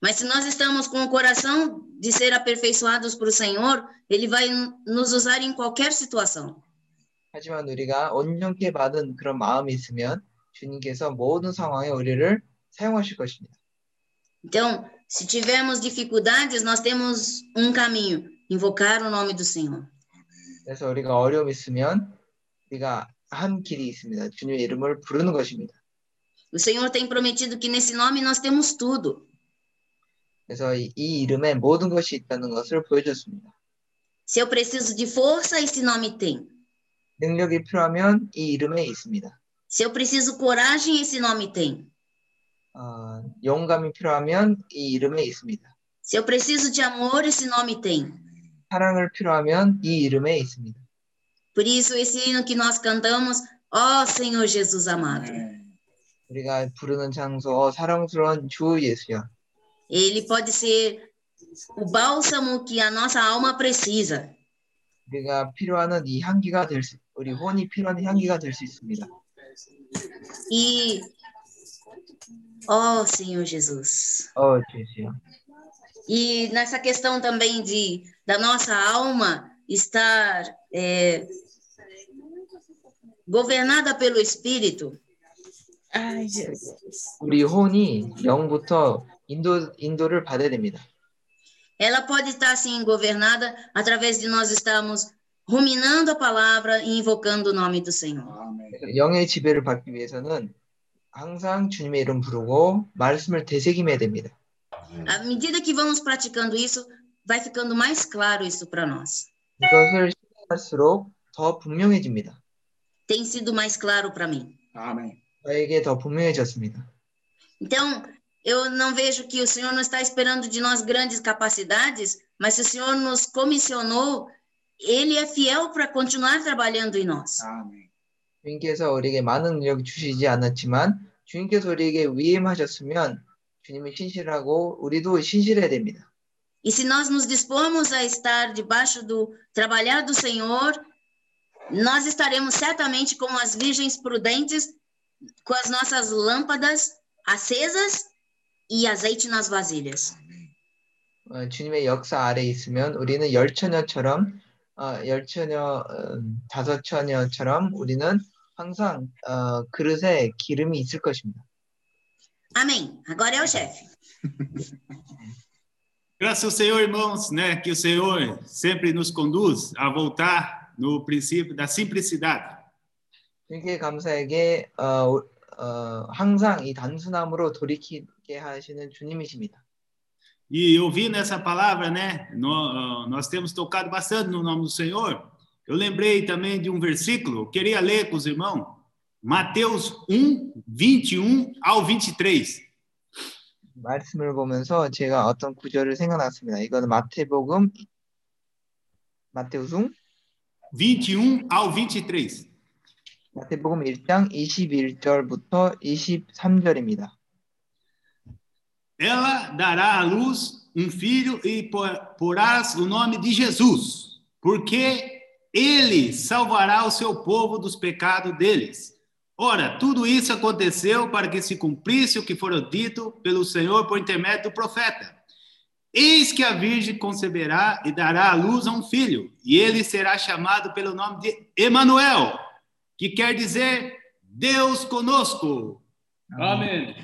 Mas se nós estamos com o coração de ser aperfeiçoados por o Senhor, Ele vai nos usar em qualquer situação. 하지만 우리가 온전케 받은 그런 마음이 있으면 주님께서 모든 상황에 우리를 사용하실 것입니다. Então, se tivermos dificuldades, nós temos um caminho: invocar o nome do Senhor. 그래서 우리가 어려움이 있으면 우리가 한 길이 있습니다. 주님의 이름을 부르는 것입니다. O Senhor tem prometido que nesse nome nós temos tudo. 그래서 이, 이 이름에 모든 것이 있다는 것을 보여줬습니다. Se eu preciso de força, esse nome tem. 능력이 필요하면 이 이름에 있습니다. Se eu preciso coragem, esse nome tem. 어, 영감이 필요하면 이 이름에 있습니다. Se eu preciso de amor, esse nome tem. 사랑을 필요하면 이 이름에 있습니다. Por isso, esse hino que nós cantamos, ó Senhor Jesus amado, 우리가 부르는 장소 어, 사랑스러운 주 예수여. ele pode ser o bálsamo que a nossa alma precisa. 우리가 필요하는 이 향기가 될 수, 우리 혼이 필요한 향기가 될 수 있습니다. E, ó Senhor Jesus, 어, 주시여. E nessa questão também de da nossa alma estar é, governada pelo Espírito, Ai, Jesus. 우리 혼이 영부터 인도 인도를 받아야 됩니다. ela pode estar assim governada através de nós estarmos ruminando a palavra e invocando o nome do Senhor. 영의 지배를 받기 위해서는 항상 주님의 이름 부르고 말씀을 되새김해야 됩니다. À medida que vamos praticando isso, vai ficando mais claro isso para nós. 이것을 실행할수록 더 분명해집니다. Tem sido mais claro para mim. 아멘. 저에게 더 분명해졌습니다. Então, eu não vejo que o Senhor não está esperando de nós grandes capacidades, mas se o Senhor nos comissionou, Ele é fiel para continuar trabalhando em nós. 아멘. 주님께서 우리에게 많은 능력 주시지 않았지만 주님께서 우리에게 위임하셨으면 주님은 신실하고 우리도 신실해야 됩니다. E se nós nos dispormos a estar debaixo do trabalhar do Senhor, nós estaremos certamente como as virgens prudentes, com as nossas lâmpadas acesas e azeite nas vasilhas. 어, 주님의 역사 아래 있으면 우리는 열처녀처럼 어, 열처녀 음, 다섯 처녀처럼 우리는 항상 어, 그릇에 기름이 있을 것입니다. Amém. Agora é o chefe. Graças ao Senhor, irmãos, né, que o Senhor sempre nos conduz a voltar no princípio da simplicidade. 주님께 감사에게 어, 어, 항상 이 단순함으로 돌이키게 하시는 주님이십니다. E ouvindo essa palavra, né, nó- nós temos tocado bastante no nome do Senhor. Eu lembrei também de um versículo, queria ler com os irmãos, Mateus 1, 21 ao 23. 말씀을 보면서 제가 어떤 구절을 생각났습니다. 이거는 마태복음 마테우승 21 ao 23. 마태복음 1장 21절부터 23절입니다. Ela dará à luz um filho e por- porás o nome de Jesus, porque ele salvará o seu povo dos pecados deles. Ora, tudo isso aconteceu para que se cumprisse o que fora dito pelo Senhor por intermédio do profeta. Eis que a virgem conceberá e dará à luz a um filho, e ele será chamado pelo nome de Emanuel, que quer dizer Deus conosco. Amém.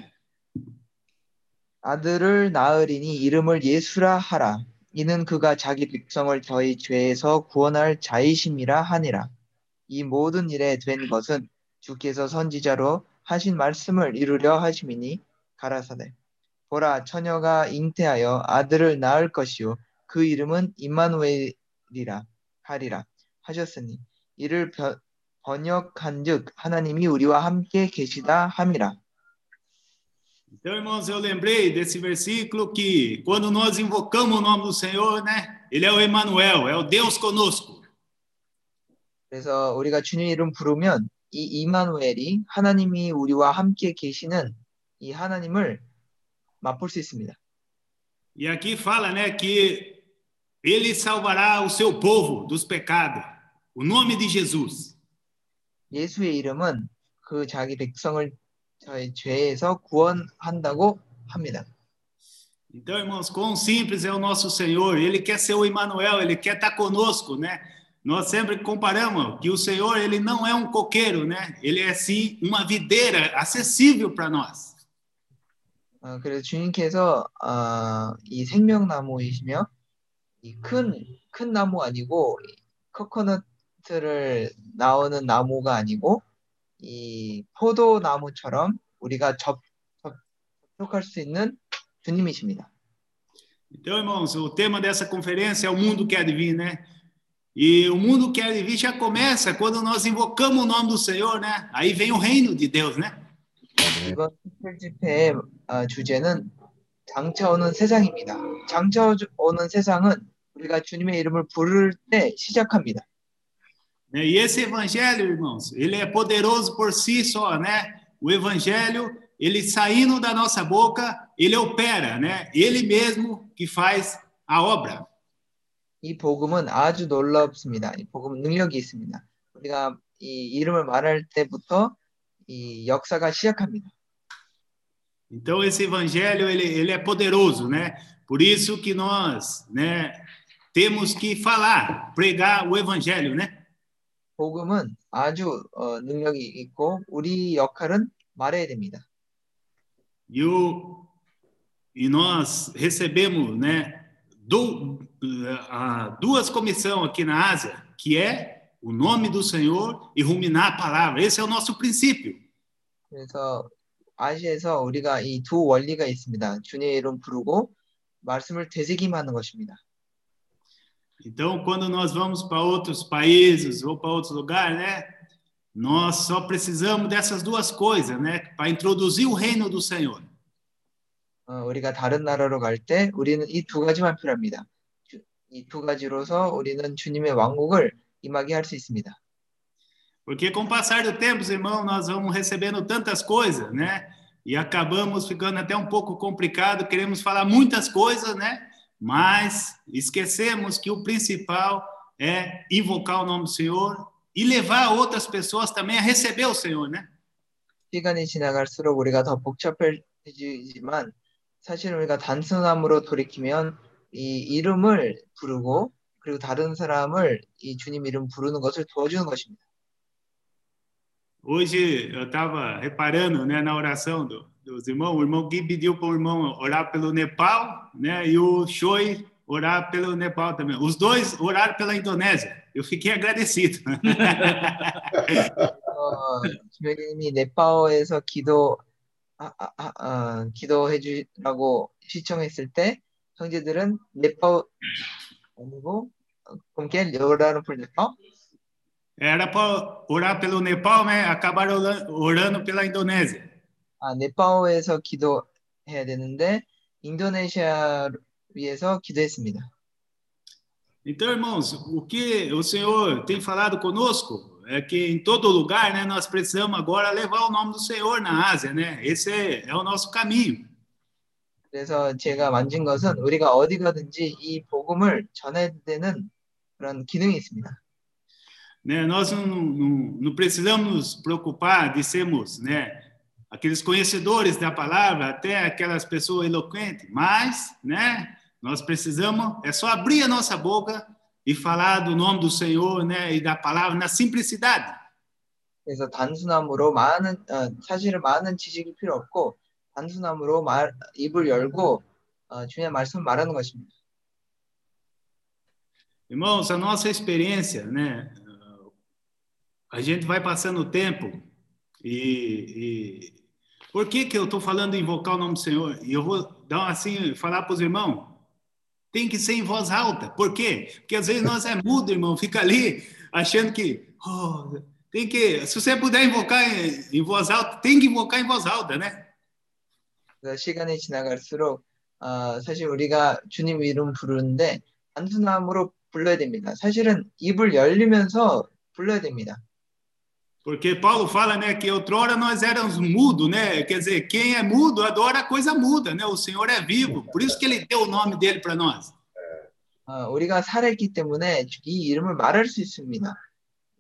아들을 낳으리니 이름을 예수라 하라. 이는 그가 자기 백성을 저희 죄에서 구원할 자이심이라 하니라. 이 모든 일에 된 것은 주께서 선지자로 하신 말씀을 이루려 하심이니 가라사대. 보라 처녀가 잉태하여 아들을 낳을 것이요 그 이름은 임마누엘이라 하리라 하셨으니 이를 벼- 번역한즉 하나님이 우리와 함께 계시다 함이라. Então, irmãos, eu lembrei desse versículo que quando nós invocamos o nome do Senhor, né? Ele é o Emanuel, é o Deus conosco. 그래서 우리가 주님 이름 부르면 이 이마누엘이 하나님이 우리와 함께 계시는 이 하나님을 맛볼 수 있습니다. E aqui fala, né, que ele salvará o seu povo dos pecados. O nome de Jesus. 예수의 이름은 그 자기 백성을 저의 죄에서 구원한다고 합니다. Então, irmãos, quão simples é o nosso Senhor. Ele quer ser o Emmanuel, ele quer estar conosco, né? Nós sempre comparamos que o Senhor, ele não é um coqueiro, né? Ele é sim uma videira acessível para nós. 어, 그래서 주님께서 어, 이 생명나무이시며 이 큰큰 나무 아니고 이 코코넛을 나오는 나무가 a니고 이 포도나무처럼 우리가 접, 접, 접촉할 수 있는 주님이십니다. Então, irmãos, o tema dessa conferência é o mundo quer vir, né? E o mundo quer vir já começa quando nós invocamos o nome do Senhor, né? Aí vem o reino de Deus, né? 이번 어, 주제는 장차 오는 세상입니다. 장차 오는 세상은 우리가 주님의 이름을 부를 때 시작합니다. Né? E esse evangelho, irmãos, ele é poderoso por si só, né? O evangelho, ele saindo da nossa boca, ele opera, né? Ele mesmo que faz a obra. 이 복음은 아주 놀랍습니다. 이 복음은 능력이 있습니다. 우리가 이 이름을 말할 때부터 이 역사가 시작합니다. Então esse evangelho ele, ele é poderoso, né? Por isso que nós, né, temos que falar, pregar o evangelho, né? 복음은 아주 어, 능력이 있고 우리 역할은 말해야 됩니다. E, o, e nós recebemos, né, do, a, duas comissões aqui na Ásia, que é o nome do Senhor e ruminar a palavra. Esse é o nosso princípio. 그래서 아시아에서 우리가 이 두 원리가 있습니다. 주님의 이름 부르고 말씀을 되새김하는 것입니다. Então, quando nós vamos para outros países ou para outros lugares, né, nós só precisamos dessas duas coisas, né, para introduzir o reino do Senhor. 어, 우리가 다른 나라로 갈 때 우리는 이 두 가지만 필요합니다. 이 두 가지로서 우리는 주님의 왕국을 임하게 할 수 있습니다. Porque com o passar do tempo, irmão, nós vamos recebendo tantas coisas, né? E acabamos ficando até um pouco complicado, queremos falar muitas coisas, né? Mas esquecemos que o principal é invocar o nome do Senhor e levar outras pessoas também a receber o Senhor, né? 시간이 지나갈수록 우리가 더 복잡해지지만 사실 우리가 단순함으로 돌이키면 이 이름을 부르고 그리고 다른 사람을 이 주님 이름 부르는 것을 도와주는 것입니다. Hoje eu estava reparando, né, na oração do, dos irmãos, o irmão Gui pediu para o irmão orar pelo Nepal, né, e o Choi orar pelo Nepal também. Os dois oraram pela Indonésia. Eu fiquei agradecido. 어, 주님이 네파오에서 기도 아, 아, 아, 아, 기도해 주라고 시청했을 때 형제들은 네파오 아니고 como que é? oraram por Nepal? Era para orar pelo Nepal, né? Acabaram ora- orando pela Indonésia. 아, 네파오에서 기도해야 되는데 인도네시아 위해서 기도했습니다. Então, irmãos, o que o Senhor tem falado conosco é que em todo lugar, né, nós precisamos agora levar o nome do Senhor na Ásia, né? Esse é, é o nosso caminho. 그래서 제가 만진 것은 우리가 어디 가든지 이 복음을 전해야 되는 그런 기능이 있습니다. né? Nós não, não, não precisamos nos preocupar de sermos, né, aqueles conhecedores da palavra, até aquelas pessoas eloquentes, mas, né, nós precisamos é só abrir a nossa boca e falar do nome do Senhor, né, e da palavra na simplicidade. 그래서 단순함으로 많은 어, 사실은 많은 지식이 필요 없고 단순함으로 말, 입을 열고 어, 주님의 말씀 말하는 것입니다. Irmãos, a nossa experiência, né, a gente vai passando o tempo e, e por que que eu estou falando em invocar o nome do Senhor? E eu vou dar assim, falar para os irmãos, tem que ser em voz alta. Por quê? Porque às vezes nós é mudo, irmão, fica ali achando que oh, tem que, se você puder invocar em, em voz alta, tem que invocar em voz alta, né? 그래서 시간이 지나갈수록 어, 사실 우리가 주님 이름 부르는데 단순함으로 불러야 됩니다. 사실은 입을 열리면서 불러야 됩니다. Porque Paulo fala, né, que outrora nós éramos mudos, né? Quer dizer, quem é mudo adora coisa muda, né? O Senhor é vivo. Por isso que ele deu o nome dele para nós. 아, 우리가 살아있기 때문에 이 이름을 말할 수 있습니다.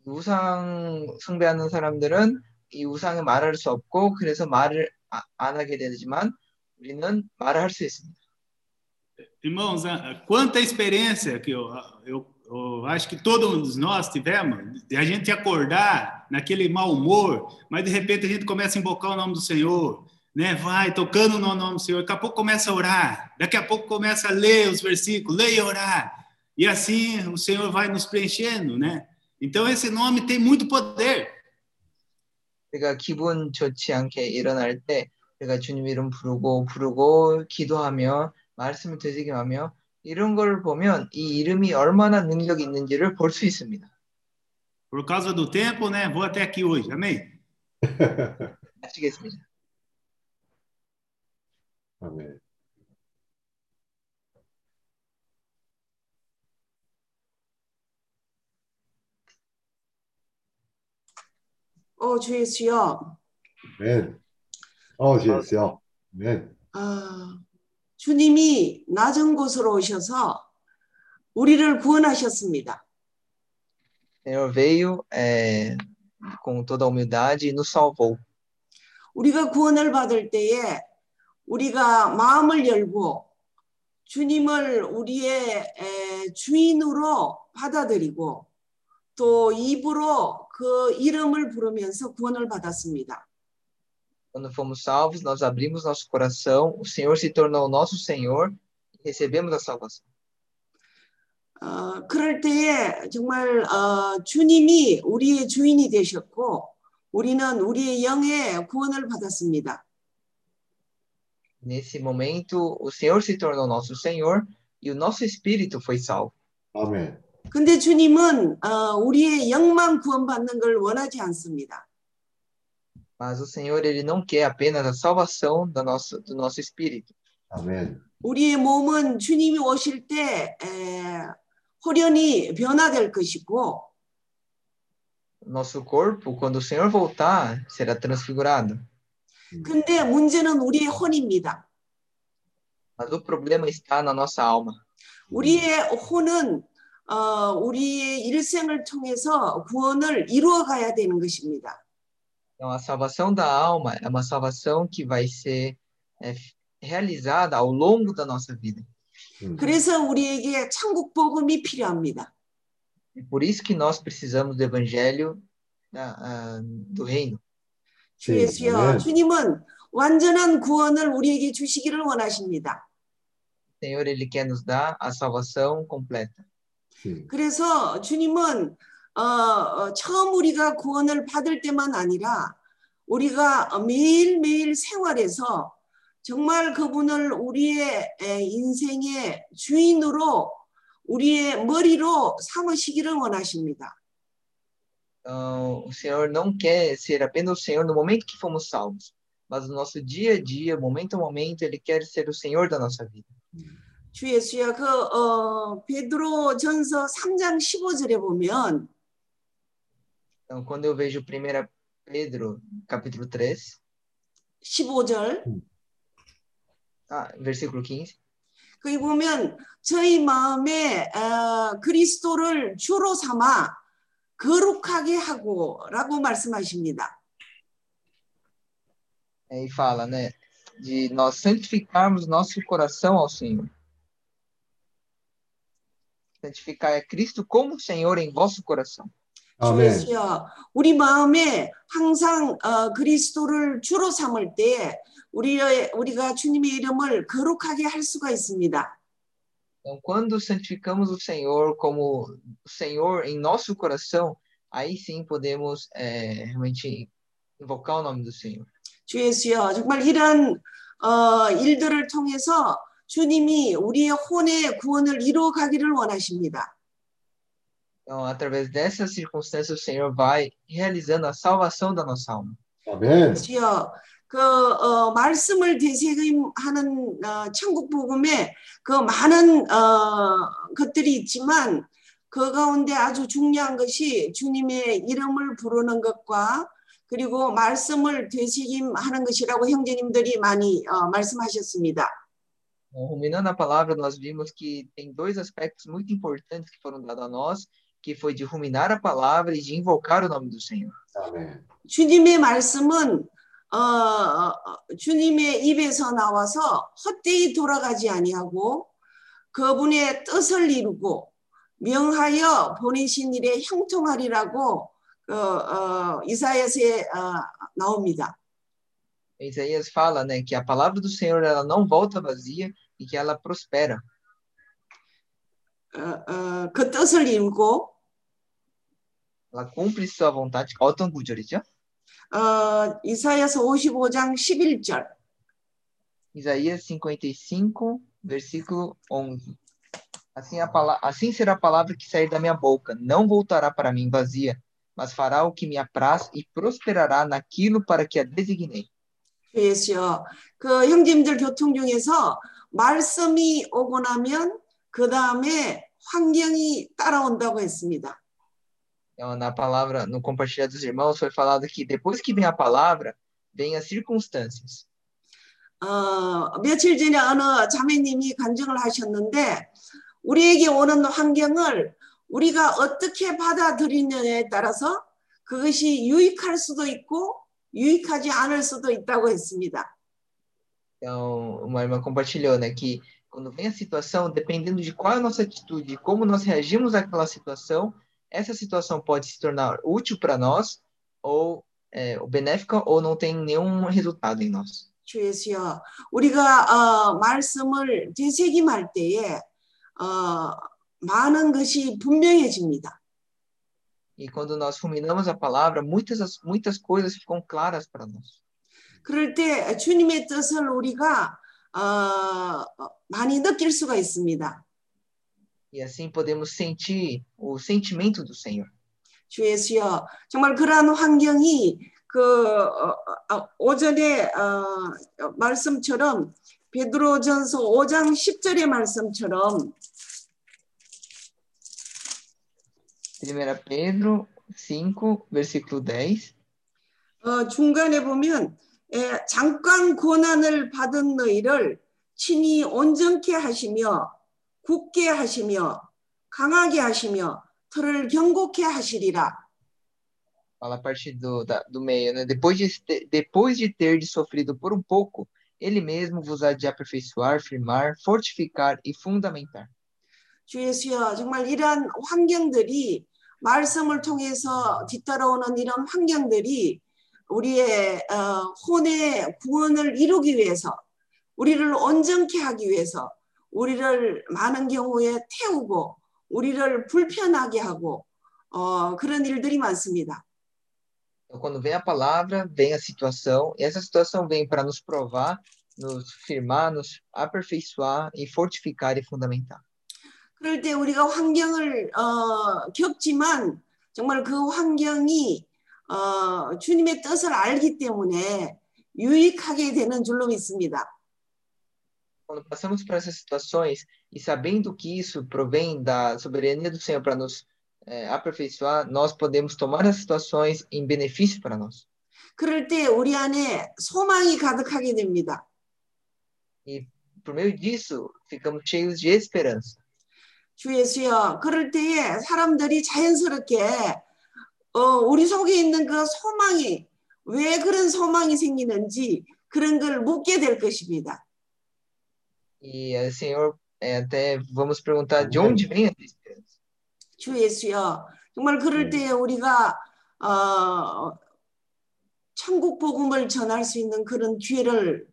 우상 숭배하는 사람들은 이 우상을 말할 수 없고 그래서 말을 아- 안 하게 되지만 우리는 말을 할 수 있습니다. Irmãos, ah, quanta experiência que eu, eu, eu acho que todos nós tivemos, de a gente acordar naquele mau humor, mas de repente a gente começa a invocar o nome do Senhor, né? Vai tocando no nome do Senhor, daqui a pouco começa a orar, daqui a pouco começa a ler os versículos, ler e orar, e assim o Senhor vai nos preenchendo, né? Então esse nome tem muito poder. 우리가 기분 좋지 않게 일어날 때 우리가 주님 이름 부르고 부르고 기도하며 말씀을 되새김하며 이런 걸 보면 이 이름이 얼마나 능력이 있는지를 볼 수 있습니다. Por causa do tempo, né? Vou até aqui hoje, amém? 마치겠습니다. 아멘. 어, 주 예수여, 아멘. 어, 주여. 아멘. 아, 주님이 낮은 곳으로 오셔서 우리를 구원하셨습니다. Senhor veio é, com toda a humildade e nos salvou. 우리가 구원을 받을 때에 우리가 마음을 열고 주님을 우리의 에, 주인으로 받아들이고 또 입으로 그 이름을 부르면서 구원을 받았습니다. Quando fomos salvos, nós abrimos nosso coração, o Senhor se tornou o nosso Senhor e recebemos a salvação. 어, 그럴 때에 정말 어, 주님이 우리의 주인이 되셨고 우리는 우리의 영의 구원을 받았습니다. Nesse momento, o Senhor se tornou nosso Senhor e o nosso espírito foi salvo. 아멘. 근데 주님은 어, 우리의 영만 구원받는 걸 원하지 않습니다. Mas o Senhor, ele não quer apenas a salvação do nosso, do nosso espírito. 아멘. 우리의 몸은 주님이 오실 때 에, 호련히 변화될 것이고 Nosso corpo, quando o Senhor voltar, será transfigurado. 근데 문제는 우리의 혼입니다. Mas o problema está na nossa alma. 우리의 혼은 어, 우리의 일생을 통해서 구원을 이루어 가야 되는 것입니다. Então, a salvação da alma é uma salvação que vai ser é, realizada ao longo da nossa vida. 그래서 우리에게 천국 복음이 필요합니다. E por isso que nós precisamos do evangelho da, ah, do reino. 주 예수여, 주님은 완전한 구원을 우리에게 주시기를 원하십니다. O Senhor, ele quer nos dar a salvação completa. 그래서 주님은 어, 어, 처음 우리가 구원을 받을 때만 아니라 우리가 매일매일 생활에서 정말 그분을 우리의 에, 인생의 주인으로 우리의 머리로 삼으시기를 원하십니다. Então, o Senhor não quer ser apenas o Senhor no momento que fomos salvos, mas no nosso dia a dia, momento a momento, ele quer ser o Senhor da nossa vida. 주 예수야 그 어, 베드로 전서 3장 15절에 보면 Então, quando eu vejo 1 Pedro, capítulo 3, 15절 ah, versículo 15, 거기 보면 저희 마음에 어, 그리스도를 주로 삼아 거룩하게 하고라고 말씀하십니다. aí fala, né, de nós santificarmos nosso coração ao Senhor. Santificar é Cristo como Senhor em vosso coração. 주 예수여, 우리 마음에 항상 어, 그리스도를 주로 삼을 때 우리의 우리가 주님의 이름을 거룩하게 할 수가 있습니다. Então, quando santificamos o Senhor como Senhor em nosso coração, aí sim podemos é, realmente invocar o nome do Senhor. 주 예수여, 정말 이런 어, 일들을 통해서 주님이 우리의 혼의 구원을 이루어 가기를 원하십니다. Então, através dessas circunstâncias, o Senhor vai realizando a salvação da nossa alma. 아멘. 주여, 그 어, 말씀을 되새김하는 어, 천국 복음에 그 많은 어, 것들이 있지만 그 가운데 아주 중요한 것이 주님의 이름을 부르는 것과 그리고 말씀을 되새김하는 것이라고 형제님들이 많이 어, 말씀하셨습니다. Ruminando a palavra, nós vimos que tem dois aspectos muito importantes que foram dados a nós, que foi de ruminar a palavra e de invocar o nome do Senhor. 아멘. 주님의 말씀은 어, 어, 주님의 입에서 나와서 헛되이 돌아가지 아니하고 그분의 뜻을 이루고 명하여 보내신 일에 형통하리라고 어, 어, 이사야서에 어, 나옵니다. Isaías fala, né, que a palavra do Senhor ela não volta vazia e que ela prospera. 어, 어, 그 뜻을 이루고 Ela cumpre sua vontade. 어떤 구절이죠? 어, 이사야서 55장 11절 Isaías 55, versículo 11. Assim, a pala- assim será a palavra que sair da minha boca, não voltará para mim vazia, mas fará o que me apraz e prosperará naquilo para que a designei. 예수요. 그 형제님들 교통 중에서 말씀이 오고 나면 그 다음에 환경이 따라온다고 했습니다. Então, na palavra, no compartilhar dos irmãos, foi falado que depois que vem a palavra, vem as circunstâncias. 어, 며칠 전에 어느 자매님이 간증을 하셨는데 우리에게 오는 환경을 우리가 어떻게 받아들이느냐에 따라서 그것이 유익할 수도 있고 유익하지 않을 수도 있다고 했습니다. Então, uma irmã compartilhou, né, que quando vem a situação, dependendo de qual é a nossa atitude, e como nós reagimos àquela situação, essa situação pode se tornar útil para nós, ou é, benéfica, ou não tem nenhum resultado em nós. 주 예수여, 우리가 어, 말씀을 되새김할 때에 어, 많은 것이 분명해집니다. E quando nós ruminamos a palavra, muitas, as- muitas coisas ficam claras para nós. 그럴 때 주님의 뜻을 우리가 어, 많이 느낄 수가 있습니다. E assim podemos sentir o sentimento do Senhor. 주 예수여, 정말 그러한 환경이 그 어, 어, 오전에 어, 말씀처럼 베드로전서 5장 10절의 말씀처럼 1 Pedro 5, versículo 10. 어, 중간에 보면 에, 잠깐 고난을 받은 너희를 친히 온전케 하시며 굳게 하시며 강하게 하시며 털을 경고케 하시리라. Fala a partir do, da- do meio, né? Depois de, depois de ter sofrido por um pouco, ele mesmo vos há de aperfeiçoar, firmar, fortificar e fundamentar. 주 예수여, 정말 이러한 환경들이 말씀을 통해서 뒤따라오는 이런 환경들이 우리의 어, 혼의 구원을 이루기 위해서 우리를 온전케 하기 위해서 우리를 많은 경우에 태우고 우리를 불편하게 하고 어, 그런 일들이 많습니다. Então, quando vem a palavra, vem a situação, e essa situação vem para nos provar, nos firmar, nos aperfeiçoar e fortificar e fundamentar. 그럴 때 우리가 환경을 어, 겪지만 정말 그 환경이 어, 주님의 뜻을 알기 때문에 유익하게 되는 줄로 믿습니다. Quando passamos por essas situações e sabendo que isso provém da soberania do Senhor para nos eh, aperfeiçoar, nós podemos tomar as situações em benefício para nós. 그럴 때 우리 안에 소망이 가득하게 됩니다. E por meio disso, ficamos cheios de esperança. 주 예수여, 그럴 때에 사람들이 자연스럽게 어, 우리 속에 있는 그 소망이 왜 그런 소망이 생기는지 그런 걸 묻게 될 것입니다. E, eh, Senhor, eh, até vamos perguntar de onde vem essa esperança. 주 예수여, 정말 그럴 때에 우리가 어, 천국 복음을 전할 수 있는 그런 기회를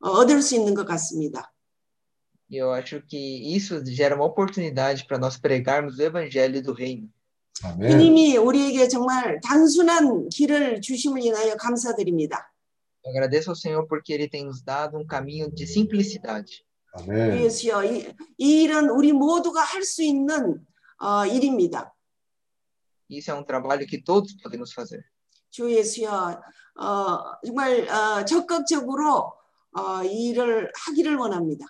어, 얻을 수 있는 것 같습니다. E eu acho que isso gera uma oportunidade para nós pregarmos o evangelho do reino. 아멘. 주님이 우리에게 정말 단순한 길을 주심을 인하여 감사드립니다. Eu agradeço ao Senhor porque ele tem nos dado um caminho de simplicidade. 예수여, 이, 이 일은 우리 모두가 할 수 있는 어, 일입니다. Isso é um trabalho que todos podemos fazer. 주 예수여, 어, 정말 어, 적극적으로 어, 이 일을 하기를 원합니다.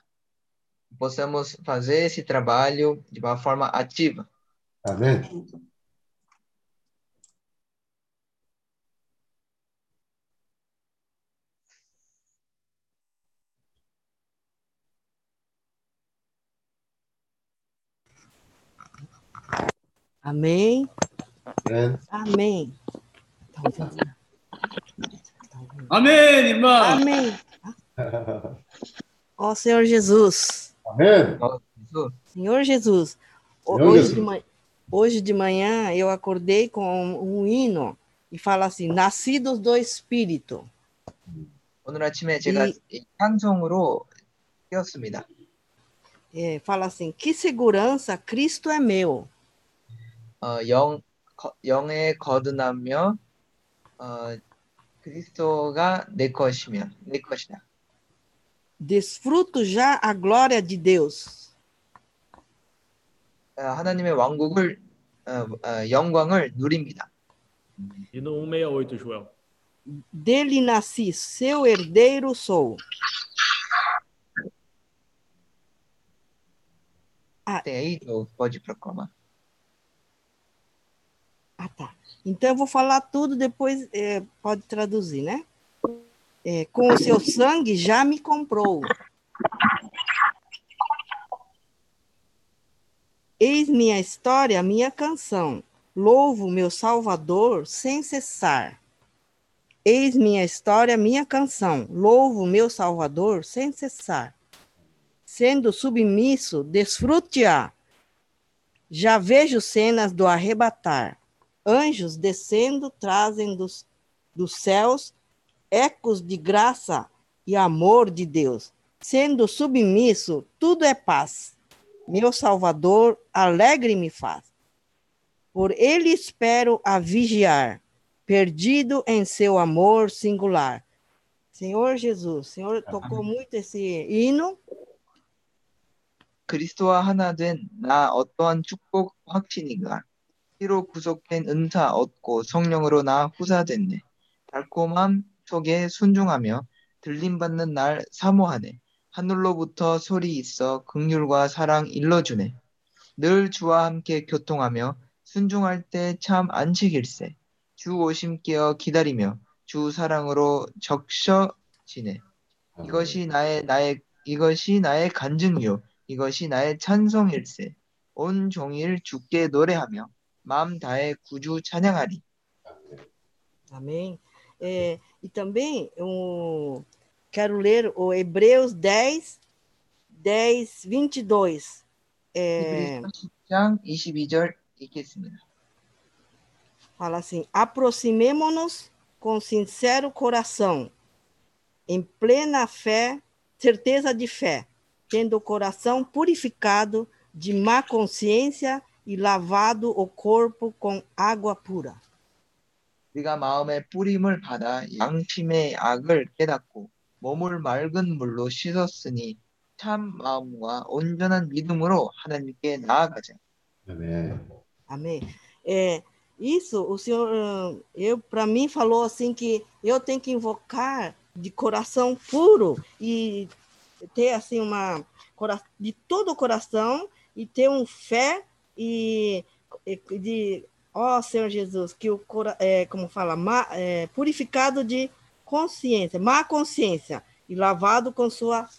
Possamos fazer esse trabalho de uma forma ativa. 아멘. Amém. 아멘. Amém. Amém, irmão. Amém. Ó Senhor Jesus. 아멘. Senhor Jesus. ho- Senhor hoje, Jesus. De manhã, hoje de manhã eu acordei com um hino e fala assim: Nascidos do Espírito. 오늘 아침에 제가 이- 이 찬송으로 깨었습니다. É, fala assim: Que segurança Cristo é meu. 어, 영, 거- 영에 거듭나며 어, 그리스도가 내 것이며 내 것이다. Desfruto já a glória de Deus. 어, 하나님의 왕국을 어, 어, 영광을 누립니다. Hino 168, Joel. Dele nasci, seu herdeiro sou. Ah, Tem aí, Joe? pode proclamar. Ah, tá. Então eu vou falar tudo, depois é, pode traduzir, né? É, com o seu sangue já me comprou. Eis minha história, minha canção. Louvo meu Salvador sem cessar. Eis minha história, minha canção. Louvo meu Salvador sem cessar. Sendo submisso, desfrute-a. Já vejo cenas do arrebatar. Anjos descendo trazem dos, dos céus ecos de graça e amor de Deus. Sendo submisso, tudo é paz. Meu Salvador alegre me faz. Por ele espero a vigiar, perdido em seu amor singular. Senhor Jesus, o Senhor tocou muito esse hino. 그리스도와 하나 된 나 어떠한 축복 확신이가 피로 구속된 은사 얻고 성령으로 나 후사됐네. 달콤함 속에 순종하며 들림받는 날 사모하네. 하늘로부터 소리 있어 극률과 사랑 일러주네. 늘 주와 함께 교통하며 순종할 때 참 안식일세. 주 오심 깨어 기다리며 주 사랑으로 적셔지네. 이것이 나의 나의 이것이 나의 간증이요 이것이 나의 찬송일세. 온 종일 주께 노래하며 마음 다해 구주 찬양하리. Amém. É, e também eu quero ler o Hebreus 10, 10, 22. É, 히브리서 10장 22절 읽겠습니다. fala assim: aproximemo-nos com sincero coração, em plena fé, certeza de fé, tendo o coração purificado de má consciência e lavado o corpo com água pura. 우리가 마음의 뿌림을 받아 양심의 악을 깨닫고 몸을 맑은 물로 씻었으니 참 마음과 온전한 믿음으로 하나님께 나아가자. 아멘. Amém. É, isso, o senhor, ah, eu para mim falou assim que eu tenho que invocar de coração puro e ter assim uma cora- de todo o coração e ter um fé e, e de ó Senhor Jesus que o cora- é, como fala ma- é, purificado de consciência, má consciência e lavado com sua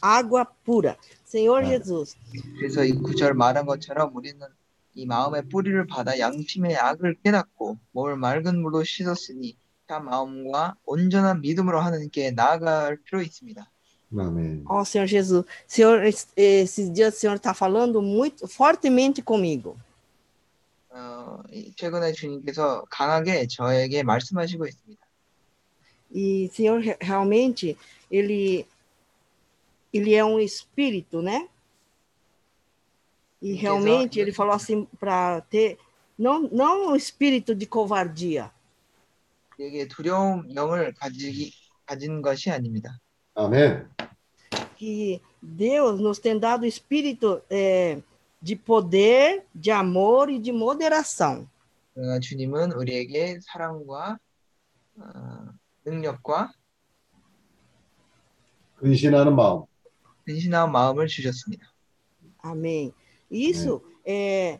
água pura. Senhor Jesus, 그래서 이 구절 말한 것처럼 우리는 이 마음의 뿌리를 받아 양심의 악을 깨닫고 몸을 맑은 물로 씻었으니 참 마음과 온전한 믿음으로 하나님께 나아갈 필요 있습니다. 아멘. Ó Senhor Jesus, Senhor, es- esses dias o Senhor está falando muito fortemente comigo. 어, 이- 최근에 주님께서 강하게 저에게 말씀하시고 있습니다. E Senhor, re- realmente, ele, ele é um espírito, né? E realmente ele falou assim para ter, não, não um espírito de covardia, 우리에게 두려움 영을 가지기, 가진 것이 아닙니다. 아멘. que Deus nos tem dado espírito eh, de poder, de amor e de moderação. 그러나 주님은 우리에게 사랑과 어, 능력과 근신하는 마음. 근신한 마음을 주셨습니다. Amém. Isso é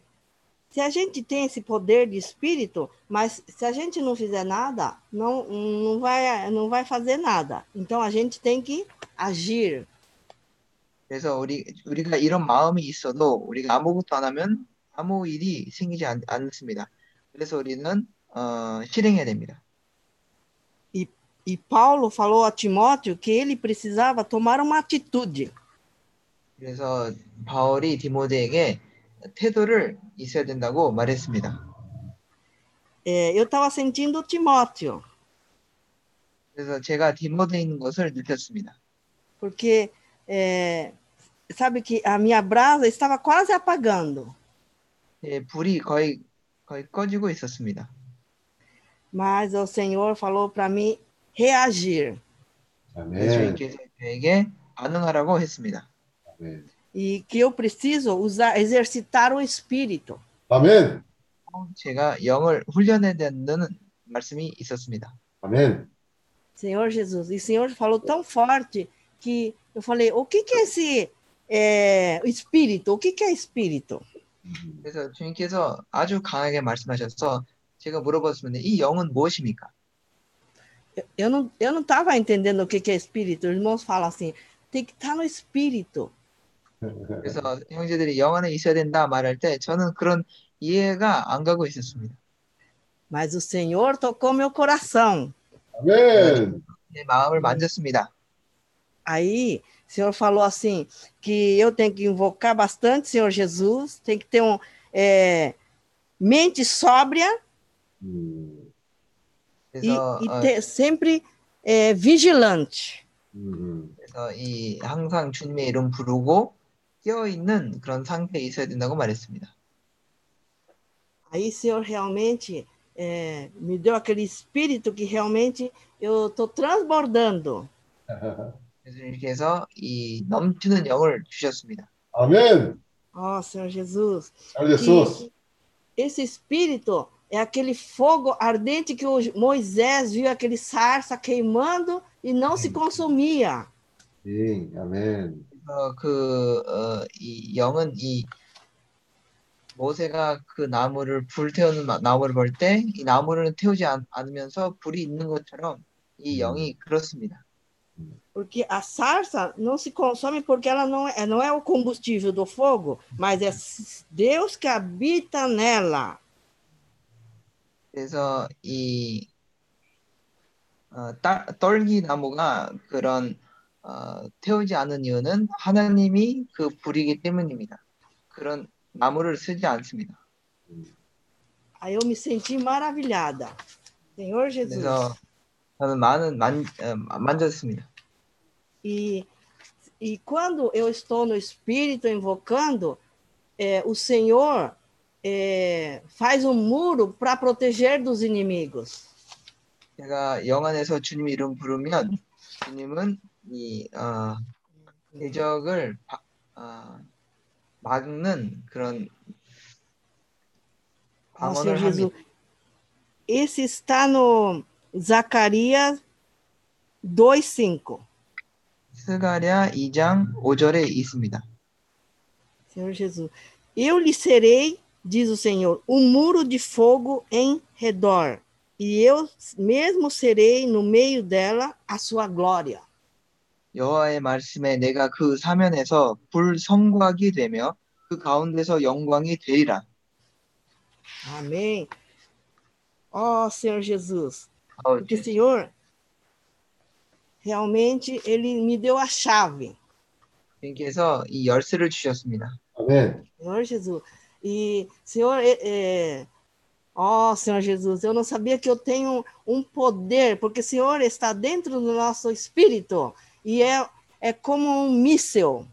se a gente tem esse poder de espírito, mas se a gente não fizer nada, não, não, vai, não vai fazer nada. Então a gente tem que agir. 그래서 우리 우리가 이런 마음이 있어도 우리가 아무것도 안 하면 아무 일이 생기지 않, 않습니다. 그래서 우리는 어, 실행해야 됩니다. E, e Paulo falou a Timóteo que ele precisava tomar uma atitude. 그래서 바울이 디모데에게 태도를 있어야 된다고 말했습니다. É, eu estava sentindo Timóteo, 그래서 제가 디모데에 있는 것을 느꼈습니다. porque é, sabe que a minha brasa estava quase apagando, 예, 불이 거의 거의 꺼지고 있었습니다. mas o Senhor falou para mim reagir. 아멘. 주님께서 저에게 반응하라고 했습니다. 아멘. E que eu preciso usar, exercitar o espírito. 아멘. 제가 영을 훈련해야 된다는 말씀이 있었습니다. 아멘. Senhor Jesus. E o Senhor falou tão forte que eu falei: o que, que é esse é, espírito? O que, que é espírito? 그래서 주님께서 아주 강하게 말씀하셔서 제가 물어봤습니다. 이 영은 무엇입니까? Eu não eu não estava entendendo o que, que é espírito. Os irmãos falam assim: tem que estar no espírito. 그래서 형제들이 영 안에 있어야 된다 말할 때 저는 그런 이해가 안 가고 있었습니다. Mas o Senhor tocou meu coração. 아멘. 내 마음을 만졌습니다. Aí, o Senhor falou assim: que eu tenho que invocar bastante o Senhor Jesus, tem que ter um, é, mente sóbria 음, e, 그래서 e 어, ter sempre é, vigilante. 음, 그래서 이 항상 주님의 이름 부르고 깨어 있는 그런 상태에 있어야 된다고 말했습니다. Aí, o Senhor realmente é, me deu aquele espírito que realmente eu estou transbordando. <laughs> 주님께서 이 넘치는 영을 주셨습니다. 아멘. Ó, Senhor Jesus. Senhor Jesus. esse espírito é aquele fogo ardente que o Moisés viu aquele sarça queimando e não se consumia. 예, 아멘. 그래서 그, 어, 이 영은 이 모세가 그 나무를 불태우는 마- 나무를 볼 때 이 나무를 태우지 않, 않으면서 불이 있는 것처럼 이 영이 그렇습니다. Porque a sarça não se consome porque ela não é, não é o combustível do fogo, mas é Deus que habita nela. 그래서 이 어, 따, 떨기 나무가 그런 어, 태우지 않은 이유는 하나님이 그 불이기 때문입니다. 그런 나무를 쓰지 않습니다. Aí eu me senti maravilhada. Senhor Jesus. 그래서 저는 많은 만, 어, 만졌습니다. E, e quando eu estou no Espírito invocando, é, o Senhor é, faz um muro para proteger dos inimigos. 제가 영 안에서 주님 이름 부르면 주님은 이 어, 대적을 바- 어, 막는 그런 Ó, Senhor 방언을 Jesus. 합니다. Esse está no Zacarias 2,5. 스가랴 2장 5절에 있습니다. Senhor Jesus. Eu lhe serei, diz o Senhor, um muro de fogo em redor, e eu mesmo serei no meio dela a sua glória. 여호와의 말씀에 내가 그 사면에서 불 성곽이 되며 그 가운데서 영광이 되리라. Amém. Ó Senhor Jesus. Oh, Porque, Senhor, realmente Ele me deu a chave. 주님께서 이 열쇠를 주셨습니다. 아멘. Senhor Jesus. E, Senhor, é, é... ó Senhor Jesus, eu não sabia que eu tenho um poder, porque o Senhor está dentro do nosso espírito e é, é como um míssil.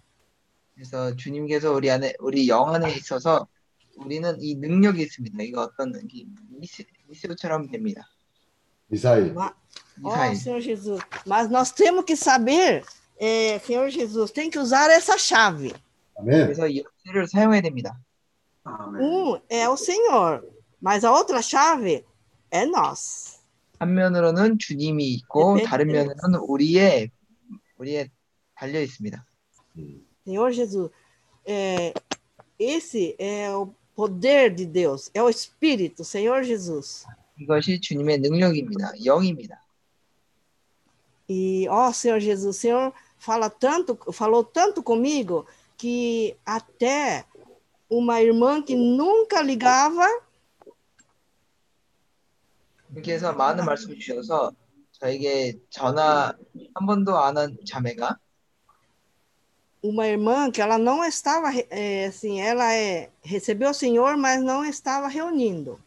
그래서 주님께서 우리 안에 우리 영 안에 있어서 우리는 이 능력이 있습니다. 이거 어떤 이 미스, 미스처럼 됩니다. 미사일. Ma- Ó 미사일. Senhor Jesus. Mas nós temos que saber, é, Senhor Jesus, tem que usar essa chave. 아멘. 그래서 이 열쇠를 사용해야 됩니다. Um é o Senhor, mas a outra chave é nós. 한 면으로는 주님이 있고 네, 다른 네. 면으로는 우리의 우리의 달려 있습니다. Senhor Jesus, é, esse é o, poder de Deus, é o Espírito, Senhor Jesus. 이것이 주님의 능력입니다. 영입니다. E, ó Senhor Jesus, o Senhor fala tanto, falou tanto comigo que até uma irmã que nunca ligava, 주님께서 많은 말씀 주셔서 저에게 전화 한 번도 안 한 자매가 uma irmã que ela não estava, eh, assim, ela é, recebeu o Senhor, mas não estava reunindo.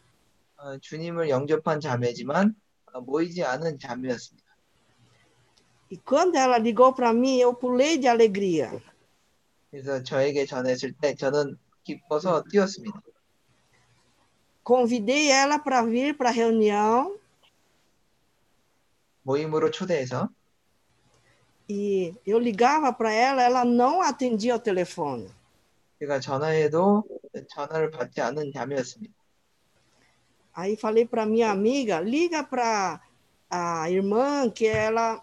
어, 주님을 영접한 자매지만 어, 모이지 않은 자매였습니다. E quando ela ligou para mim, eu pulei de alegria. 그래서 저에게 전했을 때 저는 기뻐서 뛰었습니다. Convidei ela para vir para a reunião 모임으로 초대해서 e eu ligava para ela, ela não atendia o telefone. 제가 전화해도 전화를 받지 않은 자매였습니다. Aí falei para minha amiga, liga para a irmã que ela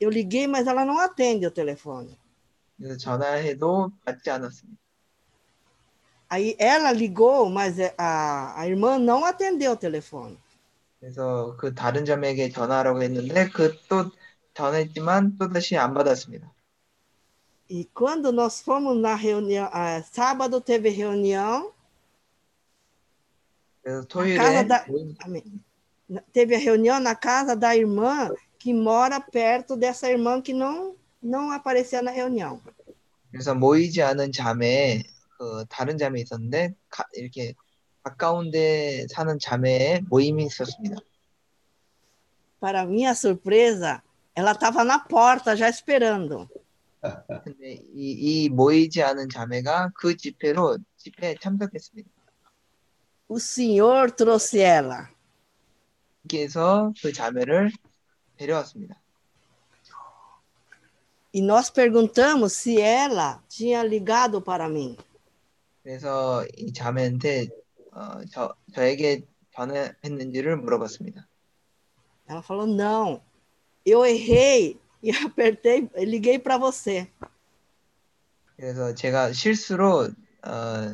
eu liguei, mas ela não atende o telefone. 그래서 전화해도 받지 않았습니다. Aí ela ligou, mas é- a, a irmã não atendeu o telefone. 그래서 그 다른 자매에게 전화하라고 했는데 그 또 전했지만 또 다시 안 받았습니다. E quando nós fomos na reunião, ah, sábado teve reunião, 그래서 na 토요일에 casa da, 모임- amém. Na- teve a reunião na casa da irmã que mora perto dessa irmã que não não aparecia na reunião. 그래서 모이지 않은 자매에 그 다른 자매 있었는데 가- 이렇게 가까운데 사는 자매의 모임이 있었습니다. Para minha surpresa, ela estava na porta já esperando. 근데 이, 이 모이지 않은 자매가 그 집회로 집회에 참석했습니다. O Senhor trouxe ela. 그래서 그 자매를 데려왔습니다. E nós perguntamos se ela tinha ligado para mim. 그래서 이 자매한테 어, 저, 저에게 전화했는지를 물어봤습니다. Ela falou: não, eu errei <laughs> e apertei, liguei para você. 그래서 제가 실수로 어,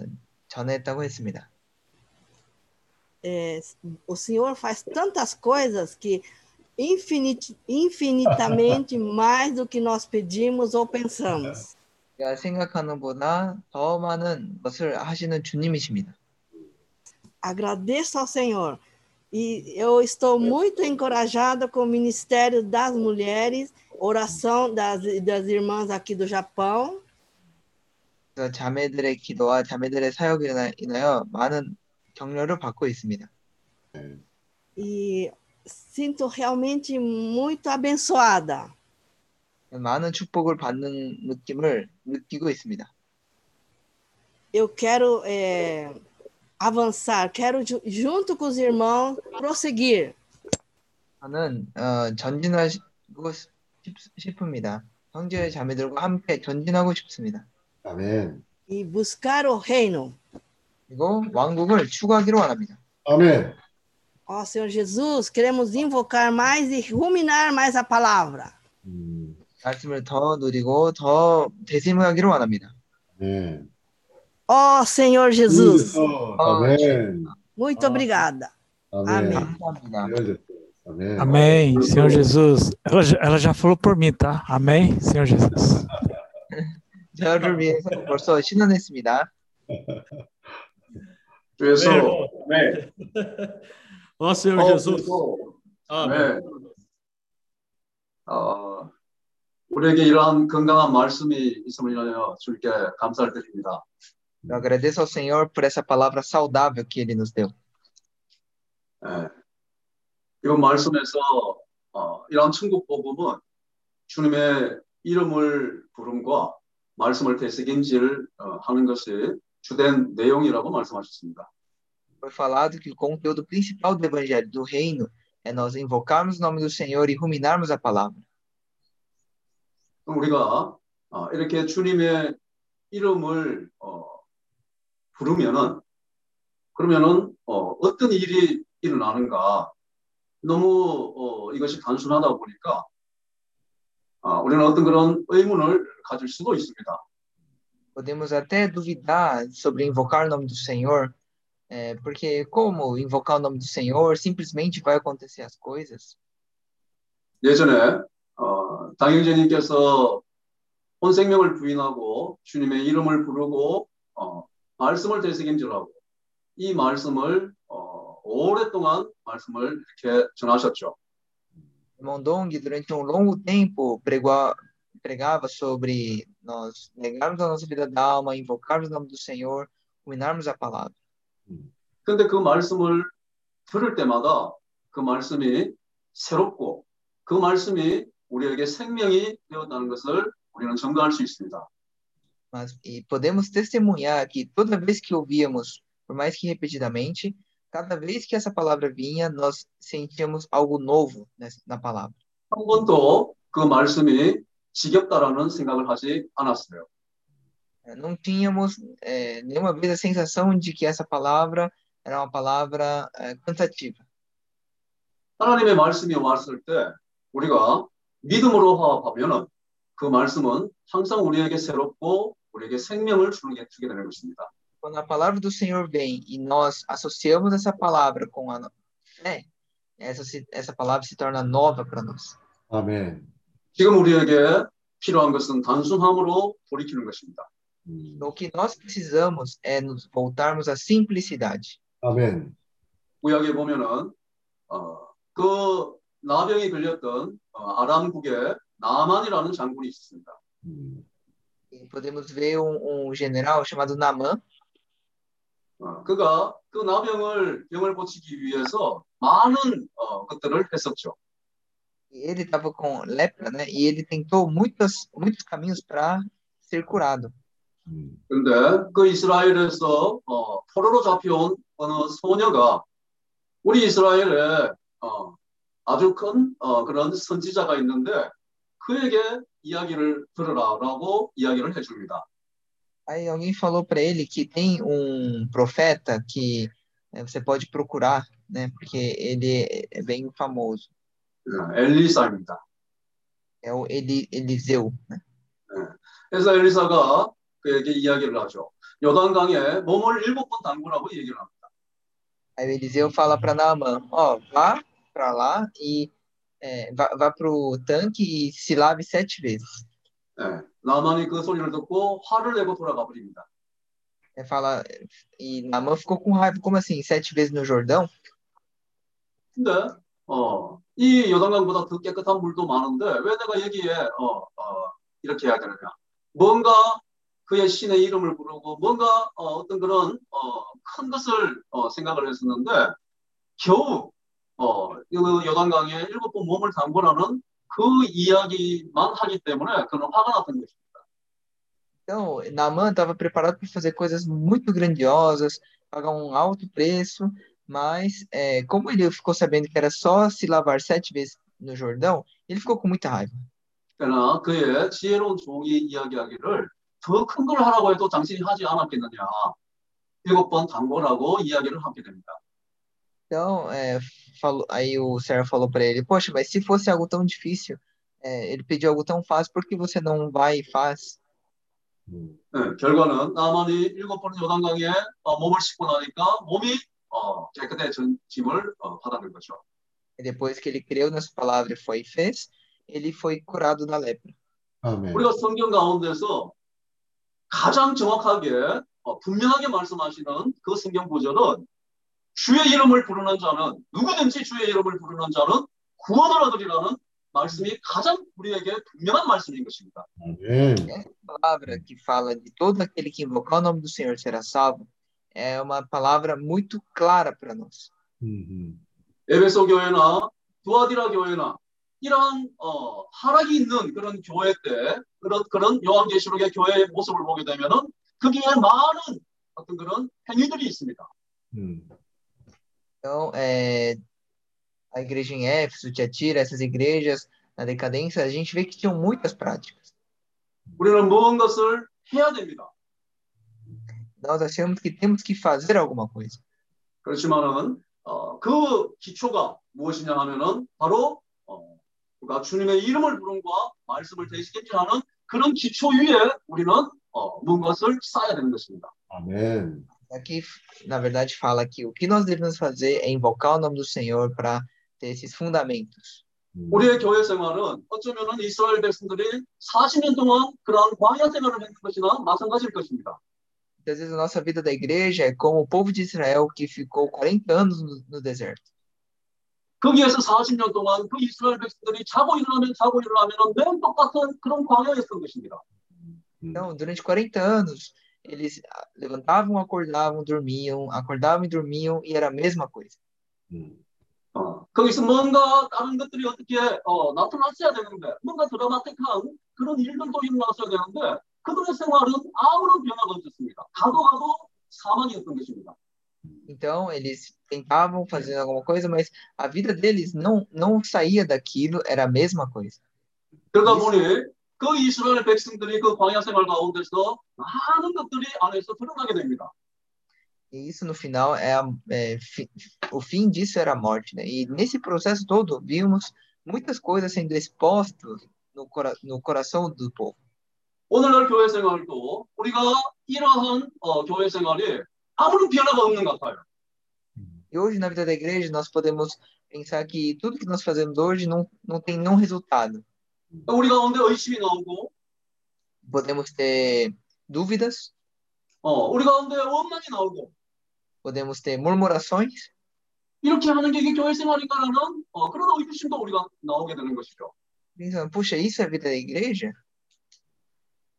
전화했다고 했습니다. É, o Senhor faz tantas coisas que infinit, infinitamente <laughs> mais do que nós pedimos ou pensamos. 제가 생각하는 보다 더 많은 것을 하시는 주님이십니다. Agradeço ao Senhor. E eu estou muito encorajada com o Ministério das Mulheres, oração das, das irmãs aqui do Japão. 그래서 자매들의 기도와 자매들의 사역에 인하- 인하여 많은 격려를 받고 있습니다. E Sinto realmente muito abençoada. 많은 축복을 받는 느낌을 느끼고 있습니다. Eu quero é, avançar, quero, ju- junto com os irmãos, prosseguir. 저는 어, 전진하고 싶- 싶습니다. 형제 자매들과 함께 전진하고 싶습니다. 아멘. e buscar o reino. 그리고 왕국을 추구하기로 원합니다. 아멘. Ó Senhor Jesus, queremos invocar mais e ruminar mais a palavra. 말씀을 더 누리고 더 대심하기로 원합니다. 아멘. Ó Senhor Jesus, 아멘. muito obrigada. 아멘. 감사합니다. 아멘. Amém, Senhor Jesus. Ela, já- ela já falou por mim, tá? Amém, Senhor Jesus. <laughs> 저를 위해서 벌써 신원했습니다. <laughs> 주에서 네. <laughs> Ó Senhor 어, Jesus. 그리고, 아, 네. 어, 우리에게 이러한 건강한 말씀이 있음을 인하여 주께 감사를 드립니다. Eu agradeço ao Senhor por essa palavra saudável que Ele nos deu. 예. 이 말씀에서 어, 이러한 천국 복음은 주님의 이름을 부름과 말씀을 어, 하는 것이 주된 내용이라고 말씀하셨습니다. Foi falado que o conteúdo principal do Evangelho do Reino é nós invocarmos o nome do Senhor e ruminarmos a palavra. 그럼 우리가 어, 이렇게 주님의 이름을 어, 부르면은 그러면은 어, 어떤 일이 일어나는가 너무 어, 이것이 단순하다 보니까 아, 우리는 어떤 그런 의문을 가질 수도 있습니다. Podemos até duvidar sobre invocar o nome do Senhor, é, porque como invocar o nome do Senhor simplesmente vai acontecer as coisas? 예전에 어, 당영재님께서 온 생명을 부인하고 주님의 이름을 부르고 어, 말씀을 되새김질하고 이 말씀을 어, 오랫동안 말씀을 이렇게 전하셨죠. Irmão Dong, durante um longo tempo, pregua- pregava sobre nós negarmos a nossa vida da alma, invocarmos o nome do Senhor, ruminarmos a palavra. 근데 그 말씀을 들을 때마다 그 말씀이 새롭고 그 말씀이 우리에게 생명이 되었다는 것을 우리는 증거할 수 있습니다. Mas e podemos testemunhar que toda vez que ouvíamos, por mais que repetidamente, cada vez que essa palavra vinha, nós sentíamos algo novo na palavra. 한 번도 그 말씀이 지겹다라는 생각을 하지 않았어요. Eh, Não tínhamos eh, nenhuma vez a sensação de que essa palavra era uma palavra eh, cansativa. 하나님의 말씀이 왔을 때 우리가 믿음으로 화합하면은 그 말씀은 항상 우리에게 새롭고 우리에게 생명을 주게, 주게 되는 것입니다. Quando a palavra do Senhor vem e nós associamos essa palavra com a no- fé, essa, se- essa palavra se torna nova para nós. 아멘. 지금 우리에게 필요한 것은 단순함으로 돌이키는 것입니다. Então, o que nós precisamos é nos voltarmos à simplicidade. 아멘. 구약에 보면은 어, 그 나병이 걸렸던 어, 아람국에 나만이라는 장군이 있습니다. E podemos ver um, um general chamado Naamã, 어, 그가 그 나병을 병을 고치기 위해서 많은 어, 것들을 했었죠. e ele estava com lepra, né? E ele tentou muitos, muitos caminhos para ser curado. 근데 그 이스라엘에서 어, 포로로 잡혀온 어느 소녀가 우리 이스라엘에 어, 아주 큰 어, 그런 선지자가 있는데 그에게 이야기를 들으라라고 이야기를 해줍니다. Aí alguém falou para ele que tem um profeta que eh, você pode procurar, né? Porque ele é bem famoso. 예, 엘리사입니다. É o Eli, Eliseu, né? 예. 그래서 엘리사가 그에게 이야기를 하죠. 요단강에 몸을 일곱 번 담그라고 얘기를 합니다. Aí o Eliseu fala para Naamã, ó, vá para lá e eh, vá, vá pro tanque e se lave sete vezes. 예, 나만이 그 소리를 듣고 화를 내고 돌아가 버립니다. Ele fala, e Naamã ficou com raiva, como assim, sete vezes no Jordão? 근데 어, 이 요단강보다 더 깨끗한 물도 많은데 왜 내가 여기에 어, 어, 이렇게 해야 되느냐? 뭔가 그의 신의 이름을 부르고 뭔가 어, 떤 그런 어, 큰 것을 어, 생각을 했었는데 겨우 어, 이 요단강에 일곱 번 몸을 담그라는 그 이야기만 하기 때문에 그는 화가 났던 것입니다. Então, Naamã estava preparado para fazer coisas muito grandiosas, pagar um alto preço, mas eh, como ele ficou sabendo que era só se lavar sete vezes no Jordão, ele ficou com muita raiva. 그러나 그의 지혜로운 종이 이야기하기를 더 큰 걸 하라고 해도 당신이 하지 않았겠느냐. 일곱 번 담그라고 이야기를 하게 됩니다. Então, eh, falou, aí o servo falou para ele, poxa, mas se fosse algo tão difícil, eh, ele pediu algo tão fácil, por que você não vai e faz? 네, 결과는 나만이 일곱 번 요단강에 어, 몸을 씻고 나니까 몸이 어, 깨끗해짐을 어, 받아낸 거죠. E depois que ele creu nessa palavra e foi e fez, ele foi curado da lepra. 아멘. 우리가 성경 가운데서 가장 정확하게 어, 분명하게 말씀하시는 그 성경 구절은 주의 이름을 부르는 자는 누구든지 주의 이름을 부르는 자는 구원을 얻으리라는 말씀이 가장 우리에게 분명한 말씀인 것입니다. 아멘. Essa palavra que fala de todo aquele que invocar o nome do Senhor será salvo, é uma palavra muito clara para nós. 음, 에베소 교회나 두아디라 교회나 이러한 어, 하락이 있는 그런 교회 때 그런 그런 요한계시록의 교회의 모습을 보게 되면은 거기에 많은 어떤 그런 행위들이 있습니다. 음, Então, é, a igreja em Éfeso, Tiatira, essas igrejas na decadência, a gente vê que tinham muitas práticas. 우리는 무언 것을 해야 됩니다. Nós achamos que temos que fazer alguma coisa. 그렇지만은 어, 그 기초가 무엇이냐 하면은 바로 어, 우리가 주님의 이름을 부름과 말씀을 대신하는 그런 기초 위에 우리는 어, 무엇을 쌓아야 되는 것입니다. 아멘. Aqui, na verdade, fala que o que nós devemos fazer é invocar o nome do Senhor para ter esses fundamentos. 우리의 교회 생활은 어쩌면은 이스라엘 백성들이 40년 동안 그러한 광야 생활을 했는 것이나 마찬가지일 것입니다. Muitas vezes a nossa vida da igreja é como o povo de Israel que ficou 40 anos no, no deserto. 거기에서 40년 동안 그 이스라엘 백성들이 자고 일어나면 자고 일어나면 맨 똑같은 그런 광야였던 것입니다. Então, durante 40 anos, eles levantavam, acordavam, dormiam, acordavam e dormiam, e era a mesma coisa. 어, 거기서 뭔가 다른 것들이 어떻게 어, 나타났어야 되는데 뭔가 드라마틱한 그런 일들도 일어났어야 되는데 그들의 생활은 아무런 변화가 없었습니다. 가도 가도 사망이었던 것입니다. Então, eles tentavam fazer alguma coisa, mas a vida deles não, não saía daquilo, era a mesma coisa. 그러다 보니 그 이스라엘 백성들이 그 광야 생활 가운데서 많은 것들이 안에서 드러나게 됩니다. E isso, no final, é, a- é fi- o fim disso era a morte, né? E nesse processo todo, vimos muitas coisas sendo expostas no, cora no coração do povo. 오늘날 교회 생활도 우리가 이러한 어, 교회 생활이 아무런 변화가 없는 것 같아요. E hoje, na vida da igreja, nós podemos pensar que tudo que nós fazemos hoje não, não tem nenhum resultado. 우리 가운데 의심이 나오고 Podemos ter dúvidas, 어, 우리 가운데 원망이 나오고 podemos ter murmurações, 이렇게 하는 게 이게 교회 생활인가라는 어, 그런 의구심도 우리가 나오게 되는 것이죠. pensando, puxa, isso é a vida da igreja?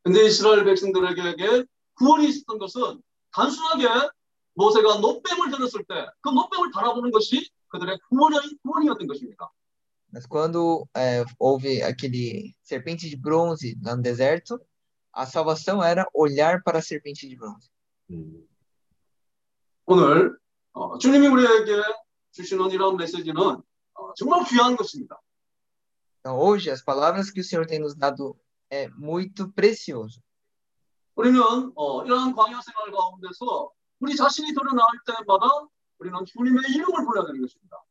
근데 이스라엘 백성들에게 구원이 있었던 것은 단순하게 모세가 노뱀을 들었을 때 그 노뱀을 바라보는 것이 그들의 구원의 구원이었던 것입니다. Mas quando é, houve aquele serpente de bronze lá no deserto, a salvação era olhar para a serpente de bronze. 오늘 어, 주님이 우리에게 주시는 이런 메시지는 어, 정말 귀한 것입니다. Então, hoje, as palavras que o Senhor tem nos dado é muito precioso. 우리는 어, 이러한 광야 생활 가운데서 우리 자신이 드러날 때마다 우리는 주님의 이름을 불러야 되는 것입니다.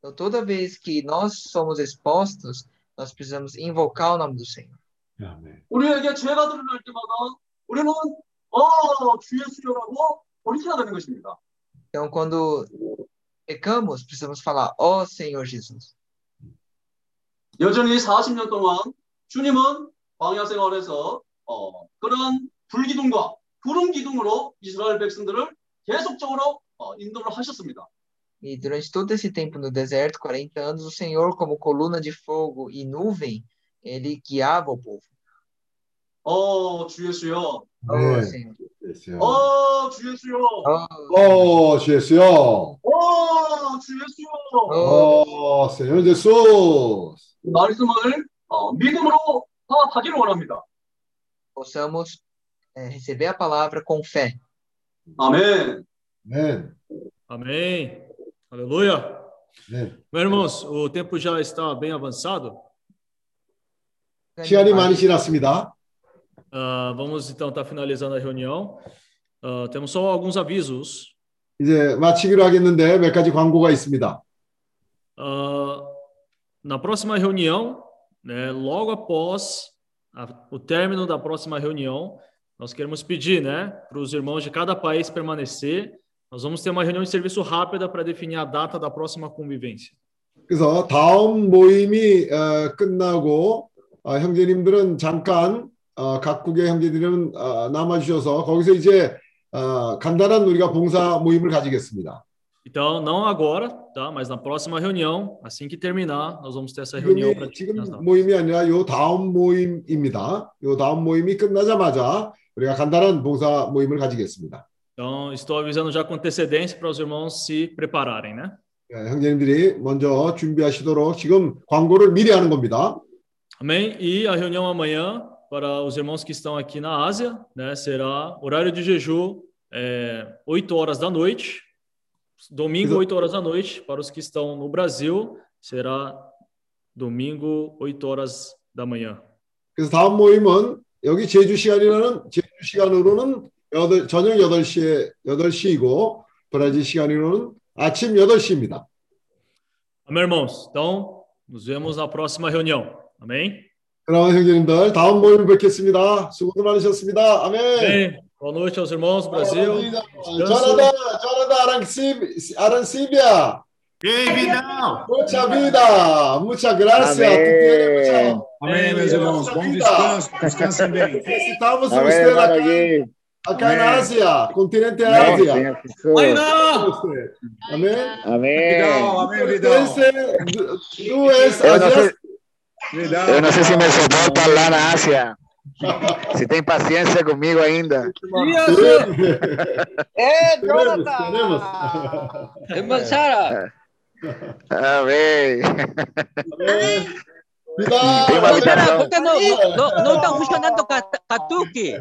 Então, toda vez que nós somos expostos, nós precisamos invocar o nome do Senhor. 우리에게 죄가 드러날 때마다 우리는 어, 주 예수여라고 돌이켜야 되는 것입니다. Então, quando pecamos, precisamos falar, ó Senhor Jesus. 여전히 40년 동안 주님은 광야 생활에서 어, 그런 불기둥과 구름 기둥으로 이스라엘 백성들을 계속적으로 어, 인도를 하셨습니다. E durante todo esse tempo no deserto, 40 anos, o Senhor, como coluna de fogo e nuvem, ele guiava o povo. 어, 주 예수여. 네. Senhor. 예수요. 어, 주 예수여. 어, 주 예수요. 어, 주 예수여. 어, Senhor Jesus. 말씀을 어, 믿음으로 파악하기를 원합니다. Possamos é, receber a palavra com fé. 아멘. Amém. Amém. Aleluia. Amém. Meus irmãos, o tempo já está bem avançado. 시간이 많이 지났습니다. Ah, vamos então estar finalizando a reunião. Ah, temos só alguns avisos. 이제 마치기로 하겠는데 몇 가지 광고가 있습니다. Ah, na próxima reunião, né, logo após a- o término da próxima reunião, nós queremos pedir, né, para os irmãos de cada país permanecer. Nós vamos ter uma reunião de serviço rápida para definir a data da próxima convivência. 그래서 다음 모임이 어, 끝나고 어, 형제님들은 잠깐 어, 각국의 형제들은 어, 남아주셔서 거기서 이제 어, 간단한 우리가 봉사 모임을 가지겠습니다. Então, não agora, tá? Mas na próxima reunião, assim que terminar, nós vamos ter essa reunião para 지금이, 지금 모임이 아니라 요 다음 모임입니다. 요 다음 모임이 끝나자마자 우리가 간단한 봉사 모임을 가지겠습니다. Então, estou avisando já com antecedência para os irmãos se prepararem, né? 예, 형제님들이 먼저 준비하시도록 지금 광고를 미리 하는 겁니다. Amém? E a reunião amanhã, para os irmãos que estão aqui na Ásia, né, será horário de jejum, é, 8 horas da noite. Domingo, 8 horas da noite. Para os que estão no Brasil, será domingo, 8 horas da manhã. 그래서 다음 모임은 여기 제주 시간이라는 제주 시간으로는 여덟, 저녁 8시에 8시이고 브라질 시간으로는 아침 8시입니다. Amém, irmãos? Então, nos vemos na próxima reunião. Amém? 그럼 형제님들 다음 모임 뵙겠습니다. 수고들 많으셨습니다. 아멘. Amém. Boa noite aos irmãos do Brasil. Jonathan, Jonathan Arancib- Arancibia. Ei, Vidal! Mucha vida. Tú tienes mucha- Amém, meus irmãos. Bom Vida. descanso. Descansem bem. Acá en Amén. Asia, continente Jesús. Usted. Amén. Amém. Vidal, amém, Vidal. Tú es Eu não, sei, Vidal. eu não sei se me suporta lá na Ásia. Se tem paciência comigo ainda. É, Jonathan! Irmã Sara, A no, não, funcionando catuque.